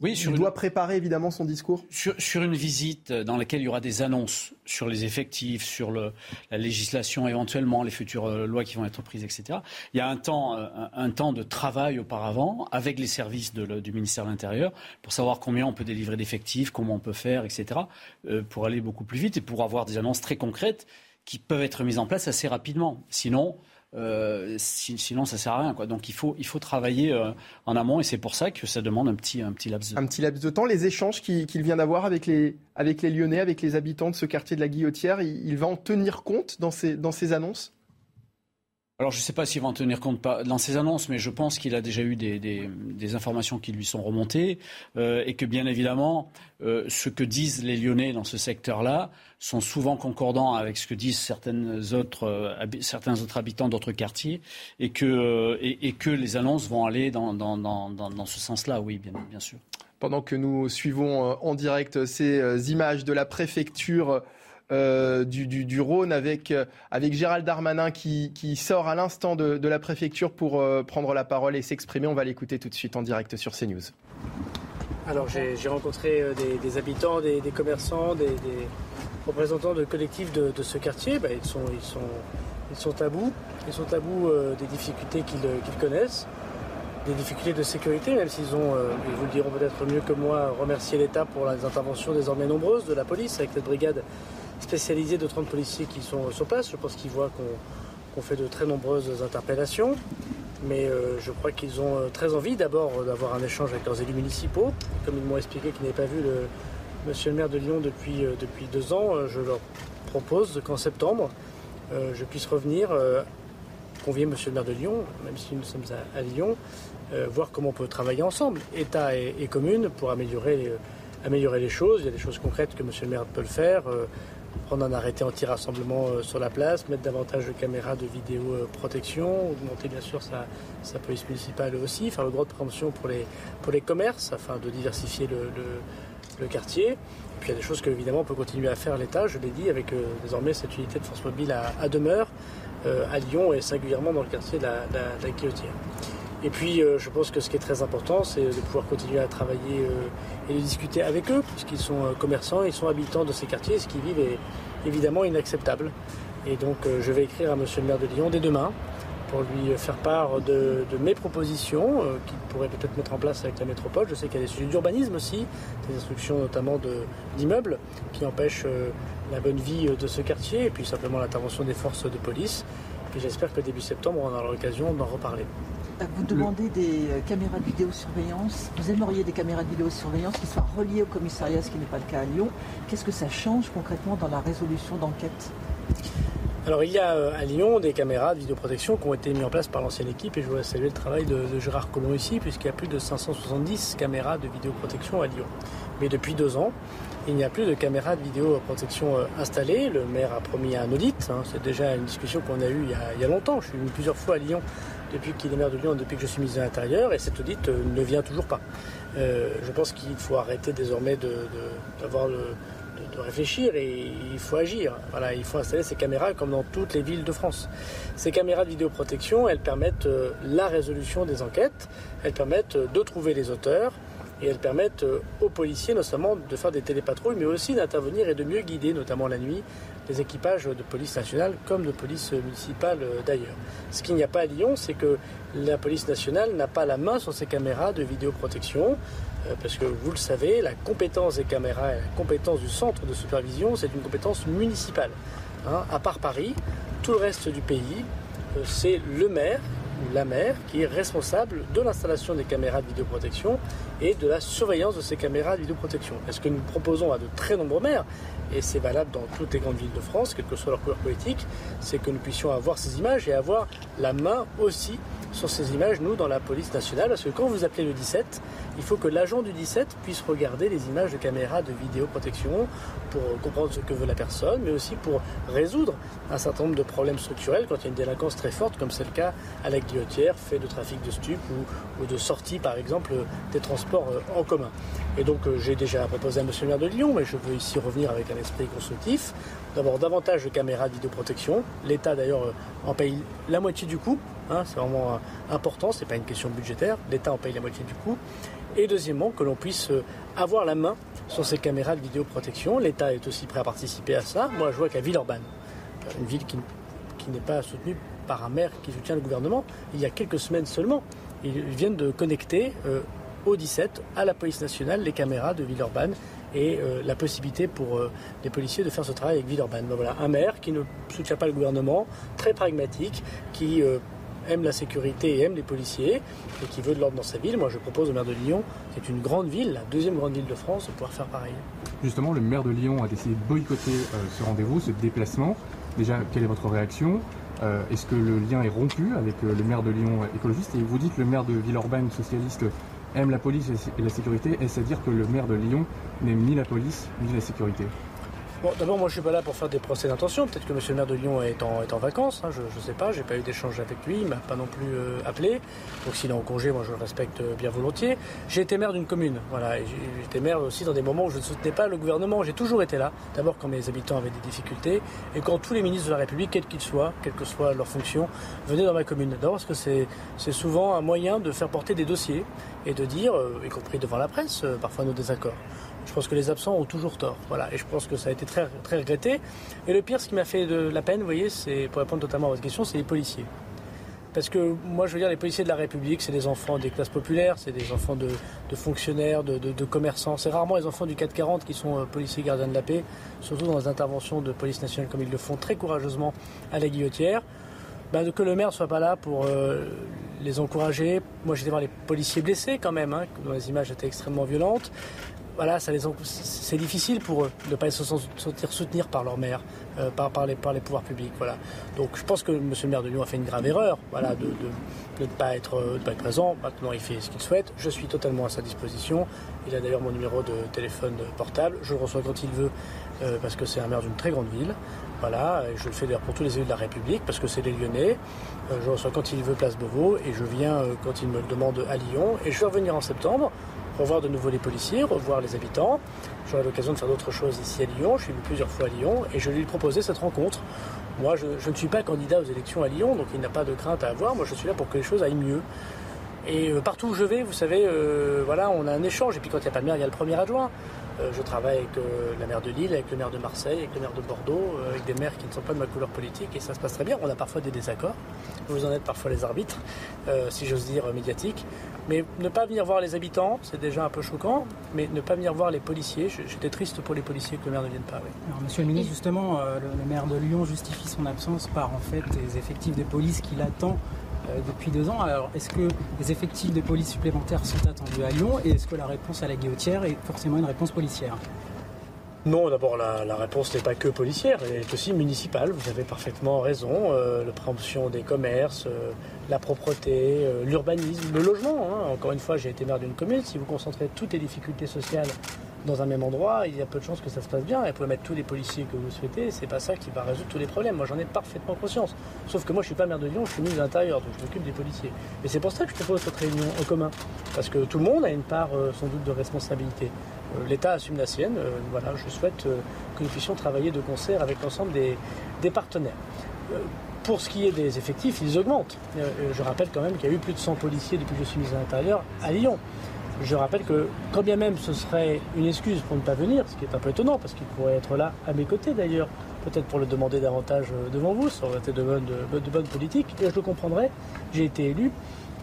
oui, il doit préparer évidemment son discours. Sur, une visite dans laquelle il y aura des annonces sur les effectifs, sur la législation éventuellement, les futures euh, lois qui vont être prises, etc. Il y a un temps, euh, un, temps de travail auparavant avec les services du ministère de l'Intérieur pour savoir combien on peut délivrer d'effectifs, comment on peut faire, etc. Euh, pour aller beaucoup plus vite et pour avoir des annonces très concrètes qui peuvent être mises en place assez rapidement. Sinon, euh, sinon, ça sert à rien. Quoi. Donc, il faut, il faut travailler euh, en amont et c'est pour ça que ça demande un petit, un petit laps de temps. Un petit laps de temps. Les échanges qu'il vient d'avoir avec les, avec les Lyonnais, avec les habitants de ce quartier de la Guillotière, il, va en tenir compte dans ces dans ces annonces? Alors je ne sais pas s'il va en tenir compte dans ses annonces, mais je pense qu'il a déjà eu des, informations qui lui sont remontées euh, et que bien évidemment, euh, ce que disent les Lyonnais dans ce secteur-là sont souvent concordants avec ce que disent euh, certains autres habitants d'autres quartiers et que, les annonces vont aller dans, ce sens-là, oui, bien sûr. Pendant que nous suivons en direct ces images de la préfecture euh, du, Rhône avec, euh, avec Gérald Darmanin qui, sort à l'instant de, la préfecture pour euh, prendre la parole et s'exprimer. On va l'écouter tout de suite en direct sur CNews. Alors j'ai rencontré des, habitants, des, commerçants, des, représentants de collectifs de, ce quartier. Bah, ils, sont, ils, sont, ils sont à bout. Ils sont des difficultés qu'ils connaissent des difficultés de sécurité, même s'ils ont, ils vous le diront peut-être mieux que moi, remercié l'État pour les interventions désormais nombreuses de la police avec cette brigade spécialisés de 30 policiers qui sont sur place. Je pense qu'ils voient qu'on fait de très nombreuses interpellations. Mais je crois qu'ils ont très envie d'abord d'avoir un échange avec leurs élus municipaux. Comme ils m'ont expliqué qu'ils n'avaient pas vu le, monsieur le maire de Lyon depuis, depuis deux ans, je leur propose qu'en septembre, je puisse revenir convier monsieur le maire de Lyon, même si nous sommes à, Lyon, voir comment on peut travailler ensemble, État et, et commune, pour améliorer améliorer les choses. Il y a des choses concrètes que monsieur le maire peut le faire. Euh, prendre un arrêté anti-rassemblement euh, sur la place, mettre davantage de caméras de vidéoprotection, augmenter bien sûr sa, police municipale aussi, faire le droit de préemption pour les, pour les commerces afin de diversifier le, quartier. puis il y a des choses qu'évidemment on peut continuer à faire l'État, je l'ai dit, avec euh, désormais cette unité de force mobile à, demeure à Lyon et singulièrement dans le quartier de la, la Guillotière. Et puis, euh, je pense que ce qui est très important, c'est de pouvoir continuer à travailler euh, et de discuter avec eux, puisqu'ils sont euh, commerçants, ils sont habitants de ces quartiers. Ce qu'ils vivent est évidemment inacceptable. Et donc, je vais écrire à Monsieur le maire de Lyon dès demain pour lui faire part de, mes propositions qu'il pourrait peut-être mettre en place avec la métropole. Je sais qu'il y a des sujets d'urbanisme aussi, des instructions notamment d'immeubles qui empêchent la bonne vie de ce quartier et puis simplement l'intervention des forces de police. Et j'espère que début septembre, on aura l'occasion d'en reparler. Vous demandez des euh, caméras de vidéosurveillance. Vous aimeriez des caméras de vidéosurveillance qui soient reliées au commissariat, ce qui n'est pas le cas à Lyon. Qu'est-ce que ça change concrètement dans la résolution d'enquête? Alors il y a euh, à Lyon des caméras de vidéoprotection qui ont été mises en place par l'ancienne équipe et je voudrais saluer le travail de, Gérard Collomb ici puisqu'il y a plus de 570 caméras de vidéoprotection à Lyon. Mais depuis deux ans, il n'y a plus de caméras de vidéoprotection euh, installées. Le maire a promis un audit. Hein. C'est déjà une discussion qu'on a eue il y a, il y a longtemps. Je suis venu plusieurs fois à Lyon depuis qu'il est maire de Lyon, depuis que je suis ministre de l'Intérieur, et cette audit euh, ne vient toujours pas. Euh, je pense qu'il faut arrêter désormais de, réfléchir et il faut agir. Voilà, il faut installer ces caméras comme dans toutes les villes de France. Ces caméras de vidéoprotection, elles permettent euh, la résolution des enquêtes, elles permettent de trouver les auteurs, et elles permettent aux policiers notamment de faire des télépatrouilles, mais aussi d'intervenir et de mieux guider, notamment la nuit, les équipages de police nationale comme de police municipale euh, d'ailleurs. Ce qu'il n'y a pas à Lyon, c'est que la police nationale n'a pas la main sur ces caméras de vidéoprotection, euh, parce que vous le savez, la compétence des caméras et la compétence du centre de supervision, c'est une compétence municipale. Hein. À part Paris, tout le reste du pays, euh, c'est le maire la maire qui est responsable de l'installation des caméras de vidéoprotection et de la surveillance de ces caméras de vidéoprotection. est ce que nous proposons à de très nombreux maires, et c'est valable dans toutes les grandes villes de France, quelle que soit leur couleur politique, c'est que nous puissions avoir ces images et avoir la main aussi sur ces images, nous, dans la police nationale, parce que quand vous appelez le 17, il faut que l'agent du 17 puisse regarder les images de caméras de vidéoprotection pour comprendre ce que veut la personne, mais aussi pour résoudre un certain nombre de problèmes structurels quand il y a une délinquance très forte, comme c'est le cas à la guillotière, fait de trafic de stupes ou, de sortie, par exemple, des transports euh, en commun. Et donc, euh, j'ai déjà proposé à M. le maire de Lyon, mais je veux ici revenir avec un esprit constructif, d'avoir davantage de caméras de vidéoprotection. L'État, d'ailleurs, euh, en paye la moitié du coût. Hein, c'est vraiment important, ce n'est pas une question budgétaire. L'État en paye la moitié du coût. Et deuxièmement, que l'on puisse avoir la main sur ces caméras de vidéoprotection. L'État est aussi prêt à participer à ça. Moi, je vois qu'à Villeurbanne, une ville qui, n'est pas soutenue par un maire qui soutient le gouvernement, il y a quelques semaines seulement, ils viennent de connecter euh, au 17 à la police nationale les caméras de Villeurbanne et euh, la possibilité pour euh, les policiers de faire ce travail avec Villeurbanne. Ben voilà, un maire qui ne soutient pas le gouvernement, très pragmatique, qui aime la sécurité et aime les policiers et qui veut de l'ordre dans sa ville. Moi, je propose au maire de Lyon, qui est une grande ville, la deuxième grande ville de France, de pouvoir faire pareil. Justement, le maire de Lyon a décidé de boycotter euh, ce rendez-vous, ce déplacement. Déjà, quelle est votre réaction? Euh, Est-ce que le lien est rompu avec euh, le maire de Lyon écologiste? Et vous dites que le maire de Villeurbanne socialiste aime la police et la sécurité. Est-ce à dire que le maire de Lyon n'aime ni la police ni la sécurité? D'abord, moi, je suis pas là pour faire des procès d'intention. Peut-être que Monsieur le maire de Lyon est en, vacances. Hein, je ne sais pas. J'ai pas eu d'échange avec lui. Il m'a pas non plus euh, appelé. Donc, s'il est en congé, moi, je le respecte euh, bien volontiers. J'ai été maire d'une commune. Voilà. J'ai été maire aussi dans des moments où je ne soutenais pas le gouvernement. J'ai toujours été là. D'abord, quand mes habitants avaient des difficultés et quand tous les ministres de la République, quels qu'ils soient, quelle que soit leur fonction, venaient dans ma commune. D'abord, parce que c'est souvent un moyen de faire porter des dossiers et de dire, euh, y compris devant la presse, parfois nos désaccords. Je pense que les absents ont toujours tort. Voilà. Et je pense que ça a été très, très regretté. Et le pire, ce qui m'a fait de la peine, vous voyez, c'est, pour répondre totalement à votre question, c'est les policiers. Parce que moi, je veux dire, les policiers de la République, c'est des enfants des classes populaires, c'est des enfants de, fonctionnaires, de, commerçants. C'est rarement les enfants du 440 qui sont euh, policiers gardiens de la paix, surtout dans les interventions de police nationale comme ils le font très courageusement à la guillotière. Ben, que le maire ne soit pas là pour euh, les encourager. Moi, j'étais voir les policiers blessés quand même, hein, dont les images étaient extrêmement violentes. Voilà, ça c'est difficile pour eux de ne pas se sentir soutenir par leur mère, euh, par, les, pouvoirs publics. Voilà. Donc je pense que M. le maire de Lyon a fait une grave erreur voilà, de, ne pas être, pas être présent. Maintenant, il fait ce qu'il souhaite. Je suis totalement à sa disposition. Il a d'ailleurs mon numéro de téléphone portable. Je le reçois quand il veut euh, parce que c'est un maire d'une très grande ville. Voilà, et je le fais d'ailleurs pour tous les élus de la République parce que c'est les Lyonnais. Euh, je reçois quand il veut Place Beauvau et je viens quand il me le demande à Lyon. Et je vais revenir en septembre revoir de nouveau les policiers, revoir les habitants. J'aurai l'occasion de faire d'autres choses ici à Lyon. Je suis venu plusieurs fois à Lyon et je lui ai proposé cette rencontre. Moi, je, ne suis pas candidat aux élections à Lyon, donc il n'a pas de crainte à avoir. Moi, je suis là pour que les choses aillent mieux. Et euh, partout où je vais, vous savez, euh, voilà, on a un échange. Et puis quand il n'y a pas de maire, il y a le premier adjoint. Euh, je travaille avec la maire de Lille, avec le maire de Marseille, avec le maire de Bordeaux, avec des maires qui ne sont pas de ma couleur politique, et ça se passe très bien. On a parfois des désaccords. Vous en êtes parfois les arbitres, si j'ose dire, médiatiques. Mais ne pas venir voir les habitants, c'est déjà un peu choquant, mais ne pas venir voir les policiers, j'étais triste pour les policiers que le maire ne vienne pas. monsieur le ministre, justement, euh, le, maire de Lyon justifie son absence par en fait les effectifs de police qu'il attend euh, depuis deux ans. Alors, est-ce que les effectifs de police supplémentaires sont attendus à Lyon et est-ce que la réponse à la guillotière est forcément une réponse policière? Non, d'abord la, réponse n'est pas que policière, elle est aussi municipale. Vous avez parfaitement raison. Euh, la préemption des commerces, euh, la propreté, euh, l'urbanisme, le logement. Hein. Encore une fois, j'ai été maire d'une commune. Si vous concentrez toutes les difficultés sociales dans un même endroit, il y a peu de chances que ça se passe bien. Et vous pouvez mettre tous les policiers que vous souhaitez, c'est pas ça qui va résoudre tous les problèmes. Moi, j'en ai parfaitement conscience. Sauf que moi, je suis pas maire de Lyon, je suis ministre de l'Intérieur, donc je m'occupe des policiers. Et c'est pour ça que je propose cette réunion en commun. Parce que tout le monde a une part, sans doute, de responsabilité. Euh, L'État assume la sienne. Euh, voilà, je souhaite euh, que nous puissions travailler de concert avec l'ensemble des, partenaires. Pour ce qui est des effectifs, ils augmentent. Je rappelle quand même qu'il y a eu plus de 100 policiers depuis que je suis ministre de l'Intérieur à Lyon. Je rappelle que quand bien même ce serait une excuse pour ne pas venir, ce qui est un peu étonnant parce qu'il pourrait être là à mes côtés d'ailleurs, peut-être pour le demander davantage devant vous, ça aurait été de bonne, politique, et je le comprendrai, j'ai été élu,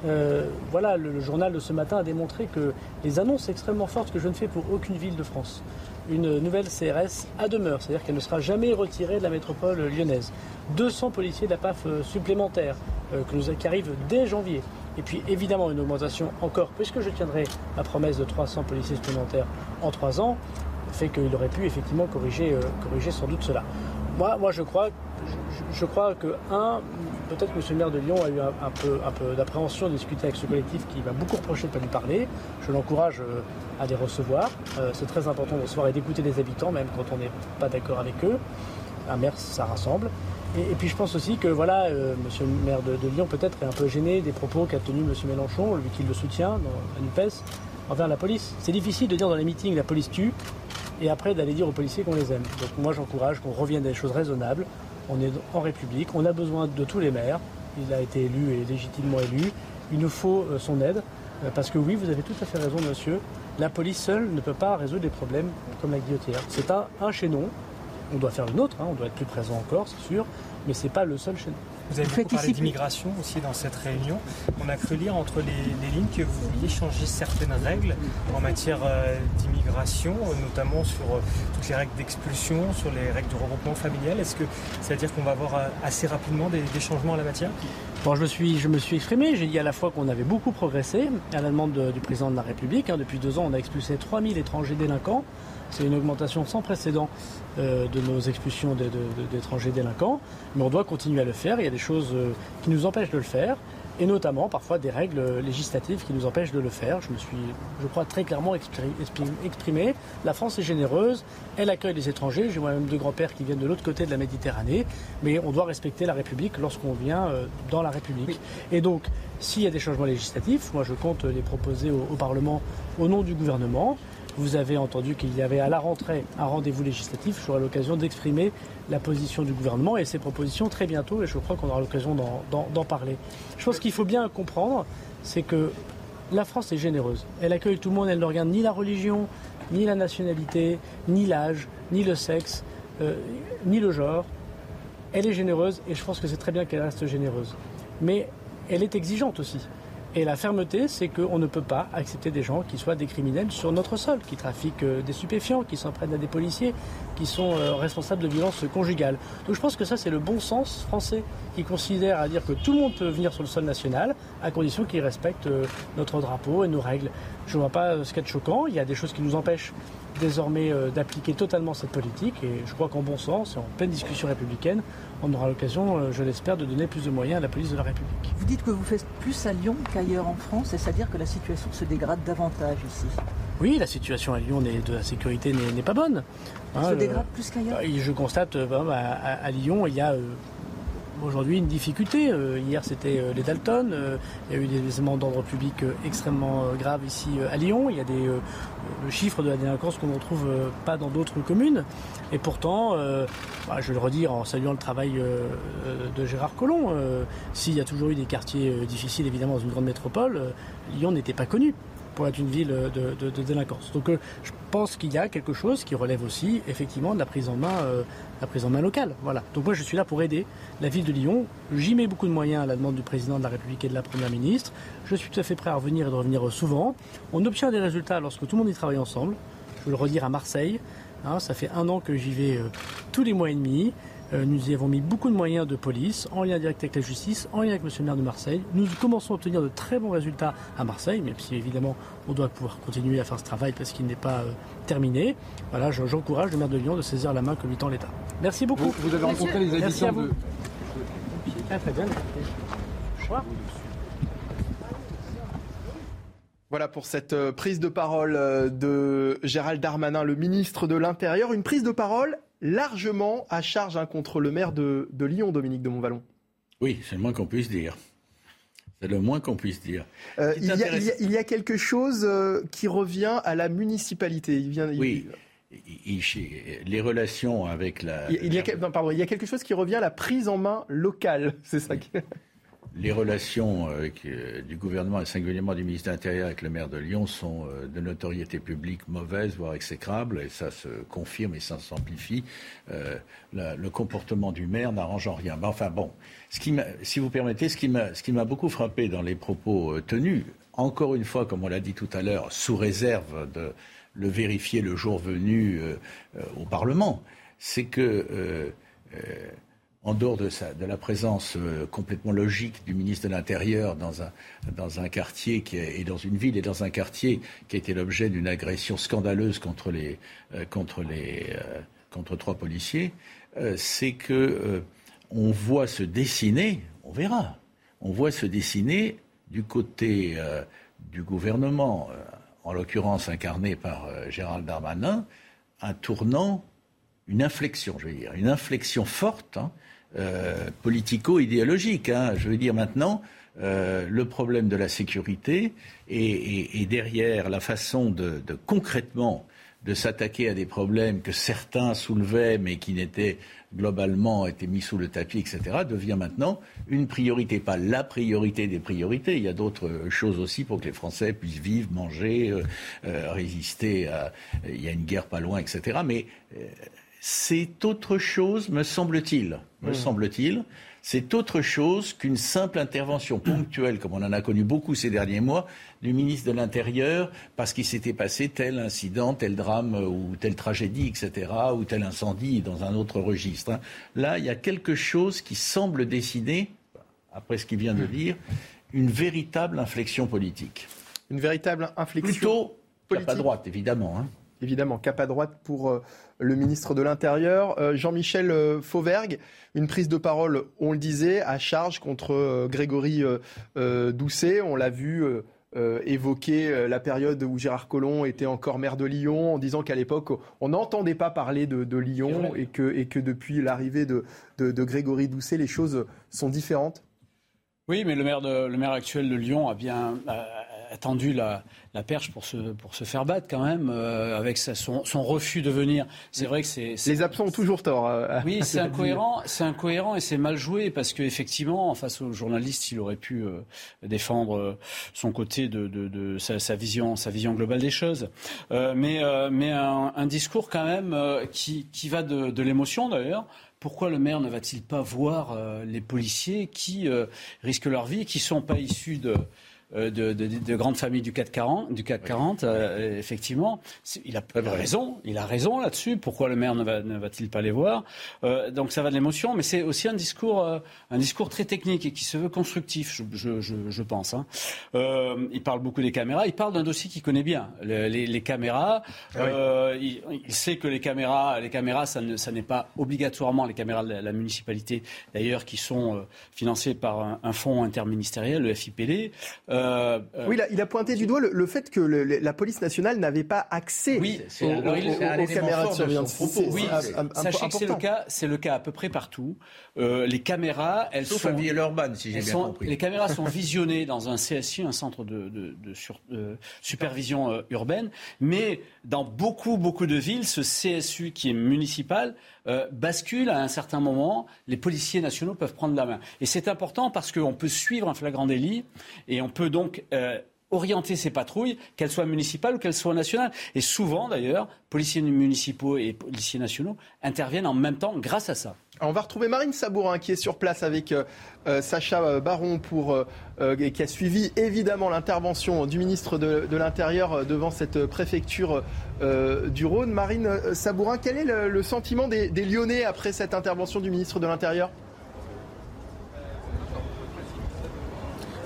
euh, voilà, le, journal de ce matin a démontré que les annonces extrêmement fortes que je ne fais pour aucune ville de France. Une nouvelle CRS à demeure, c'est-à-dire qu'elle ne sera jamais retirée de la métropole lyonnaise. 200 policiers de la PAF euh, supplémentaires euh, qui arrivent dès janvier. Et puis évidemment une augmentation encore, puisque je tiendrai ma promesse de 300 policiers supplémentaires en 3 ans, fait qu'il aurait pu effectivement corriger, corriger sans doute cela. Moi, moi je crois, je crois que, un, peut-être que M. le maire de Lyon a eu un, peu, un peu d'appréhension de discuter avec ce collectif qui va beaucoup reprocher de ne pas lui parler. Je l'encourage euh, à les recevoir. Euh, c'est très important de recevoir et d'écouter les habitants, même quand on n'est pas d'accord avec eux. Un maire, ça rassemble. Et, puis je pense aussi que voilà, euh, Monsieur le maire de, Lyon peut-être est un peu gêné des propos qu'a tenus M. Mélenchon, lui qui le soutient dans la envers la police. C'est difficile de dire dans les meetings la police tue et après d'aller dire aux policiers qu'on les aime. Donc moi j'encourage qu'on revienne à des choses raisonnables on est en République, on a besoin de tous les maires. Il a été élu et légitimement élu. Il nous faut euh, son aide. Euh, parce que oui, vous avez tout à fait raison, monsieur. La police seule ne peut pas résoudre des problèmes comme la guillotière. C'est un, un chaînon. On doit faire le nôtre, hein. on doit être plus présent encore, c'est sûr, mais ce n'est pas le seul chaînon. Vous avez beaucoup parlé d'immigration aussi dans cette réunion. On a cru lire entre les, lignes que vous vouliez changer certaines règles en matière euh, d'immigration, notamment sur euh, toutes les règles d'expulsion, sur les règles de regroupement familial. Est-ce que ça veut dire qu'on va avoir euh, assez rapidement des, changements à la matière? Bon, je me suis, exprimé. J'ai dit à la fois qu'on avait beaucoup progressé à la demande du président de la République. Hein. depuis deux ans, on a expulsé 3000 étrangers délinquants. C'est une augmentation sans précédent euh, de nos expulsions d'étrangers délinquants, mais on doit continuer à le faire. Il y a des choses euh, qui nous empêchent de le faire, et notamment parfois des règles législatives qui nous empêchent de le faire. Je me suis, je crois, très clairement exprimé. La France est généreuse, elle accueille les étrangers. J'ai moi-même deux grands-pères qui viennent de l'autre côté de la Méditerranée, mais on doit respecter la République lorsqu'on vient euh, dans la République. Et donc, s'il y a des changements législatifs, moi je compte les proposer au Parlement au nom du gouvernement. Vous avez entendu qu'il y avait à la rentrée un rendez-vous législatif. J'aurai l'occasion d'exprimer la position du gouvernement et ses propositions très bientôt et je crois qu'on aura l'occasion d'en parler. Je pense qu'il faut bien comprendre, c'est que la France est généreuse. Elle accueille tout le monde, elle ne regarde ni la religion, ni la nationalité, ni l'âge, ni le sexe, euh, ni le genre. Elle est généreuse et je pense que c'est très bien qu'elle reste généreuse. Mais elle est exigeante aussi. Et la fermeté, c'est qu'on ne peut pas accepter des gens qui soient des criminels sur notre sol, qui trafiquent euh, des stupéfiants, qui s'en prennent à des policiers, qui sont euh, responsables de violences conjugales. Donc je pense que ça, c'est le bon sens français qui considère à dire que tout le monde peut venir sur le sol national à condition qu'il respecte euh, notre drapeau et nos règles. Je ne vois pas ce qu'il y a de choquant. Il y a des choses qui nous empêchent désormais d'appliquer totalement cette politique et je crois qu'en bon sens et en pleine discussion républicaine, on aura l'occasion, euh, je l'espère, de donner plus de moyens à la police de la République. Vous dites que vous faites plus à Lyon qu'ailleurs en France, c'est-à-dire que la situation se dégrade davantage ici oui, la situation à Lyon de la sécurité n'est pas bonne. Elle se dégrade plus qu'ailleurs Je constate euh, bah, à, Lyon, il y a euh, aujourd'hui une difficulté. hier, c'était les Dalton. il y a eu des événements d'ordre public extrêmement graves ici à Lyon. Il y a des chiffres de la délinquance qu'on ne retrouve pas dans d'autres communes. Et pourtant, euh, bah, je le redire en saluant le travail euh, euh, de Gérard Collomb, s'il y a toujours eu des quartiers difficiles, évidemment, dans une grande métropole, Lyon n'était pas connu pour être une ville de, délinquance. Donc je pense qu'il y a quelque chose qui relève aussi effectivement de la prise en main, la prise en main locale. Voilà. Donc moi je suis là pour aider la ville de Lyon. J'y mets beaucoup de moyens à la demande du président de la République et de la Première ministre. Je suis tout à fait prêt à revenir et de revenir souvent. On obtient des résultats lorsque tout le monde y travaille ensemble. Je veux le redire à Marseille. Hein, ça fait un an que j'y vais euh, tous les mois et demi. Euh, nous y avons mis beaucoup de moyens de police, en lien direct avec la justice, en lien avec M. le maire de Marseille. Nous commençons à obtenir de très bons résultats à Marseille, même si évidemment on doit pouvoir continuer à faire ce travail parce qu'il n'est pas euh, terminé. Voilà, j'encourage le maire de Lyon de saisir la main que lui tend l'État. Merci beaucoup. Vous, avez rencontré les habitants de... très bien. Voilà pour cette euh, prise de parole de Gérald Darmanin, le ministre de l'Intérieur. Une prise de parole largement à charge hein, contre le maire de, Lyon, Dominique de Montvalon. Oui, c'est le moins qu'on puisse dire. C'est le moins qu'on puisse dire. Euh, il, y a, quelque chose qui revient à la municipalité. Il vient, oui. les relations avec la. Il y, a, pardon, il y a quelque chose qui revient à la prise en main locale. C'est ça qui les relations euh, euh, du gouvernement et singulièrement du ministre de l'Intérieur avec le maire de Lyon sont euh, de notoriété publique mauvaise, voire exécrable, et ça se confirme et ça s'amplifie. le comportement du maire n'arrange en rien. Mais enfin bon, si vous permettez, ce qui m'a beaucoup frappé dans les propos tenus, encore une fois, comme on l'a dit tout à l'heure, sous réserve de le vérifier le jour venu au Parlement, c'est que en dehors de, la présence euh, complètement logique du ministre de l'Intérieur dans un, quartier qui est, et dans une ville et dans un quartier qui a été l'objet d'une agression scandaleuse contre, euh, euh, trois policiers, c'est que on voit se dessiner, on verra, on voit se dessiner du côté du gouvernement, en l'occurrence incarné par Gérald Darmanin, un tournant une inflexion, je veux dire, une inflexion forte hein, euh, politico-idéologique. Hein. Je veux dire maintenant, euh, le problème de la sécurité et, derrière la façon de, concrètement de s'attaquer à des problèmes que certains soulevaient mais qui n'étaient globalement été mis sous le tapis, etc., devient maintenant une priorité, pas la priorité des priorités. Il y a d'autres choses aussi pour que les Français puissent vivre, manger, euh, résister à. Il y a une guerre pas loin, etc. Mais c'est autre chose, me semble-t-il. Me hmm. semble-t-il. C'est autre chose qu'une simple intervention ponctuelle, comme on en a connu beaucoup ces derniers mois, du ministre de l'Intérieur, parce qu'il s'était passé tel incident, tel drame ou telle tragédie, etc., ou tel incendie dans un autre registre. Hein. Là, il y a quelque chose qui semble décider, après ce qu'il vient de dire, une véritable inflexion politique. Une véritable inflexion Plutôt politique. Pas droite, évidemment. Hein évidemment, cap à droite pour euh, le ministre de l'Intérieur. Euh, Jean-Michel euh, Fauvergue, une prise de parole, on le disait, à charge contre Grégory Doucet. On l'a vu évoquer la période où Gérard Collomb était encore maire de Lyon, en disant qu'à l'époque, on n'entendait pas parler de, Lyon et que, et que depuis l'arrivée de, de, Grégory Doucet, les choses sont différentes. Oui, mais le maire, le maire actuel de Lyon a bien attendu la, la perche pour se, pour se faire battre quand même, euh, avec son, son, refus de venir. C'est vrai que c'est... Les absents ont toujours tort. Euh, oui, c'est incohérent, c'est incohérent et c'est mal joué parce qu'effectivement, face aux journalistes, il aurait pu euh, défendre son côté de, de, de sa, sa, vision, sa vision globale des choses. mais mais un, un, discours quand même qui, qui va de, de l'émotion d'ailleurs pourquoi le maire ne va-t-il pas voir les policiers qui risquent leur vie, qui ne sont pas issus de, de, de, de, grandes familles du CAC 40, du CAC 40 effectivement. Il a, il a raison, il a raison là-dessus. Pourquoi le maire ne, va, ne va-t-il pas les voir? Donc ça va de l'émotion, mais c'est aussi un discours, un discours très technique et qui se veut constructif, je, je, je, je pense. Hein. il parle beaucoup des caméras, il parle d'un dossier qu'il connaît bien, les, les, les caméras. Ah il, il, sait que les caméras, les caméras, ça, ne, ça n'est pas obligatoirement les caméras de la, la municipalité, d'ailleurs, qui sont euh, financées par un, un, fonds interministériel, le FIPD. Euh, euh, oui, il a, il a, pointé du doigt le, le fait que le, la police nationale n'avait pas accès oui, aux, aux, aux, aux caméras de surveillance. Oui, sachez que c'est le cas, c'est le cas à peu près partout. Euh, les caméras, elles Sauf sont. à Villeurbanne, si j'ai bien sont, compris. Les caméras sont visionnées dans un CSU, un centre de, de, de sur, supervision euh, urbaine, mais dans beaucoup, beaucoup de villes, ce CSU qui est municipal euh, bascule à un certain moment. Les policiers nationaux peuvent prendre la main. Et c'est important parce qu'on peut suivre un flagrant délit et on peut donc euh, orienter ces patrouilles, qu'elles soient municipales ou qu'elles soient nationales. Et souvent, d'ailleurs, policiers municipaux et policiers nationaux interviennent en même temps grâce à ça. On va retrouver Marine Sabourin qui est sur place avec euh, euh, Sacha Baron pour, euh, qui a suivi évidemment l'intervention du ministre de, l'Intérieur devant cette préfecture euh, du Rhône. Marine Sabourin, quel est le, sentiment des Lyonnais après cette intervention du ministre de l'Intérieur?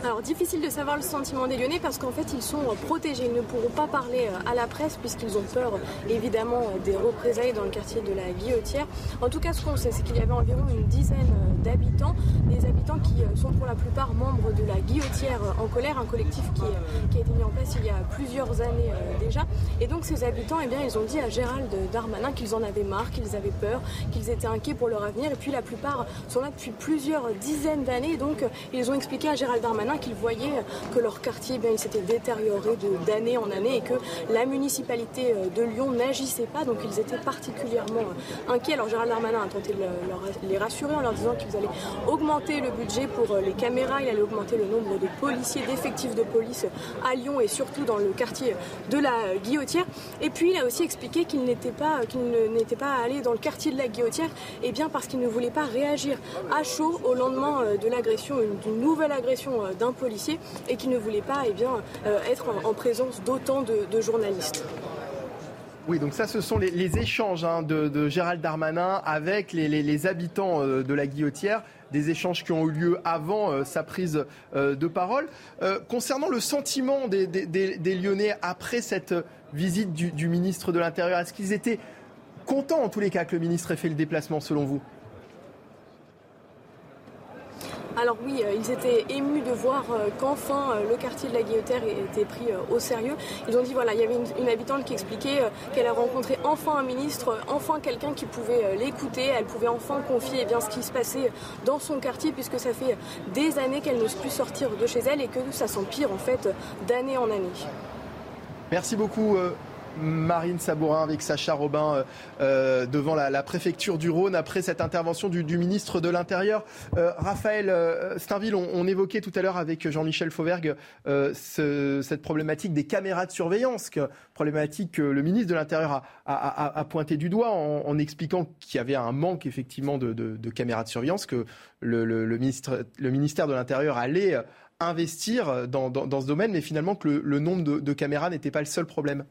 Alors difficile de savoir le sentiment des Lyonnais parce qu'en fait ils sont protégés, ils ne pourront pas parler à la presse puisqu'ils ont peur évidemment des représailles dans le quartier de la Guillotière. En tout cas ce qu'on sait c'est qu'il y avait environ une dizaine d'habitants, des habitants qui sont pour la plupart membres de la Guillotière en colère, un collectif qui, qui a été mis en place il y a plusieurs années déjà. Et donc ces habitants eh bien, ils ont dit à Gérald Darmanin qu'ils en avaient marre, qu'ils avaient peur, qu'ils étaient inquiets pour leur avenir. Et puis la plupart sont là depuis plusieurs dizaines d'années. Donc ils ont expliqué à Gérald Darmanin qu'ils voyaient que leur quartier, eh il s'était détérioré d'année en année et que la municipalité de Lyon n'agissait pas, donc ils étaient particulièrement inquiets. Alors Gérald Darmanin a tenté de les rassurer en leur disant qu'ils allaient augmenter le budget pour les caméras, il allait augmenter le nombre de policiers, d'effectifs de police à Lyon et surtout dans le quartier de la Guillotière. Et puis il a aussi expliqué qu'il n'était pas, qu'il pas allé dans le quartier de la Guillotière, et bien parce qu'il ne voulait pas réagir à chaud au lendemain de l'agression, d'une nouvelle agression d'un policier et qui ne voulait pas eh bien, euh, être en, en présence d'autant de, journalistes. Oui, donc ça, ce sont les, échanges hein, de, Gérald Darmanin avec les, habitants euh, de la Guillotière des échanges qui ont eu lieu avant euh, sa prise de parole. Concernant le sentiment des, Lyonnais après cette visite du, du ministre de l'Intérieur, est-ce qu'ils étaient contents en tous les cas que le ministre ait fait le déplacement selon vous? Alors oui, euh, ils étaient émus de voir euh, qu'enfin euh, le quartier de la Guillotière était pris au sérieux. Ils ont dit voilà, il y avait une, habitante qui expliquait qu'elle a rencontré enfin un ministre, enfin quelqu'un qui pouvait l'écouter, elle pouvait enfin confier eh bien, ce qui se passait dans son quartier puisque ça fait des années qu'elle n'ose plus sortir de chez elle et que ça s'empire en fait d'année en année. Merci beaucoup. Marine Sabourin avec Sacha Robin euh, devant la, la, préfecture du Rhône après cette intervention du, du ministre de l'Intérieur. Euh, Raphaël euh, Steinville, on, on, évoquait tout à l'heure avec Jean-Michel Fauvergue ce, cette problématique des caméras de surveillance, que, problématique que le ministre de l'Intérieur a, a, a, a, pointé du doigt en, en expliquant qu'il y avait un manque effectivement de, de, caméras de surveillance, que le, le, ministre, le ministère de l'Intérieur allait investir dans, dans, ce domaine, mais finalement que le, le nombre de caméras n'était pas le seul problème.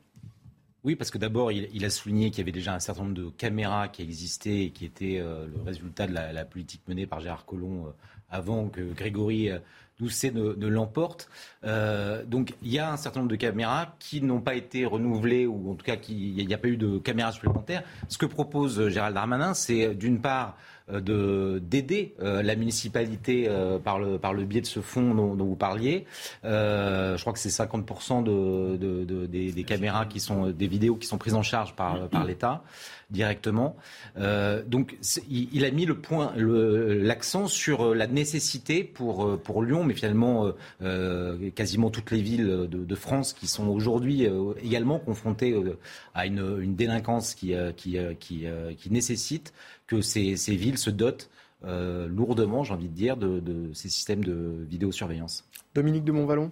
Oui, parce que d'abord, il, a souligné qu'il y avait déjà un certain nombre de caméras qui existaient et qui étaient euh, le résultat de la, politique menée par Gérard Collomb euh, avant que Grégory euh, Doucet ne, ne l'emporte. donc, il y a un certain nombre de caméras qui n'ont pas été renouvelées ou en tout cas, il n'y a pas eu de caméras supplémentaires. Ce que propose Gérald Darmanin, c'est d'une part de d'aider euh, la municipalité euh, par le par le biais de ce fonds dont, dont vous parliez. Euh, je crois que c'est 50% de, de, de des, des, caméras qui sont des vidéos qui sont prises en charge par par l'État directement. Euh, donc il, il, a mis le point, l'accent sur la nécessité pour pour Lyon, mais finalement euh, quasiment toutes les villes de, de France qui sont aujourd'hui également confrontées à une, une délinquance qui qui qui, qui nécessite que ces, ces villes se dotent euh, lourdement, j'ai envie de dire, de, de, ces systèmes de vidéosurveillance. Dominique de Montvalon?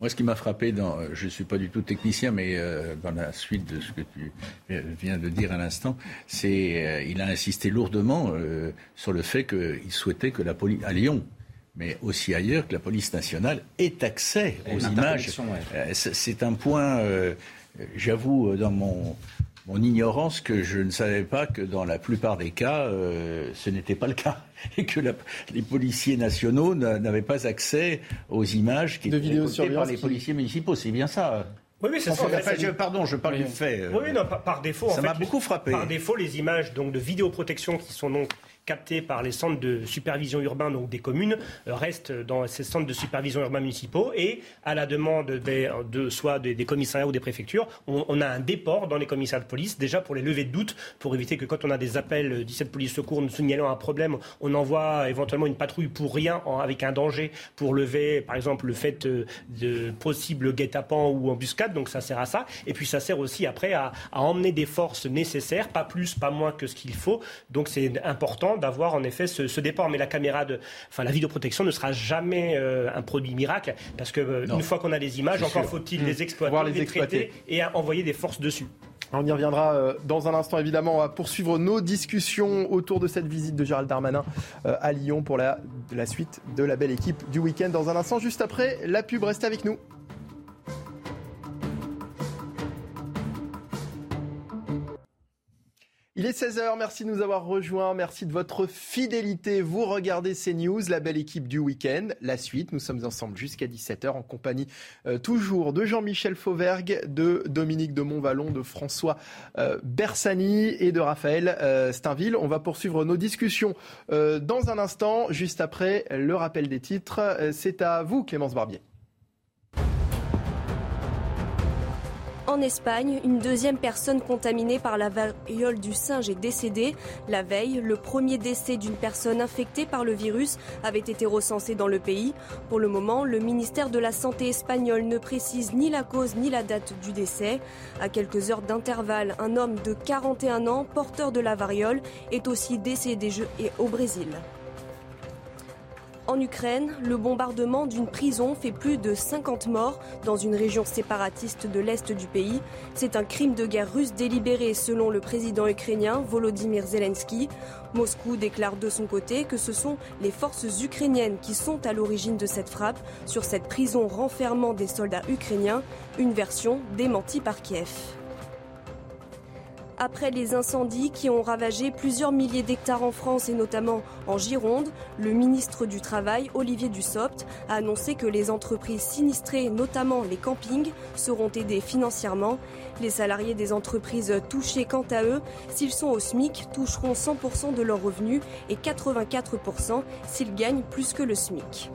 Moi, ce qui m'a frappé, dans, je ne suis pas du tout technicien, mais euh, dans la suite de ce que tu viens de dire à l'instant, c'est euh, il a insisté lourdement euh, sur le fait qu'il souhaitait que la police à Lyon, mais aussi ailleurs, que la police nationale ait accès aux images. Euh, c'est un point, euh, j'avoue, dans mon, mon ignorance que je ne savais pas que dans la plupart des cas, euh, ce n'était pas le cas et que les policiers nationaux n'avaient pas accès aux images qui étaient étaient par les policiers municipaux. C'est bien ça. Oui, oui, c'est ça. pardon, je parle du fait. Oui, oui non, par, défaut. Ça m'a beaucoup frappé. Par défaut, les images donc, de vidéoprotection qui sont donc captés par les centres de supervision urbain donc des communes euh, restent dans ces centres de supervision urbain municipaux et à la demande de soit des, commissariats ou des préfectures, on, a un déport dans les commissariats de police déjà pour les lever de doute, pour éviter que quand on a des appels 17 police secours nous signalant un problème, on envoie éventuellement une patrouille pour rien avec un danger pour lever par exemple le fait euh, de possible guet-apens ou embuscade, donc ça sert à ça. Et puis ça sert aussi après à emmener des forces nécessaires, pas plus, pas moins que ce qu'il faut. Donc c'est important d'avoir en effet ce, départ. Mais la caméra de, enfin la vidéoprotection ne sera jamais euh, un produit miracle parce que euh, une fois qu'on a les images, encore faut-il les mmh. exploiter, les, traiter et envoyer des forces dessus. On y reviendra euh, dans un instant, évidemment. On va poursuivre nos discussions autour de cette visite de Gérald Darmanin à Lyon pour la, la suite de la belle équipe du week-end. Dans un instant, juste après la pub, restez avec nous. Il est 16h, merci de nous avoir rejoints, merci de votre fidélité. Vous regardez CNews, la belle équipe du week-end. La suite, nous sommes ensemble jusqu'à 17h en compagnie euh, toujours de Jean-Michel Fauvergue, de Dominique de Montvalon, de François euh, Bersani et de Raphaël euh, Steinville. On va poursuivre nos discussions dans un instant, juste après le rappel des titres. C'est à vous, Clémence Barbier. En Espagne, une deuxième personne contaminée par la variole du singe est décédée. La veille, le premier décès d'une personne infectée par le virus avait été recensé dans le pays. Pour le moment, le ministère de la Santé espagnol ne précise ni la cause ni la date du décès. À quelques heures d'intervalle, un homme de 41 ans, porteur de la variole, est aussi décédé au Brésil. En Ukraine, le bombardement d'une prison fait plus de 50 morts dans une région séparatiste de l'Est du pays. C'est un crime de guerre russe délibéré selon le président ukrainien Volodymyr Zelensky. Moscou déclare de son côté que ce sont les forces ukrainiennes qui sont à l'origine de cette frappe sur cette prison renfermant des soldats ukrainiens, une version démentie par Kiev après les incendies qui ont ravagé plusieurs milliers d'hectares en France et notamment en Gironde, le ministre du Travail, Olivier Dussopt, a annoncé que les entreprises sinistrées, notamment les campings, seront aidées financièrement. Les salariés des entreprises touchées, quant à eux, s'ils sont au SMIC, toucheront 100% de leurs revenus et 84% s'ils gagnent plus que le SMIC.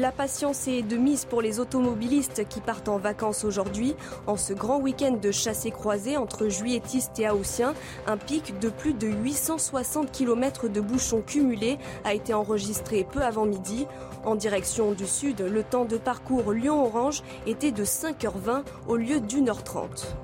La patience est de mise pour les automobilistes qui partent en vacances aujourd'hui. En ce grand week-end de chassé croisé entre juilletistes et haussiens, un pic de plus de 860 km de bouchons cumulés a été enregistré peu avant midi. En direction du sud, le temps de parcours Lyon-Orange était de 5h20 au lieu d'1h30.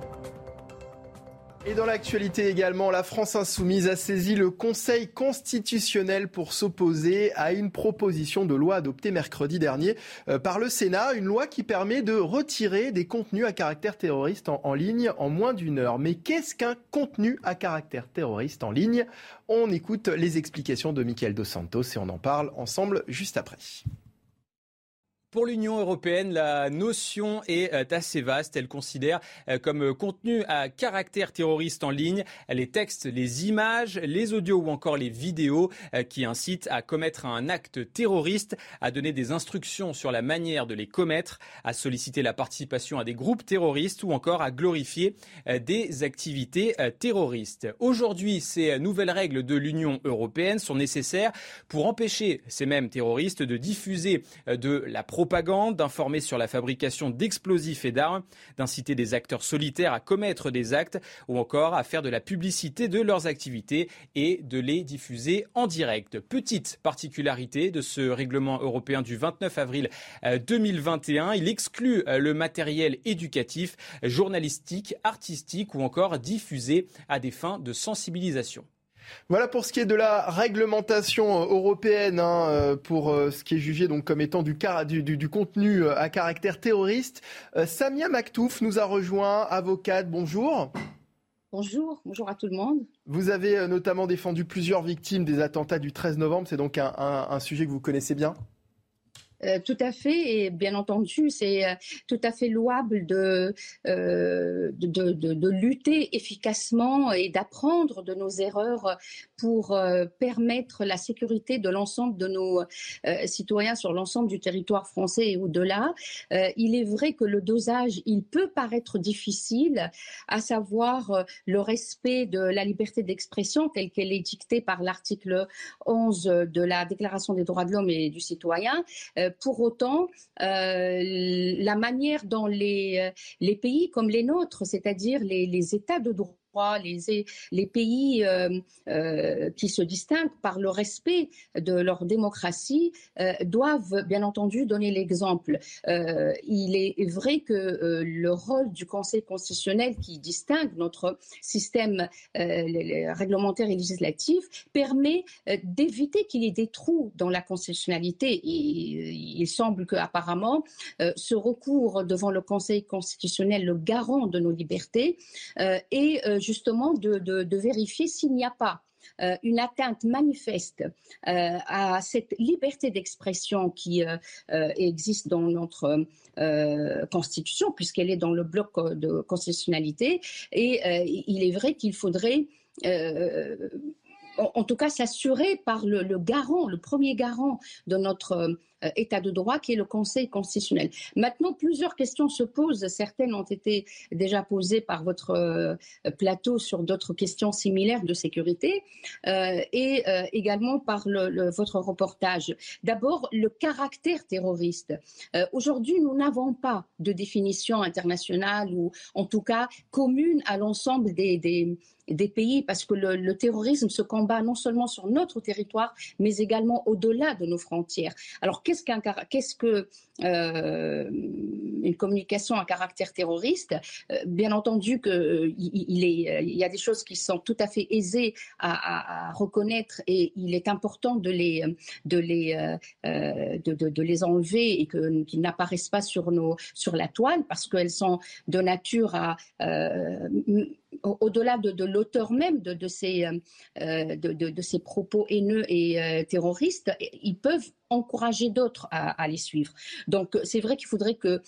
Et dans l'actualité également, la France insoumise a saisi le Conseil constitutionnel pour s'opposer à une proposition de loi adoptée mercredi dernier euh, par le Sénat, une loi qui permet de retirer des contenus à caractère terroriste en, ligne en moins d'une heure. Mais qu'est-ce qu'un contenu à caractère terroriste en ligne? On écoute les explications de Michael Dos Santos et on en parle ensemble juste après. Pour l'Union européenne, la notion est euh, assez vaste. Elle considère euh, comme euh, contenu à caractère terroriste en ligne les textes, les images, les audios ou encore les vidéos qui incitent à commettre un acte terroriste, à donner des instructions sur la manière de les commettre, à solliciter la participation à des groupes terroristes ou encore à glorifier des activités terroristes. Aujourd'hui, ces nouvelles règles de l'Union européenne sont nécessaires pour empêcher ces mêmes terroristes de diffuser de la propagande propagande, d'informer sur la fabrication d'explosifs et d'armes, d'inciter des acteurs solitaires à commettre des actes ou encore à faire de la publicité de leurs activités et de les diffuser en direct. Petite particularité de ce règlement européen du 29 avril 2021, euh, il exclut euh, le matériel éducatif, journalistique, artistique ou encore diffusé à des fins de sensibilisation. Voilà pour ce qui est de la réglementation euh, européenne, hein, euh, pour euh, ce qui est jugé donc comme étant du, du, contenu à caractère terroriste. Samia Maktouf nous a rejoint, avocate. Bonjour. Bonjour, bonjour à tout le monde. Vous avez notamment défendu plusieurs victimes des attentats du 13 novembre. C'est donc un sujet que vous connaissez bien euh, tout à fait, et bien entendu, c'est euh, tout à fait louable euh, de, de, lutter efficacement et d'apprendre de nos erreurs pour permettre la sécurité de l'ensemble de nos citoyens sur l'ensemble du territoire français et au-delà. il est vrai que le dosage, il peut paraître difficile, à savoir le respect de la liberté d'expression telle qu'elle est dictée par l'article 11 de la Déclaration des droits de l'homme et du citoyen pour autant, euh, la manière dont les, les pays comme les nôtres, c'est-à-dire les États de droit, les, pays euh, euh, qui se distinguent par le respect de leur démocratie euh, doivent bien entendu donner l'exemple. il est vrai que le rôle du Conseil constitutionnel qui distingue notre système réglementaire et législatif permet d'éviter qu'il y ait des trous dans la constitutionnalité. Il semble qu'apparemment, ce recours devant le Conseil constitutionnel, le garant de nos libertés, est justement de, vérifier s'il n'y a pas euh, une atteinte manifeste euh, à cette liberté d'expression qui euh, existe dans notre Constitution, puisqu'elle est dans le bloc de constitutionnalité. Et il est vrai qu'il faudrait en, tout cas s'assurer par le, garant, le premier garant de notre État de droit, qui est le Conseil constitutionnel. Maintenant, plusieurs questions se posent. Certaines ont été déjà posées par votre euh, plateau sur d'autres questions similaires de sécurité euh, et également par votre reportage. D'abord, le caractère terroriste. Aujourd'hui, nous n'avons pas de définition internationale ou en tout cas commune à l'ensemble des des pays, parce que le, terrorisme se combat non seulement sur notre territoire, mais également au-delà de nos frontières. Alors, qu'est-ce qu'un, qu'est-ce que une communication à caractère terroriste. Euh, Bien entendu qu'il euh, il, y a des choses qui sont tout à fait aisées à, reconnaître et il est important de les, enlever et qu'ils n'apparaissent pas sur, la toile parce qu'elles sont de nature à au-delà de, l'auteur même de, ces, euh, euh, propos haineux et euh, terroristes, ils peuvent encourager d'autres à, les suivre. Donc c'est vrai qu'il faudrait que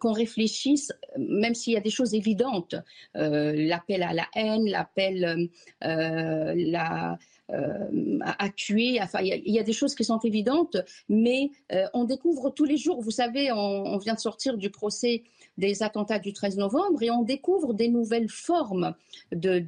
qu'on réfléchisse, même s'il y a des choses évidentes, l'appel à la haine, l'appel la, à, tuer. Enfin, il y, a des choses qui sont évidentes, mais on découvre tous les jours. Vous savez, on vient de sortir du procès des attentats du 13 novembre et on découvre des nouvelles formes de,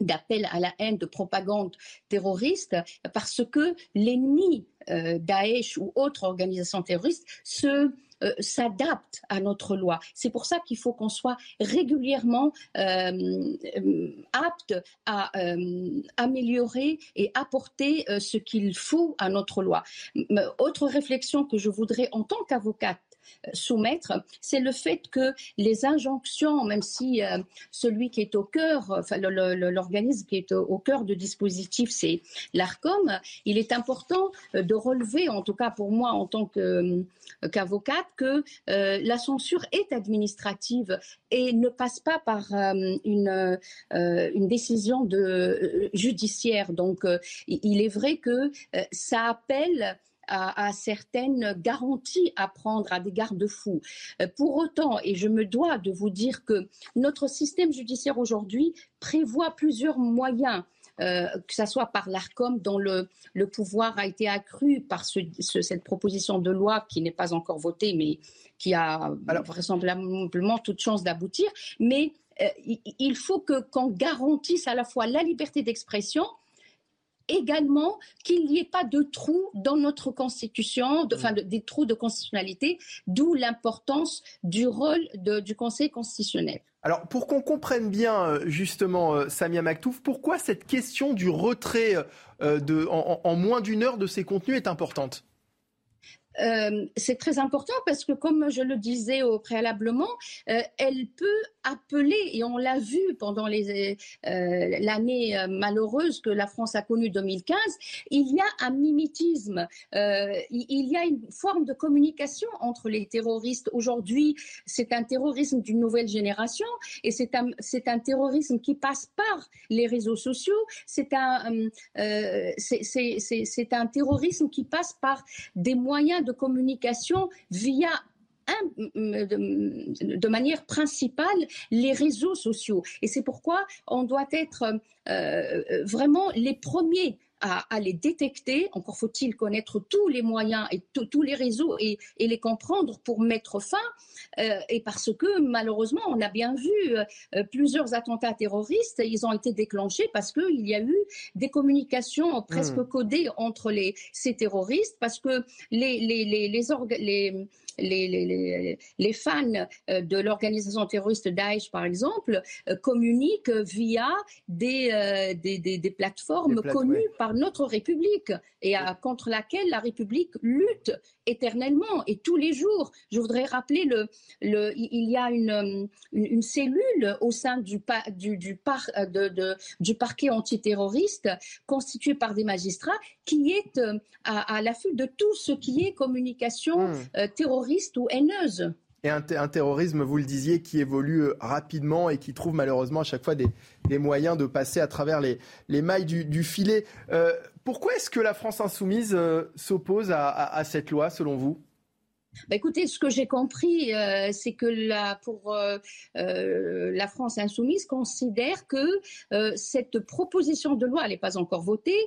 d'appel à la haine, de propagande terroriste, parce que l'ennemi euh, Daesh ou autre organisation terroriste se euh, s'adapte à notre loi. C'est pour ça qu'il faut qu'on soit régulièrement euh, apte à améliorer et apporter ce qu'il faut à notre loi. Autre réflexion que je voudrais en tant qu'avocate soumettre, c'est le fait que les injonctions, même si euh, celui qui est au cœur, enfin l'organisme qui est au, cœur du dispositif, c'est l'ARCOM, il est important euh, de relever, en tout cas pour moi en tant euh, qu'avocate, que la censure est administrative et ne passe pas par une, une décision de, judiciaire. Donc il est vrai que ça appelle à, certaines garanties à prendre, à des garde-fous. Euh, pour autant, et je me dois de vous dire que notre système judiciaire aujourd'hui prévoit plusieurs moyens. Euh, que ce soit par l'ARCOM, dont le, le, pouvoir a été accru par cette proposition de loi qui n'est pas encore votée, mais qui a vraisemblablement toute chance d'aboutir. Mais euh, il faut qu'on garantisse à la fois la liberté d'expression, également qu'il n'y ait pas de trous dans notre constitution, enfin des trous de constitutionnalité, d'où l'importance du rôle du Conseil constitutionnel. Alors, pour qu'on comprenne bien, euh, justement, euh, Samia Maktouf, pourquoi cette question du retrait euh, de, en, moins d'une heure de ces contenus est importante? C'est très important parce que, comme je le disais au préalablement, elle peut appelé, et on l'a vu pendant l'année malheureuse que la France a connue 2015, il y a un mimétisme, il y a une forme de communication entre les terroristes. Aujourd'hui, c'est un terrorisme d'une nouvelle génération et c'est un, un terrorisme qui passe par les réseaux sociaux, c'est un, c'est un terrorisme qui passe par des moyens de communication via de, manière principale les réseaux sociaux. Et c'est pourquoi on doit être euh, vraiment les premiers à, les détecter. Encore faut-il connaître tous les moyens et tous les réseaux et, les comprendre pour mettre fin. Euh, et parce que malheureusement, on a bien vu euh, plusieurs attentats terroristes, ils ont été déclenchés parce qu'il y a eu des communications presque hmm. codées entre les, ces terroristes, parce que les, les, les, les les, les, fans euh, de l'organisation terroriste Daesh, par exemple, euh, communiquent via des, euh, des, des, plateformes connues par notre République et contre laquelle la République lutte éternellement et tous les jours. Je voudrais rappeler le, le il y a une, une, cellule au sein du, du, du, par, de, de, du parquet antiterroriste constituée par des magistrats qui est à, à l'affût de tout ce qui est communication hmm. terroriste ou haineuse. Et un, terrorisme, vous le disiez, qui évolue euh, rapidement et qui trouve malheureusement à chaque fois des, moyens de passer à travers les, les mailles du, filet. Euh, pourquoi est-ce que la France insoumise euh, s'oppose à, cette loi, selon vous? Bah, écoutez, ce que j'ai compris, euh, c'est que euh, euh, la France insoumise considère que cette proposition de loi, elle n'est pas encore votée,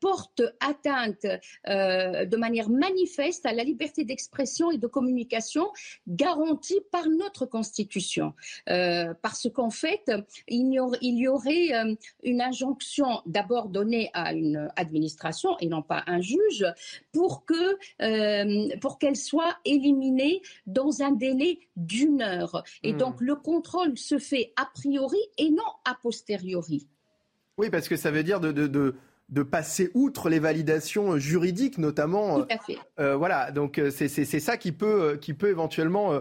porte atteinte de manière manifeste à la liberté d'expression et de communication garantie par notre Constitution. parce qu'en fait, il y aurait, il y aurait une injonction d'abord donnée à une administration et non pas un juge pour que pour qu'elle soit éliminée dans un délai d'une heure. Et hmm. donc le contrôle se fait a priori et non a posteriori. Oui, parce que ça veut dire de, de, de passer outre les validations juridiques, notamment. Tout à fait. Euh, voilà, donc euh, c'est ça qui peut, euh, qui peut éventuellement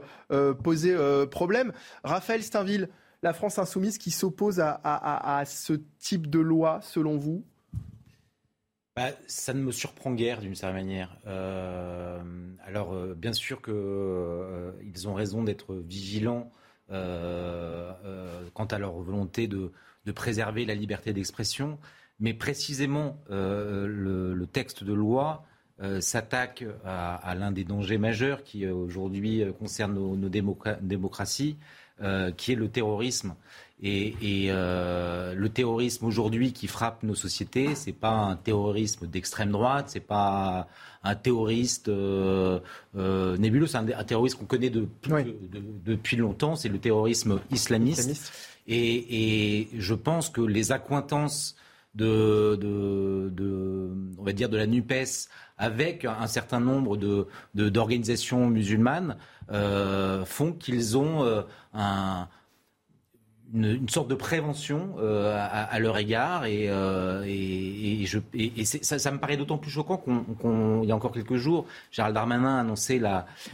poser problème. Raphaël Steinville, la France insoumise qui s'oppose à, à, à, ce type de loi, selon vous? Bah, ça ne me surprend guère d'une certaine manière. Euh, alors, euh, bien sûr qu'ils euh, ont raison d'être vigilants quant à leur volonté de, préserver la liberté d'expression, mais précisément le, texte de loi s'attaque à, l'un des dangers majeurs qui aujourd'hui concerne nos démocraties, qui est le terrorisme. Et, euh, le terrorisme aujourd'hui qui frappe nos sociétés, c'est pas un terrorisme d'extrême droite, c'est pas un terroriste euh, euh, nébuleux, c'est un, terroriste qu'on connaît depuis longtemps, c'est le terrorisme islamiste. Et, je pense que les accointances de, on va dire de la Nupes avec un certain nombre d'organisations musulmanes font qu'ils ont un une, sorte de prévention euh, à, leur égard et, euh, ça, me paraît d'autant plus choquant qu'il y a encore quelques jours, Gérald Darmanin a annoncé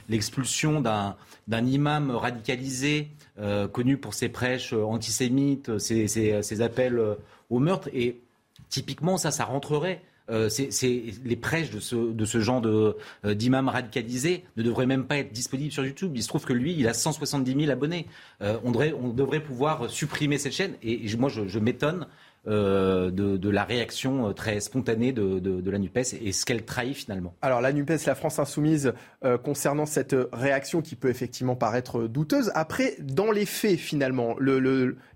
l'expulsion d'un imam radicalisé euh, connu pour ses prêches antisémites, ses, ses appels au meurtre. Et typiquement ça, ça rentrerait euh, c'est, les prêches de ce, de ce genre de, euh, d'imams radicalisés ne devraient même pas être disponibles sur YouTube. Il se trouve que lui, il a 170 000 abonnés. Euh, on, devrait, on devrait pouvoir supprimer cette chaîne. Et, moi, je, je m'étonne euh, de, la réaction euh, très spontanée de, la NUPES et ce qu'elle trahit finalement. Alors la NUPES, la France insoumise, euh, concernant cette réaction qui peut effectivement paraître douteuse, après, dans les faits finalement,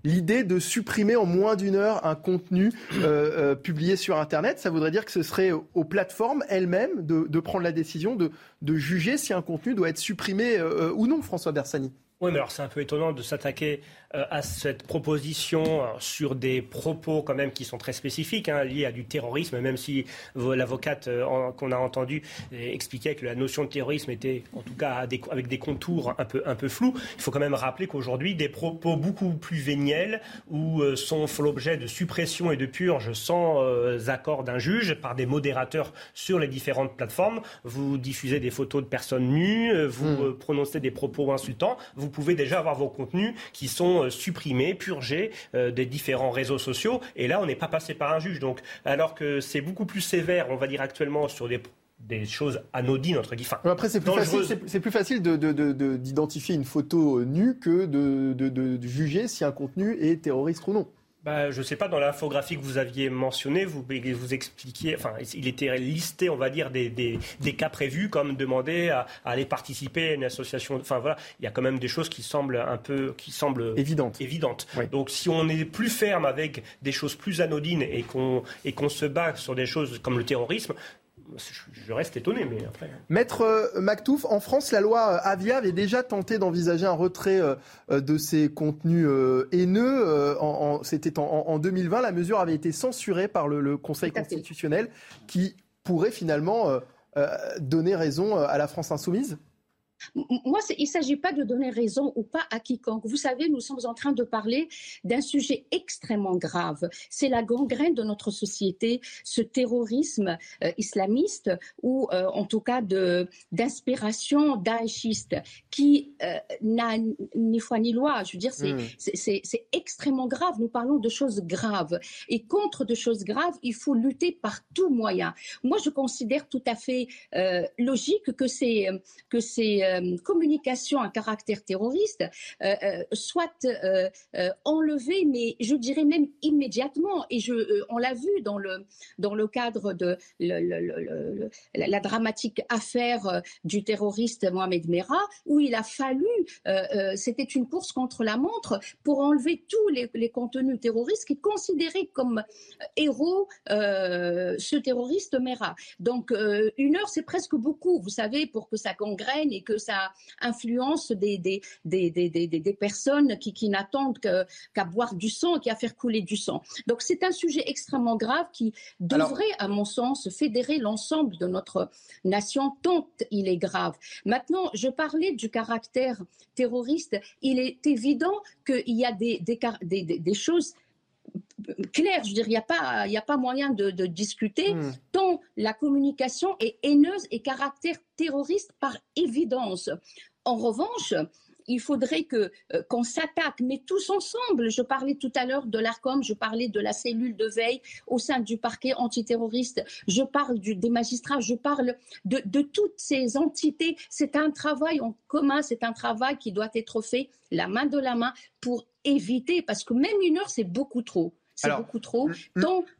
l'idée de supprimer en moins d'une heure un contenu publié sur Internet, ça voudrait dire que ce serait aux plateformes elles-mêmes de, prendre la décision de, de, juger si un contenu doit être supprimé ou non, François Bersani. Oui, mais alors c'est un peu étonnant de s'attaquer à cette proposition euh, sur des propos quand même qui sont très spécifiques, hein, liés à du terrorisme, même si l'avocate euh, qu'on a entendu expliquait que la notion de terrorisme était en tout cas avec des contours un peu, un peu flous. Il faut quand même rappeler qu'aujourd'hui, des propos beaucoup plus véniels ou sont l'objet de suppression et de purge sans accord d'un juge par des modérateurs sur les différentes plateformes. Vous diffusez des photos de personnes nues, vous hmm. prononcez des propos insultants, vous pouvez déjà avoir vos contenus qui sont supprimés, purgés des différents réseaux sociaux. Et là, on n'est pas passé par un juge. Donc, alors que c'est beaucoup plus sévère, on va dire actuellement, sur des des choses anodines entre guillemets. Après, c'est plus, facile, c'est, plus facile d'identifier une photo nue que de, juger si un contenu est terroriste ou non. Bah, je ne sais pas, dans l'infographie que vous aviez mentionné, vous, vous expliquiez, enfin, il était listé, on va dire, des, des, cas prévus, comme demander à, aller participer à une association. Enfin, voilà, il y a quand même des choses qui semblent un peu, qui semblent évidentes. évidentes. Donc, si on est plus ferme avec des choses plus anodines et qu'on, et qu'on se bat sur des choses comme le terrorisme, je reste étonné, mais après. Hein. Maître euh, Mactouf, en France, la loi euh, Avia avait déjà tenté d'envisager un retrait euh, de ces contenus haineux. C'était en, 2020. La mesure avait été censurée par le, Conseil constitutionnel qui pourrait finalement donner raison à la France insoumise moi, il ne s'agit pas de donner raison ou pas à quiconque. Vous savez, nous sommes en train de parler d'un sujet extrêmement grave. C'est la gangrène de notre société, ce terrorisme euh, islamiste ou euh, en tout cas d'inspiration daeshiste qui euh, n'a ni foi ni loi. Je veux dire, hmm. c'est extrêmement grave. Nous parlons de choses graves. Et contre de choses graves, il faut lutter par tout moyen. Moi, je considère tout à fait logique que c'est que c'est euh, communication à caractère terroriste euh, euh, soit enlevée, mais je dirais même immédiatement. Et on l'a vu dans le, dans le cadre de la dramatique affaire du terroriste Mohamed Merah, où il a fallu, c'était une course contre la montre pour enlever tous les, contenus terroristes qui considéraient comme héros ce terroriste Merah. Donc une heure, c'est presque beaucoup, vous savez, pour que ça gangrène et que ça influence des, des, des, des personnes qui, qui n'attendent qu'à boire du sang et qu'à faire couler du sang. Donc c'est un sujet extrêmement grave qui devrait, à mon sens, fédérer l'ensemble de notre nation tant il est grave. Maintenant, je parlais du caractère terroriste. Il est évident qu'il y a des, des, des choses clair. Je veux dire, il n'y a, pas, a pas moyen de, discuter hmm. tant la communication est haineuse et caractère terroriste par évidence. En revanche, il faudrait que euh, qu'on s'attaque, mais tous ensemble. Je parlais tout à l'heure de l'ARCOM, je parlais de la cellule de veille au sein du parquet antiterroriste, je parle des magistrats, je parle de, de toutes ces entités. C'est un travail en commun, c'est un travail qui doit être fait la main de la main pour éviter, parce que même une heure, c'est beaucoup trop c'est beaucoup trop.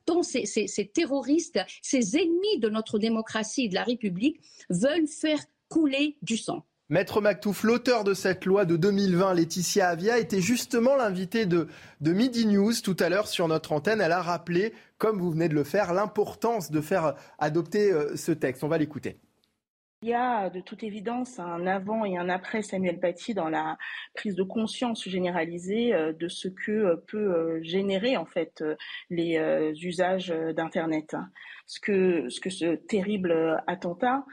Tant, ces, terroristes, ces ennemis de notre démocratie et de la République veulent faire couler du sang. Maître Mactouf, l'auteur de cette loi de 2020, Laetitia Avia, était justement l'invité de, de Midi News tout à l'heure sur notre antenne. Elle a rappelé, comme vous venez de le faire, l'importance de faire adopter euh, ce texte. On va l'écouter. Il y a de toute évidence un avant et un après Samuel Paty dans la prise de conscience généralisée euh, de ce que euh, peut euh, générer en fait les usages d'Internet. Ce que, ce terrible attentat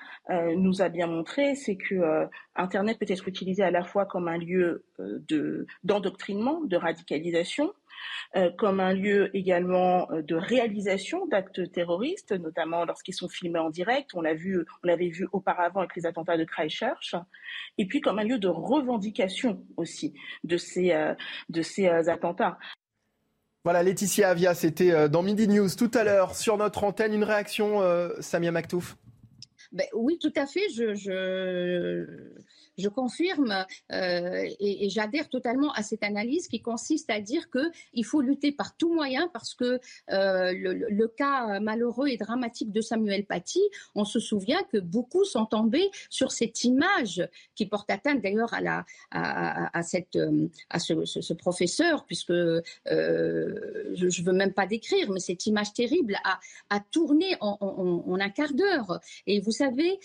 nous a bien montré, c'est que Internet peut être utilisé à la fois comme un lieu de d'endoctrinement, de radicalisation, comme un lieu également euh, de réalisation d'actes terroristes, notamment lorsqu'ils sont filmés en direct. On l'a vu, on l'avait vu auparavant avec les attentats de Christchurch, et puis comme un lieu de revendication aussi de ces euh, de ces attentats. Voilà, Laetitia Avia, c'était dans Midi News tout à l'heure sur notre antenne. Une réaction, Samia Maktouf? Ben, Oui, tout à fait. je, je confirme euh, et, j'adhère totalement à cette analyse qui consiste à dire qu'il faut lutter par tout moyen parce que euh, le, cas malheureux et dramatique de Samuel Paty, on se souvient que beaucoup sont tombés sur cette image qui porte atteinte d'ailleurs à, cette, à ce, professeur, puisque euh, je ne veux même pas décrire, mais cette image terrible a, a tourné en, en un quart d'heure. Et vous savez,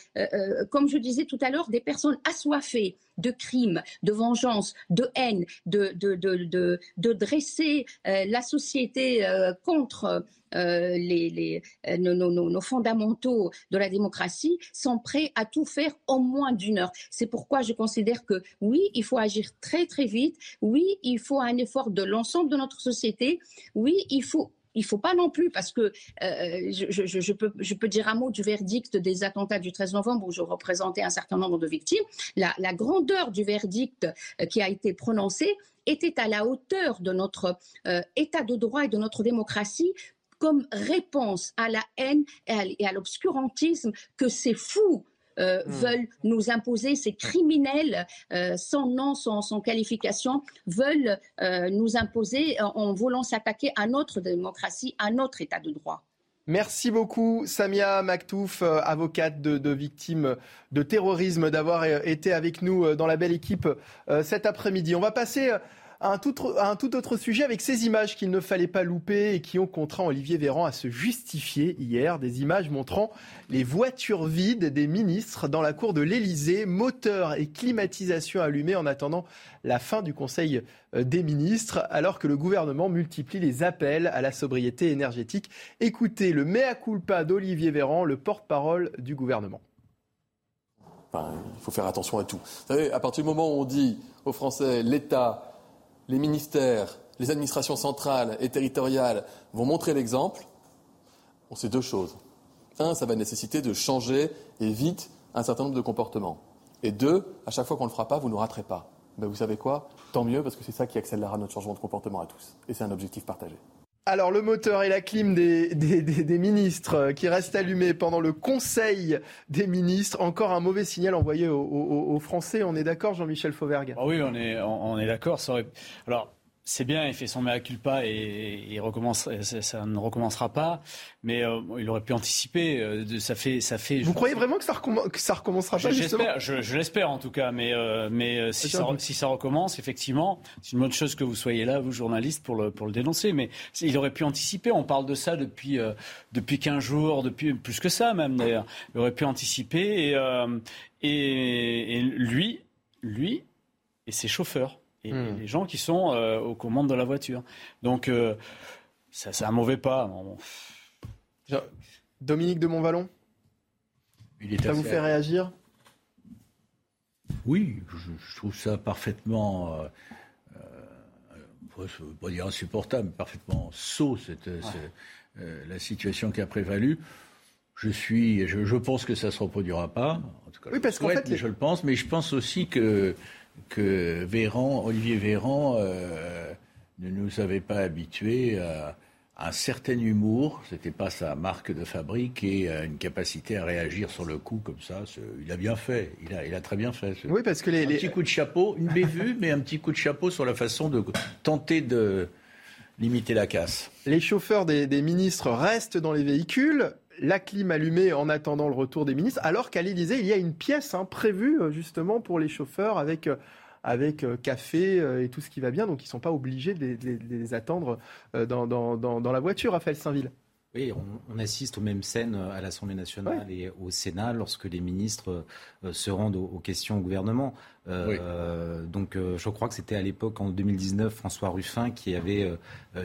comme je disais tout à l'heure, des personnes assoiffées fait de crimes, de vengeance, de haine, de, de, dresser euh, la société euh, contre euh, les, nos, fondamentaux de la démocratie, sont prêts à tout faire en moins d'une heure. C'est pourquoi je considère que oui, il faut agir très très vite, oui, il faut un effort de l'ensemble de notre société, oui, il faut il faut pas non plus, parce que je, peux, je, peux, dire un mot du verdict des attentats du 13 novembre où je représentais un certain nombre de victimes. La, la grandeur du verdict qui a été prononcé était à la hauteur de notre état de droit et de notre démocratie comme réponse à la haine et à l'obscurantisme que ces fous euh, hmm. veulent nous imposer, ces criminels euh, sans nom, sans, qualification, veulent euh, nous imposer en, voulant s'attaquer à notre démocratie, à notre État de droit. Merci beaucoup, Samia Maktouf, avocate de, de, victimes de terrorisme, d'avoir été avec nous dans la belle équipe cet après-midi. On va passer un tout, autre sujet avec ces images qu'il ne fallait pas louper et qui ont contraint Olivier Véran à se justifier hier. Des images montrant les voitures vides des ministres dans la cour de l'Elysée, moteurs et climatisation allumés en attendant la fin du Conseil euh, des ministres, alors que le gouvernement multiplie les appels à la sobriété énergétique. Écoutez le mea culpa d'Olivier Véran, le porte-parole du gouvernement. il faut faire attention à tout. Vous savez, à partir du moment où on dit aux Français, l'État les ministères, les administrations centrales et territoriales vont montrer l'exemple, on sait deux choses. Un, ça va nécessiter de changer et vite un certain nombre de comportements. Et deux, à chaque fois qu'on ne le fera pas, vous ne raterez pas. Ben vous savez quoi? Tant mieux, parce que c'est ça qui accélérera notre changement de comportement à tous. Et c'est un objectif partagé. Alors le moteur et la clim des, ministres qui restent allumés pendant le Conseil des ministres, encore un mauvais signal envoyé aux, Français. On est d'accord, Jean-Michel Fauvergue? Ah Oui, on est, on, est d'accord. Alors c'est bien, il fait son mea culpa et, recommence, ça, ne recommencera pas. Mais euh, il aurait pu anticiper. Euh, ça fait, ça fait. Vous croyez vraiment que ça, recommencera pas J'espère, je, l'espère en tout cas. Mais, euh, mais si, ça, si ça recommence, effectivement, c'est une bonne chose que vous soyez là, vous journalistes, pour le, pour le dénoncer. Mais il aurait pu anticiper. On parle de ça depuis depuis 15 jours, depuis plus que ça même d'ailleurs. Il aurait pu anticiper et, et, et lui, lui et ses chauffeurs et, hmm. les gens qui sont euh, aux commandes de la voiture. Donc, euh, ça, c'est un mauvais pas. Dominique de Montvalon Ça vous fait réagir? Oui, je, trouve ça parfaitement. Euh, je ne veux pas dire insupportable, mais parfaitement sot, cette, la situation qui a prévalu. Je suis, je, pense que ça ne se reproduira pas. En tout cas, oui, parce qu'en fait, je le pense, mais je pense aussi que que Véran, Olivier Véran euh, ne nous avait pas habitués à, un certain humour, c'était pas sa marque de fabrique, et à une capacité à réagir sur le coup comme ça. Il a bien fait, il a, il a très bien fait. Oui, parce que les, un petit coup de chapeau, une bévue, mais un petit coup de chapeau sur la façon de tenter de limiter la casse. Les chauffeurs des, des ministres restent dans les véhicules la clim allumée en attendant le retour des ministres, alors qu'à l'Élysée, il y a une pièce hein, prévue euh, justement pour les chauffeurs avec euh, avec euh, café et tout ce qui va bien, donc ils ne sont pas obligés de les, attendre dans, dans, la voiture, Raphaël Saint-Ville. Oui, on, assiste aux mêmes scènes à l'Assemblée nationale et au Sénat lorsque les ministres se rendent aux, questions au gouvernement. Donc je crois que c'était à l'époque, en 2019, François Ruffin qui avait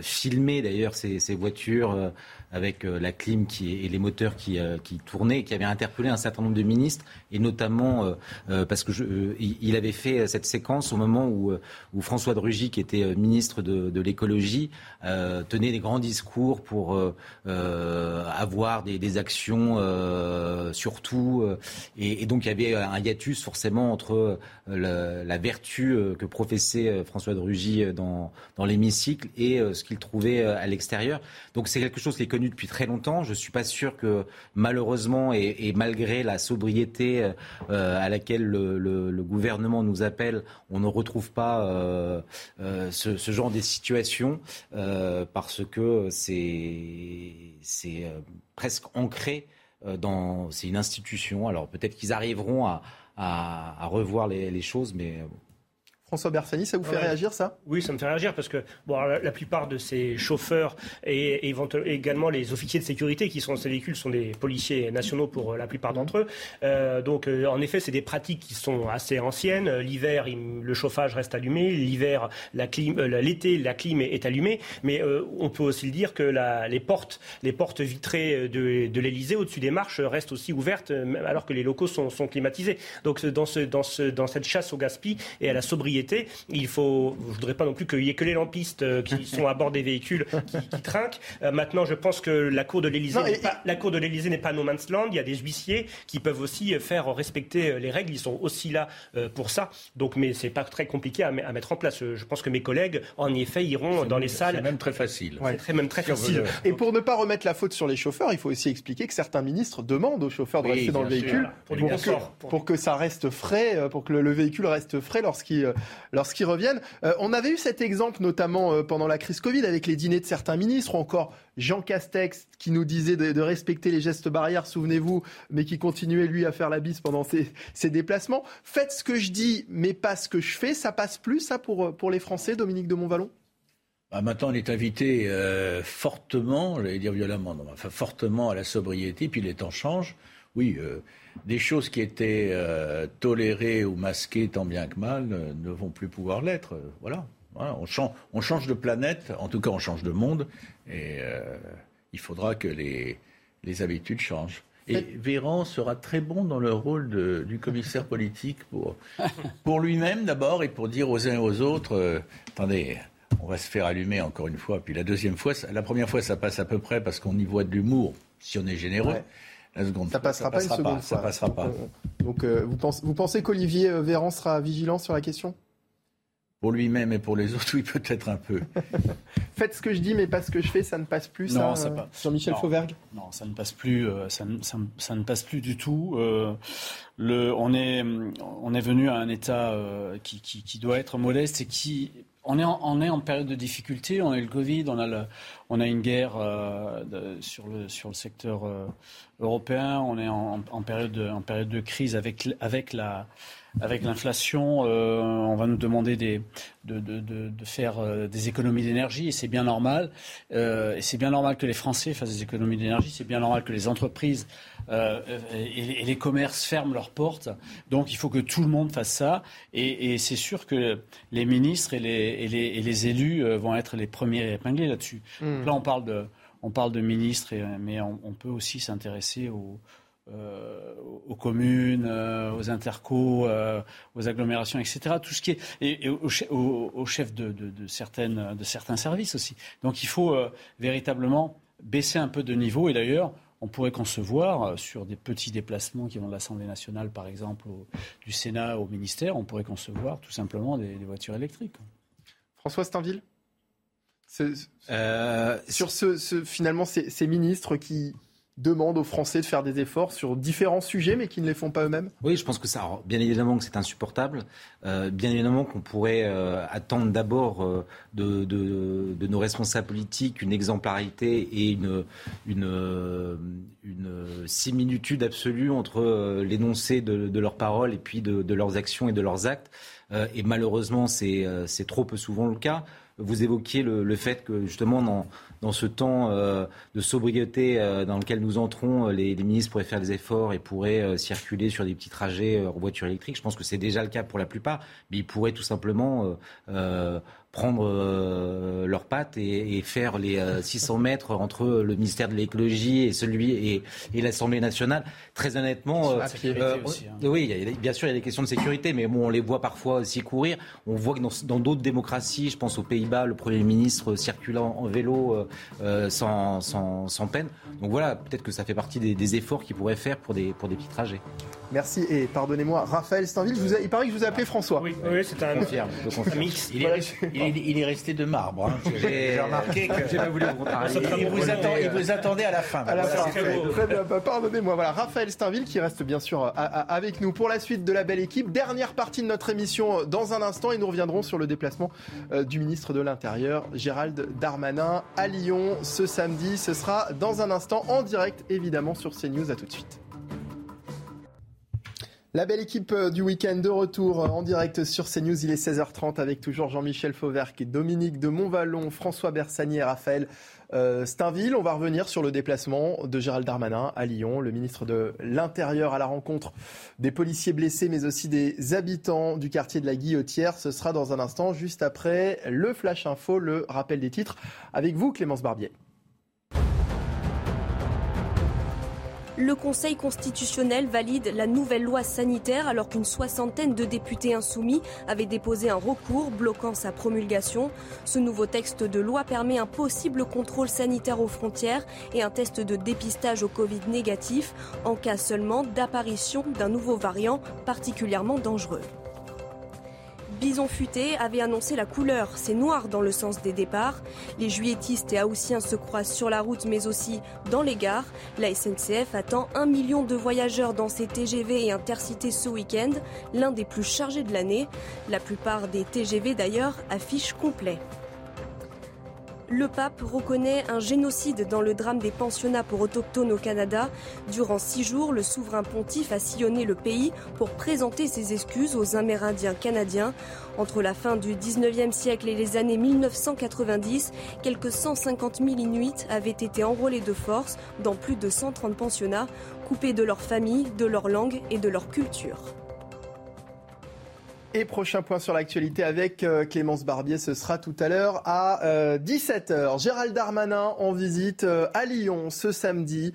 filmé d'ailleurs ces, ces voitures avec euh, la clim qui, et les moteurs qui, euh, qui tournaient, qui avaient interpellé un certain nombre de ministres, et notamment euh, parce que je, il avait fait cette séquence au moment où, où François de Rugy, qui était ministre de, de l'écologie, tenait des grands discours pour avoir des, des actions surtout, et, et, donc il y avait un hiatus forcément entre la vertu que professait François de Rugy dans, dans l'hémicycle et ce qu'il trouvait à l'extérieur. Donc c'est quelque chose qui est depuis très longtemps. Je ne suis pas sûr que malheureusement et, malgré la sobriété euh, à laquelle le, gouvernement nous appelle, on ne retrouve pas euh, euh, ce, genre de situation parce que c'est presque ancré dans c'est une institution. Alors peut-être qu'ils arriveront à, revoir les, choses, mais François Bersani, ça vous fait réagir ça? Oui, ça me fait réagir parce que bon, la, plupart de ces chauffeurs et, également les officiers de sécurité qui sont dans ces véhicules sont des policiers nationaux pour euh, la plupart d'entre eux. Euh, donc euh, en effet, c'est des pratiques qui sont assez anciennes. L'hiver, le chauffage reste allumé. L'hiver, la clim, l'été, la clim est, allumée. Mais on peut aussi le dire que la, les portes, les portes vitrées de, de l'Elysée au-dessus des marches restent aussi ouvertes alors que les locaux sont, sont climatisés. Donc dans, ce, dans, ce, dans cette chasse au gaspillage et à la sobriété sobriété. Il faut, je voudrais pas non plus qu'il y ait que les lampistes euh, qui sont à bord des véhicules qui, qui trinquent. Euh, maintenant, je pense que la cour de l'Élysée, et- n'est pas- la cour de l'Élysée n'est pas no man's land. Il y a des huissiers qui peuvent aussi euh, faire respecter les règles. Ils sont aussi là euh, pour ça. Donc, mais c'est pas très compliqué à, me- à mettre en place. Je pense que mes collègues, en effet, iront dans les salles. C'est même très facile. C'est très, même très Si facile. le- Et pour ne pas remettre la faute sur les chauffeurs, il faut aussi expliquer que certains ministres demandent aux chauffeurs de Oui, rester dans le sûr. véhicule Pour que, pour que ça reste frais, pour que le, le véhicule reste frais lorsqu'ils euh, lorsqu'ils reviennent. Euh, on avait eu cet exemple notamment euh, pendant la crise Covid avec les dîners de certains ministres, ou encore Jean Castex qui nous disait de, respecter les gestes barrières, souvenez-vous, mais qui continuait lui à faire la bise pendant ses, déplacements. Faites ce que je dis, mais pas ce que je fais, ça passe plus ça pour, euh, pour les Français, Dominique de Montvalon? Ah, maintenant, on est invité fortement, j'allais dire violemment, non, fortement à la sobriété, puis les temps changent. Oui, des choses qui étaient euh, tolérées ou masquées tant bien que mal euh, ne vont plus pouvoir l'être. Voilà. Voilà, on, change, on change de planète, en tout cas on change de monde, et euh, il faudra que les, les habitudes changent. Et Véran sera très bon dans le rôle de- du commissaire politique pour, pour lui-même d'abord et pour dire aux uns et aux autres, euh, attendez, on va se faire allumer encore une fois. Puis la deuxième fois, la première fois ça passe à peu près parce qu'on y voit de l'humour, si on est généreux. Ouais. La seconde Ça fois, passera pas une seconde Ça fois. passera pas. Donc, euh, vous, pensez, vous pensez qu'Olivier euh, Véran sera vigilant sur la question? Pour lui-même et pour les autres, oui, peut-être un peu. Faites ce que je dis, mais pas ce que je fais, ça ne passe plus, Non, ça, ça euh, pas. Jean-Michel Non. Fauvergue? Non, ça ne passe plus. euh, ça, ne, ça ne- ça ne passe plus du tout. Euh, le, on est, on est venu à un état euh, qui, qui, qui doit être modeste et qui, on est, en, on est en période de difficulté. On a eu le Covid, on a, une guerre euh, sur le sur le secteur euh, européen. On est en, période de, en de crise avec avec la avec l'inflation, euh, on va nous demander des, de, de, de, de faire euh, des économies d'énergie et c'est bien normal. Euh, et c'est bien normal que les Français fassent des économies d'énergie. C'est bien normal que les entreprises euh, et, et les commerces ferment leurs portes. Donc il faut que tout le monde fasse ça. Et, et c'est sûr que les ministres et les, et les, et les élus euh, vont être les premiers épinglés là-dessus. Mm. Donc là, on parle de, on parle de ministres, et, mais on, on peut aussi s'intéresser aux, euh, aux communes, euh, aux intercos, euh, aux agglomérations, etc. Tout ce qui est et, et aux, che- aux- aux chefs de, de- de certaines, de certains services aussi. Donc il faut euh, véritablement baisser un peu de niveau. Et d'ailleurs, on pourrait concevoir euh, sur des petits déplacements qui vont de l'Assemblée nationale, par exemple, au- du Sénat au ministère, on pourrait concevoir tout simplement des, des voitures électriques. François Steinville? C'est- Euh, Sur ce, ce- finalement ces, ces ministres qui demandent aux Français de faire des efforts sur différents sujets, mais qui ne les font pas eux-mêmes Oui, je pense que ça, bien évidemment que c'est insupportable. Euh, bien évidemment qu'on pourrait euh, attendre d'abord euh, de, nos responsables politiques une exemplarité et une, similitude absolue entre l'énoncé de, de leurs paroles et puis de, leurs actions et de leurs actes. Et malheureusement, c'est trop peu souvent le cas. Vous évoquiez le, le fait que justement dans, dans ce temps euh, de sobriété euh, dans lequel nous entrons, euh, les, les ministres pourraient faire des efforts et pourraient euh, circuler sur des petits trajets euh, en voiture électrique. Je pense que c'est déjà le cas pour la plupart, mais ils pourraient tout simplement prendre euh, leurs pattes et, et faire les euh, 600 mètres entre le ministère de l'écologie et celui et, et l'Assemblée nationale. Très honnêtement, euh, euh, aussi, hein. oui, il y a- bien sûr, il y a des questions de sécurité, mais bon, on les voit parfois aussi courir. On voit que dans d'autres démocraties, je pense aux Pays-Bas, le Premier ministre circulant en vélo euh, euh, sans, sans, sans peine. Donc voilà, peut-être que ça fait partie des, des efforts qu'ils pourraient faire pour des, pour des petits trajets. Merci et pardonnez-moi, Raphaël Steinville, je vous ai- il paraît que je vous ai appelé François. Oui, oui c'est un, confirme, je confirme. mix. Il est, resté, il est- il est resté de marbre. hein. J'ai remarqué que. J'ai pas voulu vous. Il vous, attend- il vous attendait à la fin. À la Voilà, fin. c'est fait. Très bien, bah, pardonnez-moi. Voilà, Raphaël Steinville qui reste bien sûr à- à- avec nous pour la suite de la belle équipe. Dernière partie de notre émission euh, dans un instant et nous reviendrons sur le déplacement euh, du ministre de l'Intérieur, Gérald Darmanin, à Lyon ce samedi. Ce sera dans un instant en direct évidemment sur CNews. À tout de suite. La belle équipe euh, du week-end de retour euh, en direct sur CNews. Il est 16h30 avec toujours Jean-Michel Fauverc, Dominique de Montvalon, François Bersani et Raphaël euh, Steinville. On va revenir sur le déplacement de Gérald Darmanin à Lyon, le ministre de l'Intérieur à la rencontre des policiers blessés, mais aussi des habitants du quartier de la Guillotière. Ce sera dans un instant, juste après le Flash Info, le rappel des titres. Avec vous, Clémence Barbier. Le Conseil constitutionnel valide la nouvelle loi sanitaire alors qu'une soixantaine de députés insoumis avaient déposé un recours bloquant sa promulgation. Ce nouveau texte de loi permet un possible contrôle sanitaire aux frontières et un test de dépistage au Covid négatif en cas seulement d'apparition d'un nouveau variant particulièrement dangereux. Bison Futé avait annoncé la couleur, c'est noir dans le sens des départs. Les juilletistes et haussiens se croisent sur la route mais aussi dans les gares. La SNCF attend un million de voyageurs dans ses TGV et intercités ce week-end, l'un des plus chargés de l'année. La plupart des TGV d'ailleurs affichent complet. Le pape reconnaît un génocide dans le drame des pensionnats pour autochtones au Canada. Durant six jours, le souverain pontife a sillonné le pays pour présenter ses excuses aux Amérindiens canadiens. Entre la fin du 19e siècle et les années 1990, quelques 150 000 Inuits avaient été enrôlés de force dans plus de 130 pensionnats, coupés de leur famille, de leur langue et de leur culture. Et prochain point sur l'actualité avec euh, Clémence Barbier, ce sera tout à l'heure à 17h. Euh, Gérald Darmanin en visite euh, à Lyon ce samedi,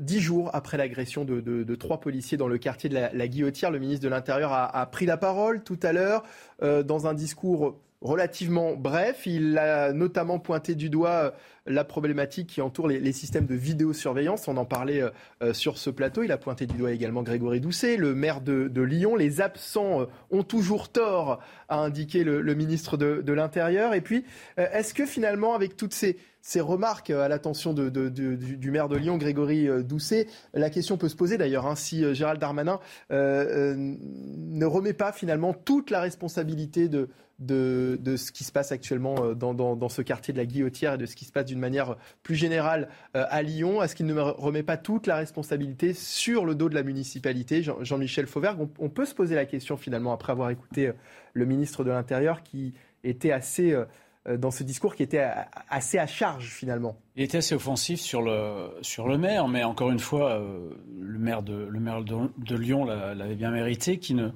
dix jours après l'agression de, trois policiers dans le quartier de la, Guillotière. Le ministre de l'Intérieur a, a, pris la parole tout à l'heure dans un discours relativement bref. Il a notamment pointé du doigt euh, la problématique qui entoure les, systèmes de vidéosurveillance. On en parlait euh, euh, sur ce plateau. Il a pointé du doigt également Grégory Doucet, le maire de, Lyon. Les absents ont toujours tort, a indiqué le, ministre de, l'Intérieur. Et puis, est-ce que finalement, avec toutes ces, remarques à l'attention du, maire de Lyon, Grégory Doucet, la question peut se poser d'ailleurs hein, si Gérald Darmanin ne remet pas finalement toute la responsabilité de de, ce qui se passe actuellement euh, dans, ce quartier de la Guillotière et de ce qui se passe d'une manière plus générale euh, à Lyon. Est-ce qu'il ne remet pas toute la responsabilité sur le dos de la municipalité? Jean-Michel Fauvergue, on, peut se poser la question finalement après avoir écouté euh, le ministre de l'Intérieur qui était assez euh, dans ce discours qui était assez à charge finalement. Il était assez offensif sur le, sur le maire, mais encore une fois, euh, le maire de, le maire de, Lyon l'avait bien mérité, qui ne,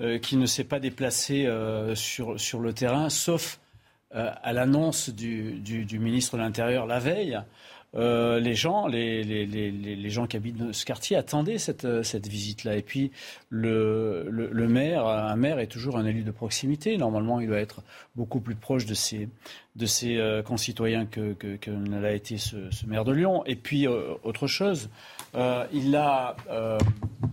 euh, qui ne s'est pas déplacé sur, sur le terrain, sauf à l'annonce du, du, ministre de l'Intérieur la veille. Euh, les gens, les, les, les, les, gens qui habitent ce quartier attendaient cette, euh, cette visite-là. Et puis le, le, maire, un maire est toujours un élu de proximité. Normalement, il doit être beaucoup plus proche de ses, de ses euh, concitoyens que, que, l'a été ce, maire de Lyon. Et puis autre chose, il a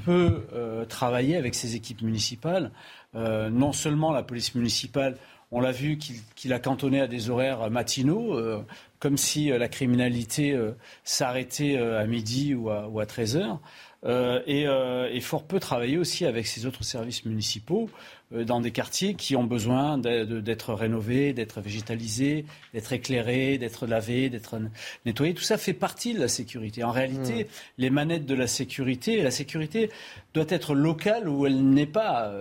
peu travaillé avec ses équipes municipales. non seulement la police municipale on l'a vu qu'il a cantonné à des horaires matinaux, comme si euh, la criminalité euh, s'arrêtait à midi ou à, 13 heures. Et, fort peu travaillé aussi avec ses autres services municipaux dans des quartiers qui ont besoin d'être rénovés, d'être végétalisés, d'être éclairés, d'être lavés, d'être nettoyés. Tout ça fait partie de la sécurité. En réalité, mmh. les manettes de la sécurité, la sécurité doit être locale où elle n'est pas.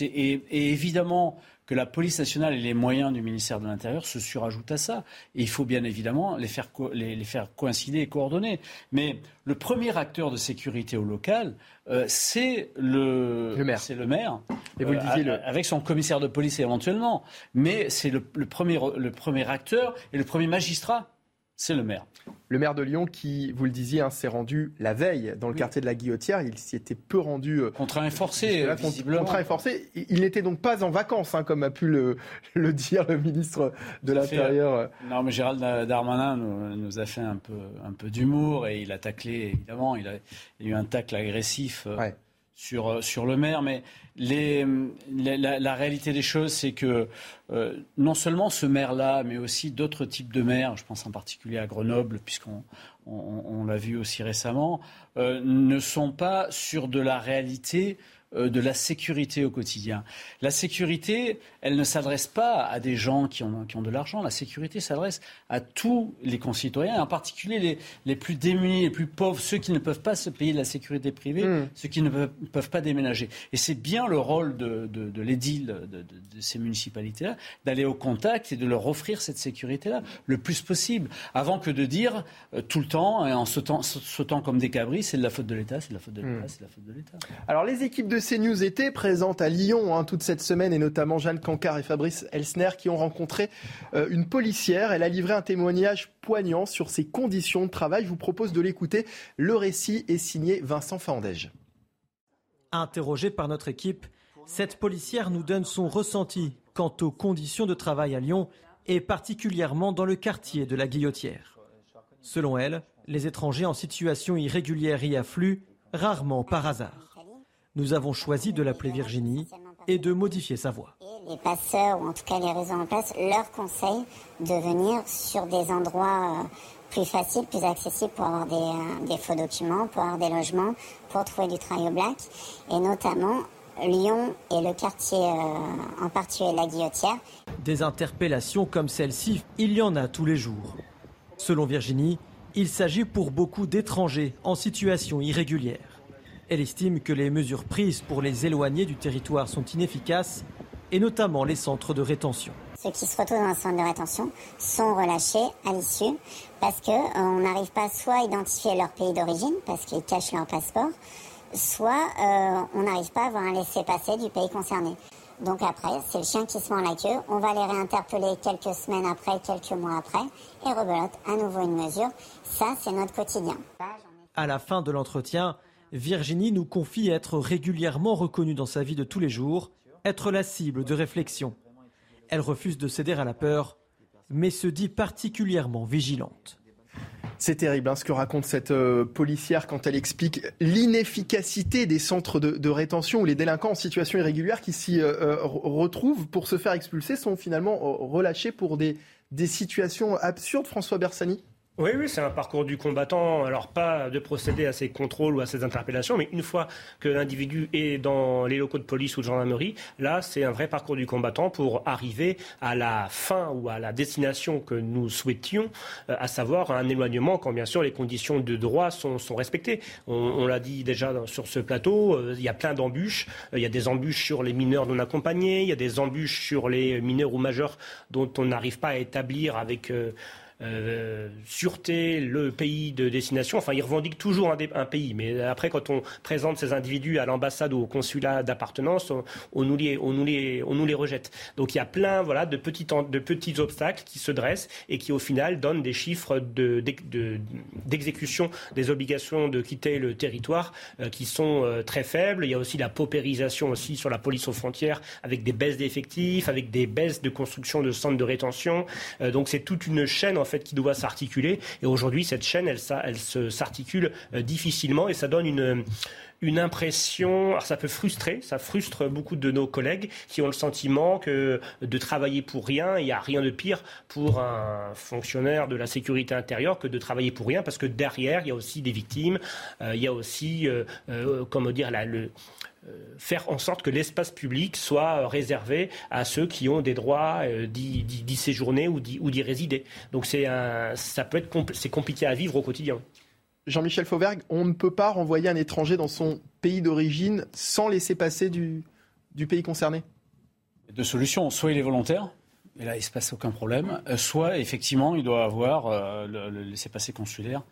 et, évidemment, que la police nationale et les moyens du ministère de l'Intérieur se surajoutent à ça. Et il faut bien évidemment les faire, les, faire coïncider et coordonner. Mais le premier acteur de sécurité au local, euh, c'est le, le, maire. C'est le maire. Et vous le disiez, euh, avec son commissaire de police éventuellement. Mais c'est le, premier, le premier acteur et le premier magistrat c'est le maire. Le maire de Lyon qui, vous le disiez, hein, s'est rendu la veille dans le quartier de la Guillotière. Il s'y était peu rendu. Euh, contraint et forcé, visiblement. Contraint et forcé. Il n'était donc pas en vacances, hein, comme a pu le, dire le ministre de l'Intérieur. Non, mais Gérald Darmanin nous, a fait un peu, un peu d'humour et il a taclé, évidemment. Il a, eu un tacle agressif. Euh, sur, euh, sur le maire, mais les, la, réalité des choses, c'est que euh, non seulement ce maire-là, mais aussi d'autres types de maires, je pense en particulier à Grenoble, puisqu'on on, l'a vu aussi récemment, euh, ne sont pas sur de la réalité de la sécurité au quotidien. La sécurité, elle ne s'adresse pas à des gens qui ont, qui ont de l'argent. La sécurité s'adresse à tous les concitoyens, en particulier les, les, plus démunis, les plus pauvres, ceux qui ne peuvent pas se payer de la sécurité privée, hmm. ceux qui ne peuvent, pas déménager. Et c'est bien le rôle de, de, de l'édile de, de, ces municipalités-là d'aller au contact et de leur offrir cette sécurité-là le plus possible, avant que de dire euh, tout le temps, et en sautant, sautant comme des cabris, c'est de la faute de l'État, c'est de la faute de l'État, hmm. c'est de la faute de l'État. Alors les équipes de CNews était présente à Lyon hein, toute cette semaine et notamment Jeanne Cancard et Fabrice Elsner qui ont rencontré euh, une policière. Elle a livré un témoignage poignant sur ses conditions de travail. Je vous propose de l'écouter. Le récit est signé Vincent Fandège. Interrogée par notre équipe, cette policière nous donne son ressenti quant aux conditions de travail à Lyon et particulièrement dans le quartier de la Guillotière. Selon elle, les étrangers en situation irrégulière y affluent, rarement par hasard. Nous avons choisi de l'appeler Virginie et de modifier sa voix. Les passeurs, ou en tout cas les réseaux en place, leur conseillent de venir sur des endroits euh, plus faciles, plus accessibles pour avoir des, euh, des faux documents, pour avoir des logements, pour trouver du travail au black. Et notamment, Lyon et le quartier euh, en particulier la Guillotière. Des interpellations comme celle-ci, il y en a tous les jours. Selon Virginie, il s'agit pour beaucoup d'étrangers en situation irrégulière. Elle estime que les mesures prises pour les éloigner du territoire sont inefficaces, et notamment les centres de rétention. Ceux qui se retrouvent dans un centre de rétention sont relâchés à l'issue parce qu'on euh, n'arrive pas soit à identifier leur pays d'origine parce qu'ils cachent leur passeport, soit euh, on n'arrive pas à avoir un laissez-passer du pays concerné. Donc après, c'est le chien qui se mord la queue. On va les réinterpeller quelques semaines après, quelques mois après, et rebelote à nouveau une mesure. Ça, c'est notre quotidien. À la fin de l'entretien, Virginie nous confie être régulièrement reconnue dans sa vie de tous les jours, être la cible de réflexion. Elle refuse de céder à la peur, mais se dit particulièrement vigilante. C'est terrible hein, ce que raconte cette euh, policière quand elle explique l'inefficacité des centres de, rétention où les délinquants en situation irrégulière qui s'y euh, euh, retrouvent pour se faire expulser sont finalement relâchés pour des, des situations absurdes, François Bersani oui, oui, c'est un parcours du combattant. Alors, pas de procéder à ces contrôles ou à ces interpellations, mais une fois que l'individu est dans les locaux de police ou de gendarmerie, là, c'est un vrai parcours du combattant pour arriver à la fin ou à la destination que nous souhaitions, euh, à savoir un éloignement quand, bien sûr, les conditions de droit sont, respectées. On, l'a dit déjà sur ce plateau, euh, il y a plein d'embûches. Euh, il y a des embûches sur les mineurs non accompagnés, il y a des embûches sur les mineurs ou majeurs dont on n'arrive pas à établir avec euh, sûreté, le pays de destination. Enfin, ils revendiquent toujours un, pays. Mais après, quand on présente ces individus à l'ambassade ou au consulat d'appartenance, on, nous les, rejette. Donc il y a plein voilà, de, petits, obstacles qui se dressent et qui, au final, donnent des chiffres d'exécution de, des obligations de quitter le territoire euh, qui sont euh, très faibles. Il y a aussi la paupérisation aussi sur la police aux frontières avec des baisses d'effectifs, avec des baisses de construction de centres de rétention. donc c'est toute une chaîne en fait qui doit s'articuler. Et aujourd'hui, cette chaîne, elle, elle s'articule euh, difficilement et ça donne une une impression, alors ça peut frustrer, ça frustre beaucoup de nos collègues qui ont le sentiment que de travailler pour rien, il n'y a rien de pire pour un fonctionnaire de la sécurité intérieure que de travailler pour rien, parce que derrière, il y a aussi des victimes, euh, il y a aussi, euh, comment dire, euh, faire en sorte que l'espace public soit réservé à ceux qui ont des droits euh, d'y séjourner ou d'y résider. Donc c'est compliqué à vivre au quotidien. Jean-Michel Fauvergue, on ne peut pas renvoyer un étranger dans son pays d'origine sans laisser passer du, pays concerné Deux solutions. Soit il est volontaire, et là il ne se passe aucun problème, euh, soit effectivement il doit avoir le, le laissez-passer consulaire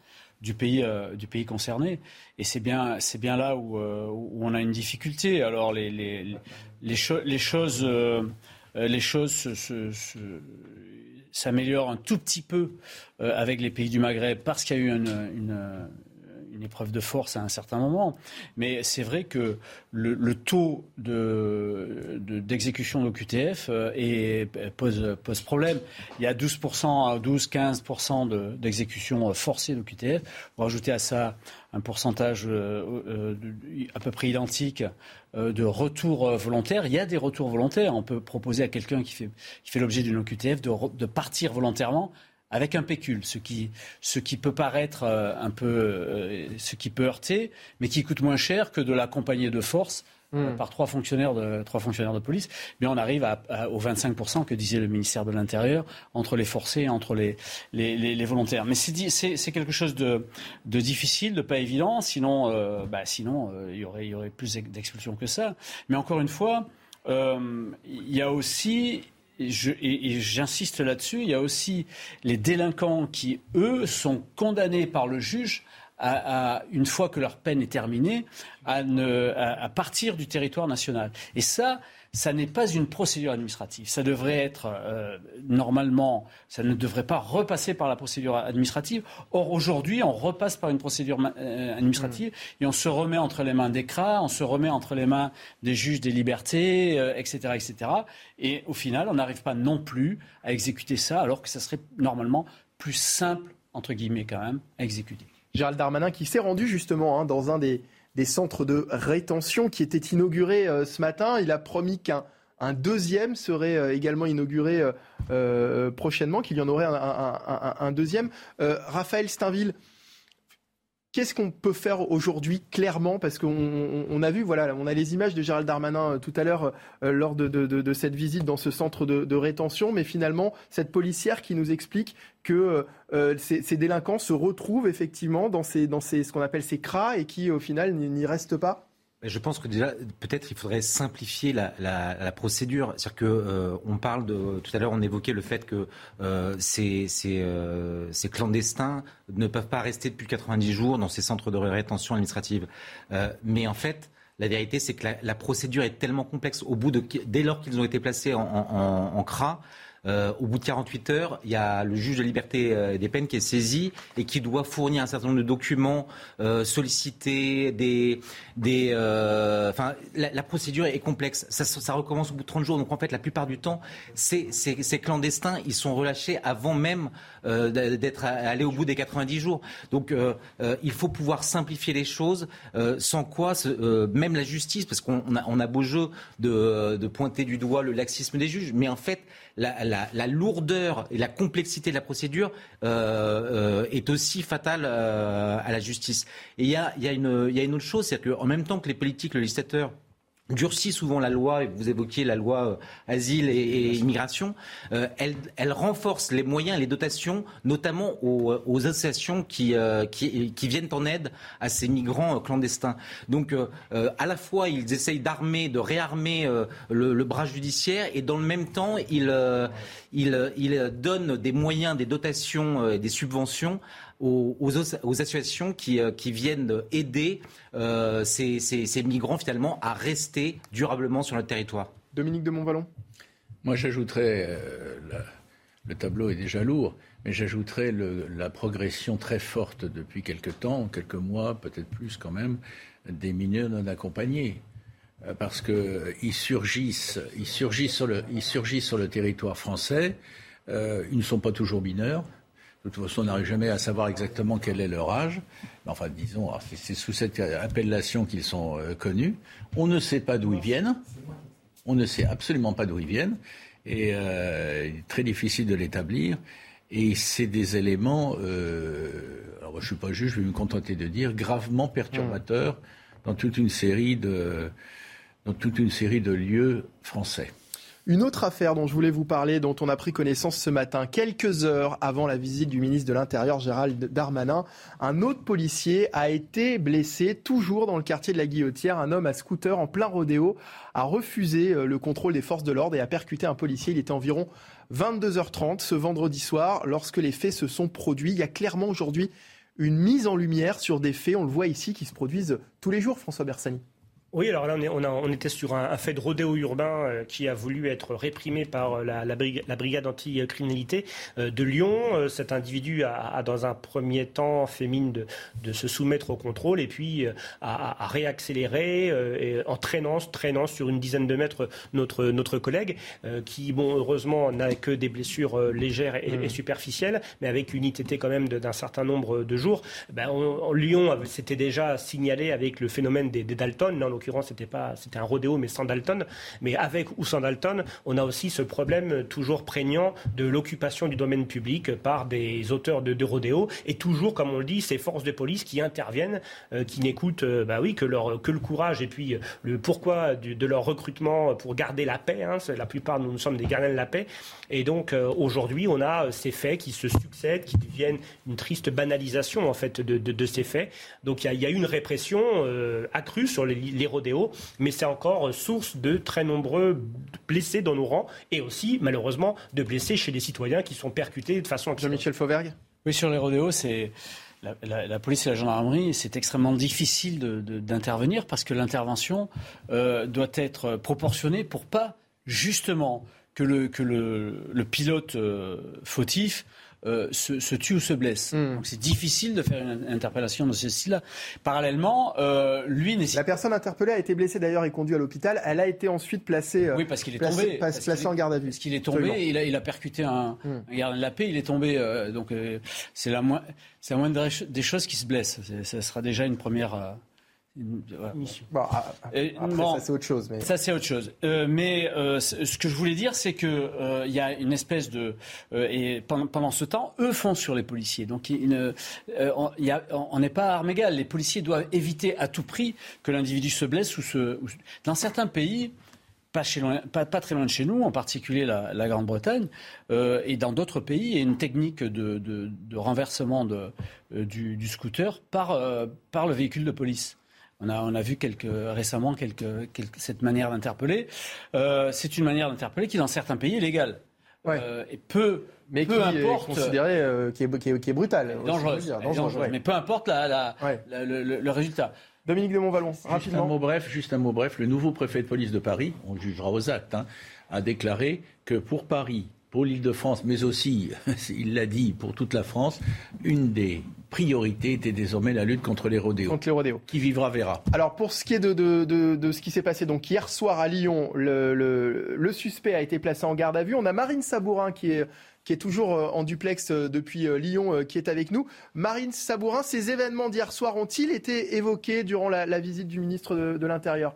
du pays, euh, du pays concerné. Et c'est bien, c'est bien là où, euh, on a une difficulté. Alors les, les, les, choses, les choses euh, s'améliorent un tout petit peu avec les pays du Maghreb parce qu'il y a eu une, une une épreuve de force à un certain moment. Mais c'est vrai que le, taux d'exécution de, d'OQTF euh, pose, pose problème. Il y a 12%, 12-15% d'exécution forcée d'OQTF. Vous rajoutez à ça un pourcentage euh, euh, à peu près identique de retour volontaire. Il y a des retours volontaires. On peut proposer à quelqu'un qui fait, qui fait l'objet d'une OQTF de, de partir volontairement avec un pécule, ce qui, ce qui peut paraître euh, un peu, euh, ce qui peut heurter, mais qui coûte moins cher que de l'accompagner de force euh, hmm. par trois fonctionnaires de trois fonctionnaires de police. Mais on arrive à, aux 25% que disait le ministère de l'Intérieur entre les forcés et entre les les, les, volontaires. Mais c'est quelque chose de, de difficile, de pas évident. Sinon, bah, sinon il y aurait il y aurait plus d'expulsions que ça. Mais encore une fois, il y a aussi j'insiste là-dessus, il y a aussi les délinquants qui, eux, sont condamnés par le juge à, une fois que leur peine est terminée, à, à partir du territoire national. Et ça, ça n'est pas une procédure administrative. Ça devrait être euh, normalement, ça ne devrait pas repasser par la procédure administrative. Or aujourd'hui, on repasse par une procédure euh, administrative et on se remet entre les mains des CRA, on se remet entre les mains des juges des libertés, etc., euh, etc. Et au final, on n'arrive pas non plus à exécuter ça, alors que ça serait normalement plus simple entre guillemets quand même à exécuter. Gérald Darmanin qui s'est rendu justement hein, dans un des des centres de rétention qui étaient inaugurés euh, ce matin. Il a promis qu'un un deuxième serait euh, également inauguré euh, prochainement, qu'il y en aurait un, deuxième. Raphaël Steinville, Qu'est-ce qu'on peut faire aujourd'hui clairement? Parce qu'on a vu, voilà, on a les images de Gérald Darmanin euh, tout à l'heure euh, lors de, cette visite dans ce centre de, rétention, mais finalement, cette policière qui nous explique que euh, ces, délinquants se retrouvent effectivement dans, ces, dans ces, ce qu'on appelle ces cras et qui, au final, n'y restent pas je pense que déjà, peut-être, il faudrait simplifier la, procédure. C'est-à-dire que euh, parle de tout à l'heure, on évoquait le fait que euh, ces, euh, ces, clandestins ne peuvent pas rester depuis 90 jours dans ces centres de rétention administrative. mais en fait, la vérité, c'est que la, procédure est tellement complexe. Au bout de, dès lors qu'ils ont été placés en CRA, euh, au bout de 48 heures, il y a le juge de liberté euh, des peines qui est saisi et qui doit fournir un certain nombre de documents, euh, solliciter des, des, enfin, la, procédure est complexe. Ça, recommence au bout de 30 jours. Donc en fait, la plupart du temps, ces, clandestins, ils sont relâchés avant même d'être allés au bout des 90 jours. Donc il faut pouvoir simplifier les choses, sans quoi même la justice, parce qu'on a, beau jeu de pointer du doigt le laxisme des juges, mais en fait la, lourdeur et la complexité de la procédure euh, euh, est aussi fatale euh, à la justice. Et il y a, y, a y a, une autre chose, c'est qu'en même temps que les politiques, le législateur durcit souvent la loi, et vous évoquiez la loi euh, asile et, immigration, euh, elle, elle, renforce les moyens et les dotations, notamment aux, euh, aux associations qui, qui, qui, viennent en aide à ces migrants clandestins. Donc, à la fois, ils essayent d'armer, de réarmer le, le, bras judiciaire, et dans le même temps, ils, ils, ils donnent des moyens, des dotations et des subventions aux, associations qui, euh, qui, viennent aider euh, ces, ces, migrants finalement à rester durablement sur le territoire. Dominique de Montvalon Moi j'ajouterais, euh, le tableau est déjà lourd, mais j'ajouterais la progression très forte depuis quelques temps, quelques mois, peut-être plus quand même, des mineurs non accompagnés parce qu'ils surgissent, ils surgissent, sur le, ils surgissent sur le territoire français. ils ne sont pas toujours mineurs. De toute façon, on n'arrive jamais à savoir exactement quel est leur âge. Mais enfin, disons, c'est sous cette appellation qu'ils sont euh, connus. On ne sait pas d'où ils viennent. On ne sait absolument pas d'où ils viennent. Et euh, il est très difficile de l'établir. Et c'est des éléments, euh, alors je ne suis pas juge, je vais me contenter de dire, gravement perturbateurs dans toute une série de, dans toute une série de lieux français. Une autre affaire dont je voulais vous parler, dont on a pris connaissance ce matin, quelques heures avant la visite du ministre de l'Intérieur Gérald Darmanin, un autre policier a été blessé, toujours dans le quartier de la Guillotière. Un homme à scooter en plein rodéo a refusé euh, le contrôle des forces de l'ordre et a percuté un policier. Il était environ 22h30 ce vendredi soir lorsque les faits se sont produits. Il y a clairement aujourd'hui une mise en lumière sur des faits, on le voit ici, qui se produisent tous les jours, François Bersani. Oui, alors là, on, on, était sur un, fait de rodéo urbain euh, qui a voulu être réprimé par euh, la, la, brigade, anti-criminalité euh, de Lyon. cet individu a, dans un premier temps, fait mine de, se soumettre au contrôle et puis a, réaccéléré en traînant, traînant sur une dizaine de mètres notre, notre collègue qui, bon, heureusement, n'a que des blessures légères et, mmh. superficielles, mais avec une ITT quand même d'un certain nombre de jours. Ben, en Lyon s'était déjà signalé avec le phénomène des, des Dalton, l'occurrence, c'était pas, c'était un rodéo, mais sans Dalton. Mais avec ou sans Dalton, on a aussi ce problème toujours prégnant de l'occupation du domaine public par des auteurs de, de rodéo. Et toujours, comme on le dit, ces forces de police qui interviennent, euh, qui n'écoutent, euh, bah oui, que leur, que le courage et puis euh, le pourquoi de leur recrutement pour garder la paix. Hein. la plupart, nous, nous sommes des gardiens de la paix. Et donc, aujourd'hui, on a ces faits qui se succèdent, qui deviennent une triste banalisation, en fait, de, de, ces faits. Donc, il y, y, a une répression accrue sur les rodéo, mais c'est encore source de très nombreux blessés dans nos rangs et aussi, malheureusement, de blessés chez les citoyens qui sont percutés de façon... Jean-Michel Fauvergue Oui, sur les rodéos, c'est... la, police et la gendarmerie, c'est extrêmement difficile d'intervenir parce que l'intervention euh, doit être proportionnée pour pas justement que le, que le, pilote euh, fautif euh, se, tue ou se blesse. Hmm. Donc c'est difficile de faire une interpellation de ce style-là. Parallèlement, euh, lui La personne interpellée a été blessée d'ailleurs et conduite à l'hopital. Elle a été ensuite placée. oui, parce qu'il est tombé. placée en garde à vue. Parce qu'il est tombé, il a, il a percuté un, un garde de la paix, il est tombé. donc c'est la, la moindre des choses qui se blesse. Ce sera déjà une première ah, ça c'est autre chose. Ça c'est autre chose. Euh, mais euh, ce que je voulais dire, c'est que euh, il y a une espèce de et pendant, ce temps, eux font sur les policiers. Donc on n'est pas à armes égales. Les policiers doivent éviter à tout prix que l'individu se blesse ou se. Dans certains pays. Pas, chez, pas, très loin de chez nous, en particulier la, Grande-Bretagne, et dans d'autres pays, il y a une technique de, de, renversement de, du, du, scooter par, par le véhicule de police. On a, on a vu quelques, récemment quelques, cette manière d'interpeller. Euh, c'est une manière d'interpeller qui, dans certains pays, est légale. Euh, et peu, mais qui importe, est considéré euh, qui, est, qui, est, qui, est, brutal. Dangereuse. Mais peu importe la, la, le, le, résultat. Dominique de Montvalon, rapidement. Juste un mot bref, juste un mot bref. Le nouveau préfet de police de Paris, on jugera aux actes, hein, a déclaré que pour Paris, pour l'Île-de-France, mais aussi, il l'a dit, pour toute la France, une des priorités était désormais la lutte contre les rodéos. Contre les rodéos. Qui vivra verra. Alors pour ce qui est de, de, de, ce qui s'est passé donc hier soir à Lyon, le, le, le, suspect a été placé en garde à vue. On a Marine Sabourin qui est qui est toujours euh, en duplex euh, depuis euh, Lyon, qui est avec nous. Marine Sabourin, ces événements d'hier soir ont-ils été évoqués durant la, la visite du ministre de l'Intérieur?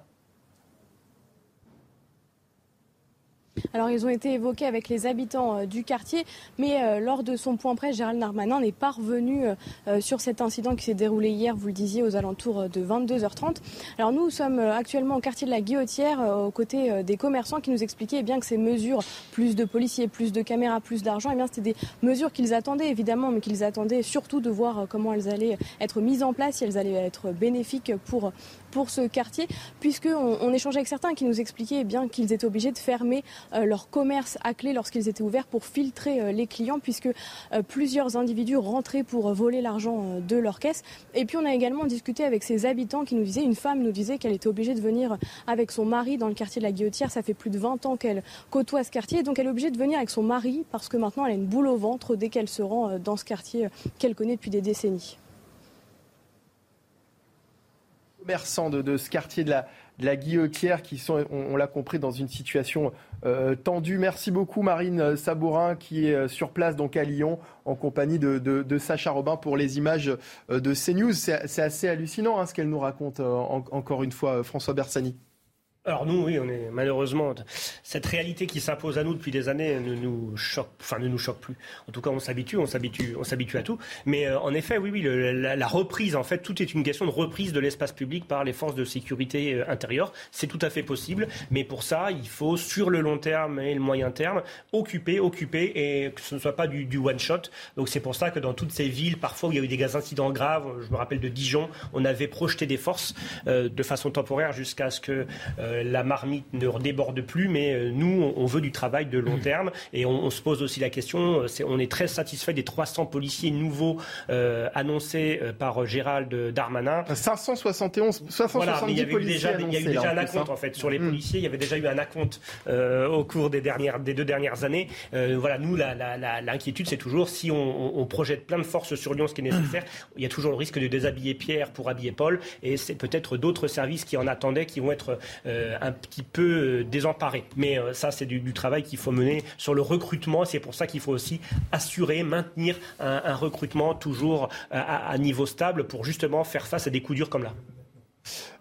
Alors ils ont été évoqués avec les habitants euh, du quartier, mais euh, lors de son point presse, Gérald Darmanin n'est pas revenu euh, sur cet incident qui s'est déroulé hier, vous le disiez, aux alentours de 22h30. Alors nous sommes actuellement au quartier de la Guillotière, aux côtés des commerçants qui nous expliquaient eh bien que ces mesures, plus de policiers, plus de caméras, plus d'argent, eh bien c'était des mesures qu'ils attendaient évidemment, mais qu'ils attendaient surtout de voir comment elles allaient être mises en place, si elles allaient être bénéfiques pour pour ce quartier, puisqu'on on échangeait avec certains qui nous expliquaient eh bien qu'ils étaient obligés de fermer euh, leur commerce à clé lorsqu'ils étaient ouverts pour filtrer euh, les clients, puisque euh, plusieurs individus rentraient pour voler l'argent de leur caisse. Et puis on a également discuté avec ces habitants qui nous disaient, une femme nous disait qu'elle était obligée de venir avec son mari dans le quartier de la Guillotière. Ça fait plus de 20 ans qu'elle côtoie ce quartier, donc elle est obligée de venir avec son mari parce que maintenant elle a une boule au ventre dès qu'elle se rend dans ce quartier qu'elle connaît depuis des décennies commerçants de, ce quartier de la, qui sont, on, l'a compris, dans une situation euh, tendue. Merci beaucoup Marine Sabourin qui est euh, sur place donc à Lyon en compagnie de, Sacha Robin pour les images euh, de CNews. C'est assez hallucinant hein, ce qu'elle nous raconte encore une fois François Bersani. Alors nous, oui, on est malheureusement cette réalité qui s'impose à nous depuis des années ne nous choque, enfin ne nous choque plus. En tout cas, on s'habitue, on s'habitue, on s'habitue à tout. Mais euh, en effet, oui, oui, la, reprise, en fait, tout est une question de reprise de l'espace public par les forces de sécurité euh, intérieure. C'est tout à fait possible, mais pour ça, il faut sur le long terme et le moyen terme occuper, occuper, et que ce ne soit pas du, one shot. Donc c'est pour ça que dans toutes ces villes, parfois où il y a eu des incidents graves, je me rappelle de Dijon, on avait projeté des forces euh, de façon temporaire jusqu'à ce que euh, la marmite ne déborde plus, mais euh, nous, on veut du travail de long mmh. terme et on, se pose aussi la question, euh, on est très satisfait des 300 policiers nouveaux annoncés par Gérald Darmanin. 571, 570 voilà, mais il y avait déjà, il y a eu déjà un acompte en, fait sur les mmh. policiers. Il y avait déjà eu un acompte au cours des dernières, des deux dernières années. voilà, nous, l'inquiétude, c'est toujours si on, projette plein de forces sur Lyon, ce qui est nécessaire, il y a toujours le risque de déshabiller Pierre pour habiller Paul, et c'est peut-être d'autres services qui en attendaient, qui vont être euh, un petit peu euh, désemparés. Mais euh, ça, c'est du, travail qu'il faut mener sur le recrutement. C'est pour ça qu'il faut aussi assurer, maintenir un, recrutement toujours à, niveau stable pour justement faire face à des coups durs comme là.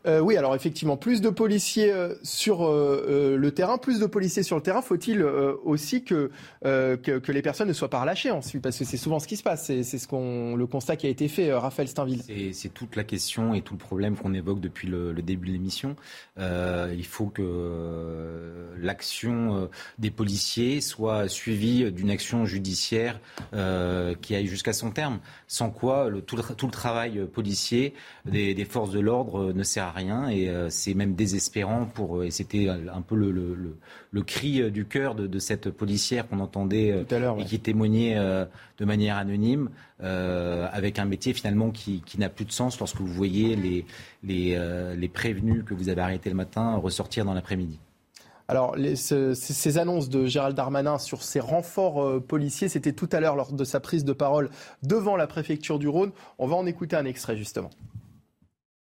Euh, oui, alors effectivement, plus de policiers euh, sur euh, le terrain, plus de policiers sur le terrain. Faut-il aussi que, les personnes ne soient pas relâchées ensuite? Parce que c'est souvent ce qui se passe. C'est ce qu'on le constat qui a été fait, Raphaël Steinville. C'est toute la question et tout le problème qu'on évoque depuis le, début de l'émission. il faut que l'action des policiers soit suivie d'une action judiciaire qui aille jusqu'à son terme. Sans quoi, tout, le, travail policier des, forces de l'ordre ne sert à à rien et c'est même désespérant pour. Et c'était un peu le, le, le, cri du cœur de, de cette policière qu'on entendait et qui témoignait de manière anonyme, avec un métier finalement qui, qui n'a plus de sens lorsque vous voyez les, les, les prévenus que vous avez arrêtés le matin ressortir dans l'après-midi. Alors, ces annonces de Gérald Darmanin sur ces renforts euh, policiers, c'était tout à l'heure lors de sa prise de parole devant la préfecture du Rhône. On va en écouter un extrait justement.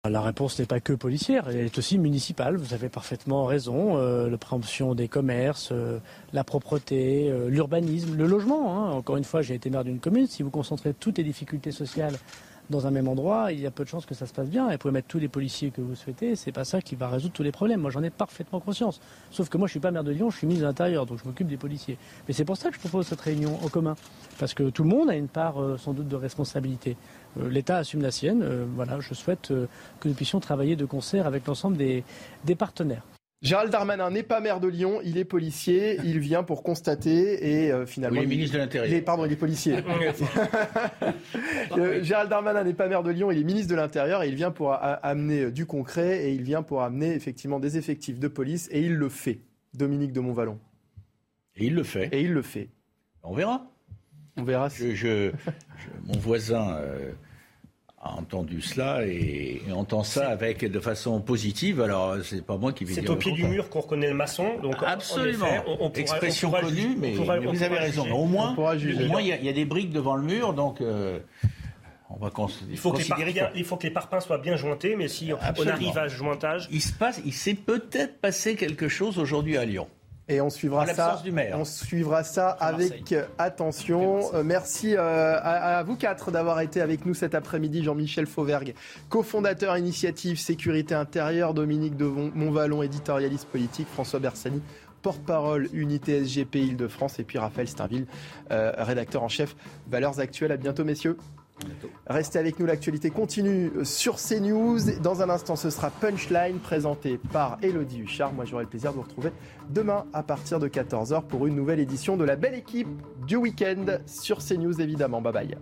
La réponse n'est pas que policière, elle est aussi municipale. Vous avez parfaitement raison. Euh, la préemption des commerces, euh, la propreté, l'urbanisme, le logement. Hein. Encore une fois, j'ai été maire d'une commune. Si vous concentrez toutes les difficultés sociales dans un même endroit, il y a peu de chances que ça se passe bien. Et vous pouvez mettre tous les policiers que vous souhaitez, c'est pas ça qui va résoudre tous les problèmes. Moi, j'en ai parfaitement conscience. Sauf que moi, je suis pas maire de Lyon, je suis ministre de l'Intérieur, donc je m'occupe des policiers. Mais c'est pour ça que je propose cette réunion en commun, parce que tout le monde a une part euh, sans doute de responsabilité. Euh, L'État assume la sienne. Euh, voilà, je souhaite que nous puissions travailler de concert avec l'ensemble des partenaires. Gérald Darmanin n'est pas maire de Lyon, il est policier, il vient pour constater et euh, finalement... il est ministre de l'Intérieur. Pardon, il est policier. Euh, Gérald Darmanin n'est pas maire de Lyon, il est ministre de l'Intérieur et il vient pour amener euh, du concret et il vient pour amener effectivement des effectifs de police et il le fait. Dominique de Montvalon. Et il le fait. Et il le fait. On verra. On verra. Je, mon voisin a entendu cela et, entend ça avec de façon positive. Alors c'est pas moi qui vais dire. C'est au pied du mur qu'on reconnaît le maçon. Donc absolument. on, Expression connue, mais, vous avez raison. au moins, il y, a des briques devant le mur, donc. Euh, on va il, faut que les il faut que les parpaings soient bien jointés, mais si on arrive à ce jointage. Il se passe, il s'est peut-être passé quelque chose aujourd'hui à Lyon. Et on suivra ça. On suivra ça avec attention. Euh, merci euh, à, vous quatre d'avoir été avec nous cet après-midi. Jean-Michel Fauvergue, cofondateur initiative sécurité intérieure, Dominique de Montvalon, éditorialiste politique, François Bersani, porte-parole unité SGP Île-de-France, et puis Raphaël Steinville, euh, rédacteur en chef Valeurs Actuelles. À bientôt, messieurs. Restez avec nous, l'actualité continue sur CNews. Dans un instant, ce sera Punchline présenté par Elodie Huchard. Moi, j'aurai le plaisir de vous retrouver demain à partir de 14h pour une nouvelle édition de la belle équipe du week-end sur CNews, évidemment. Bye bye.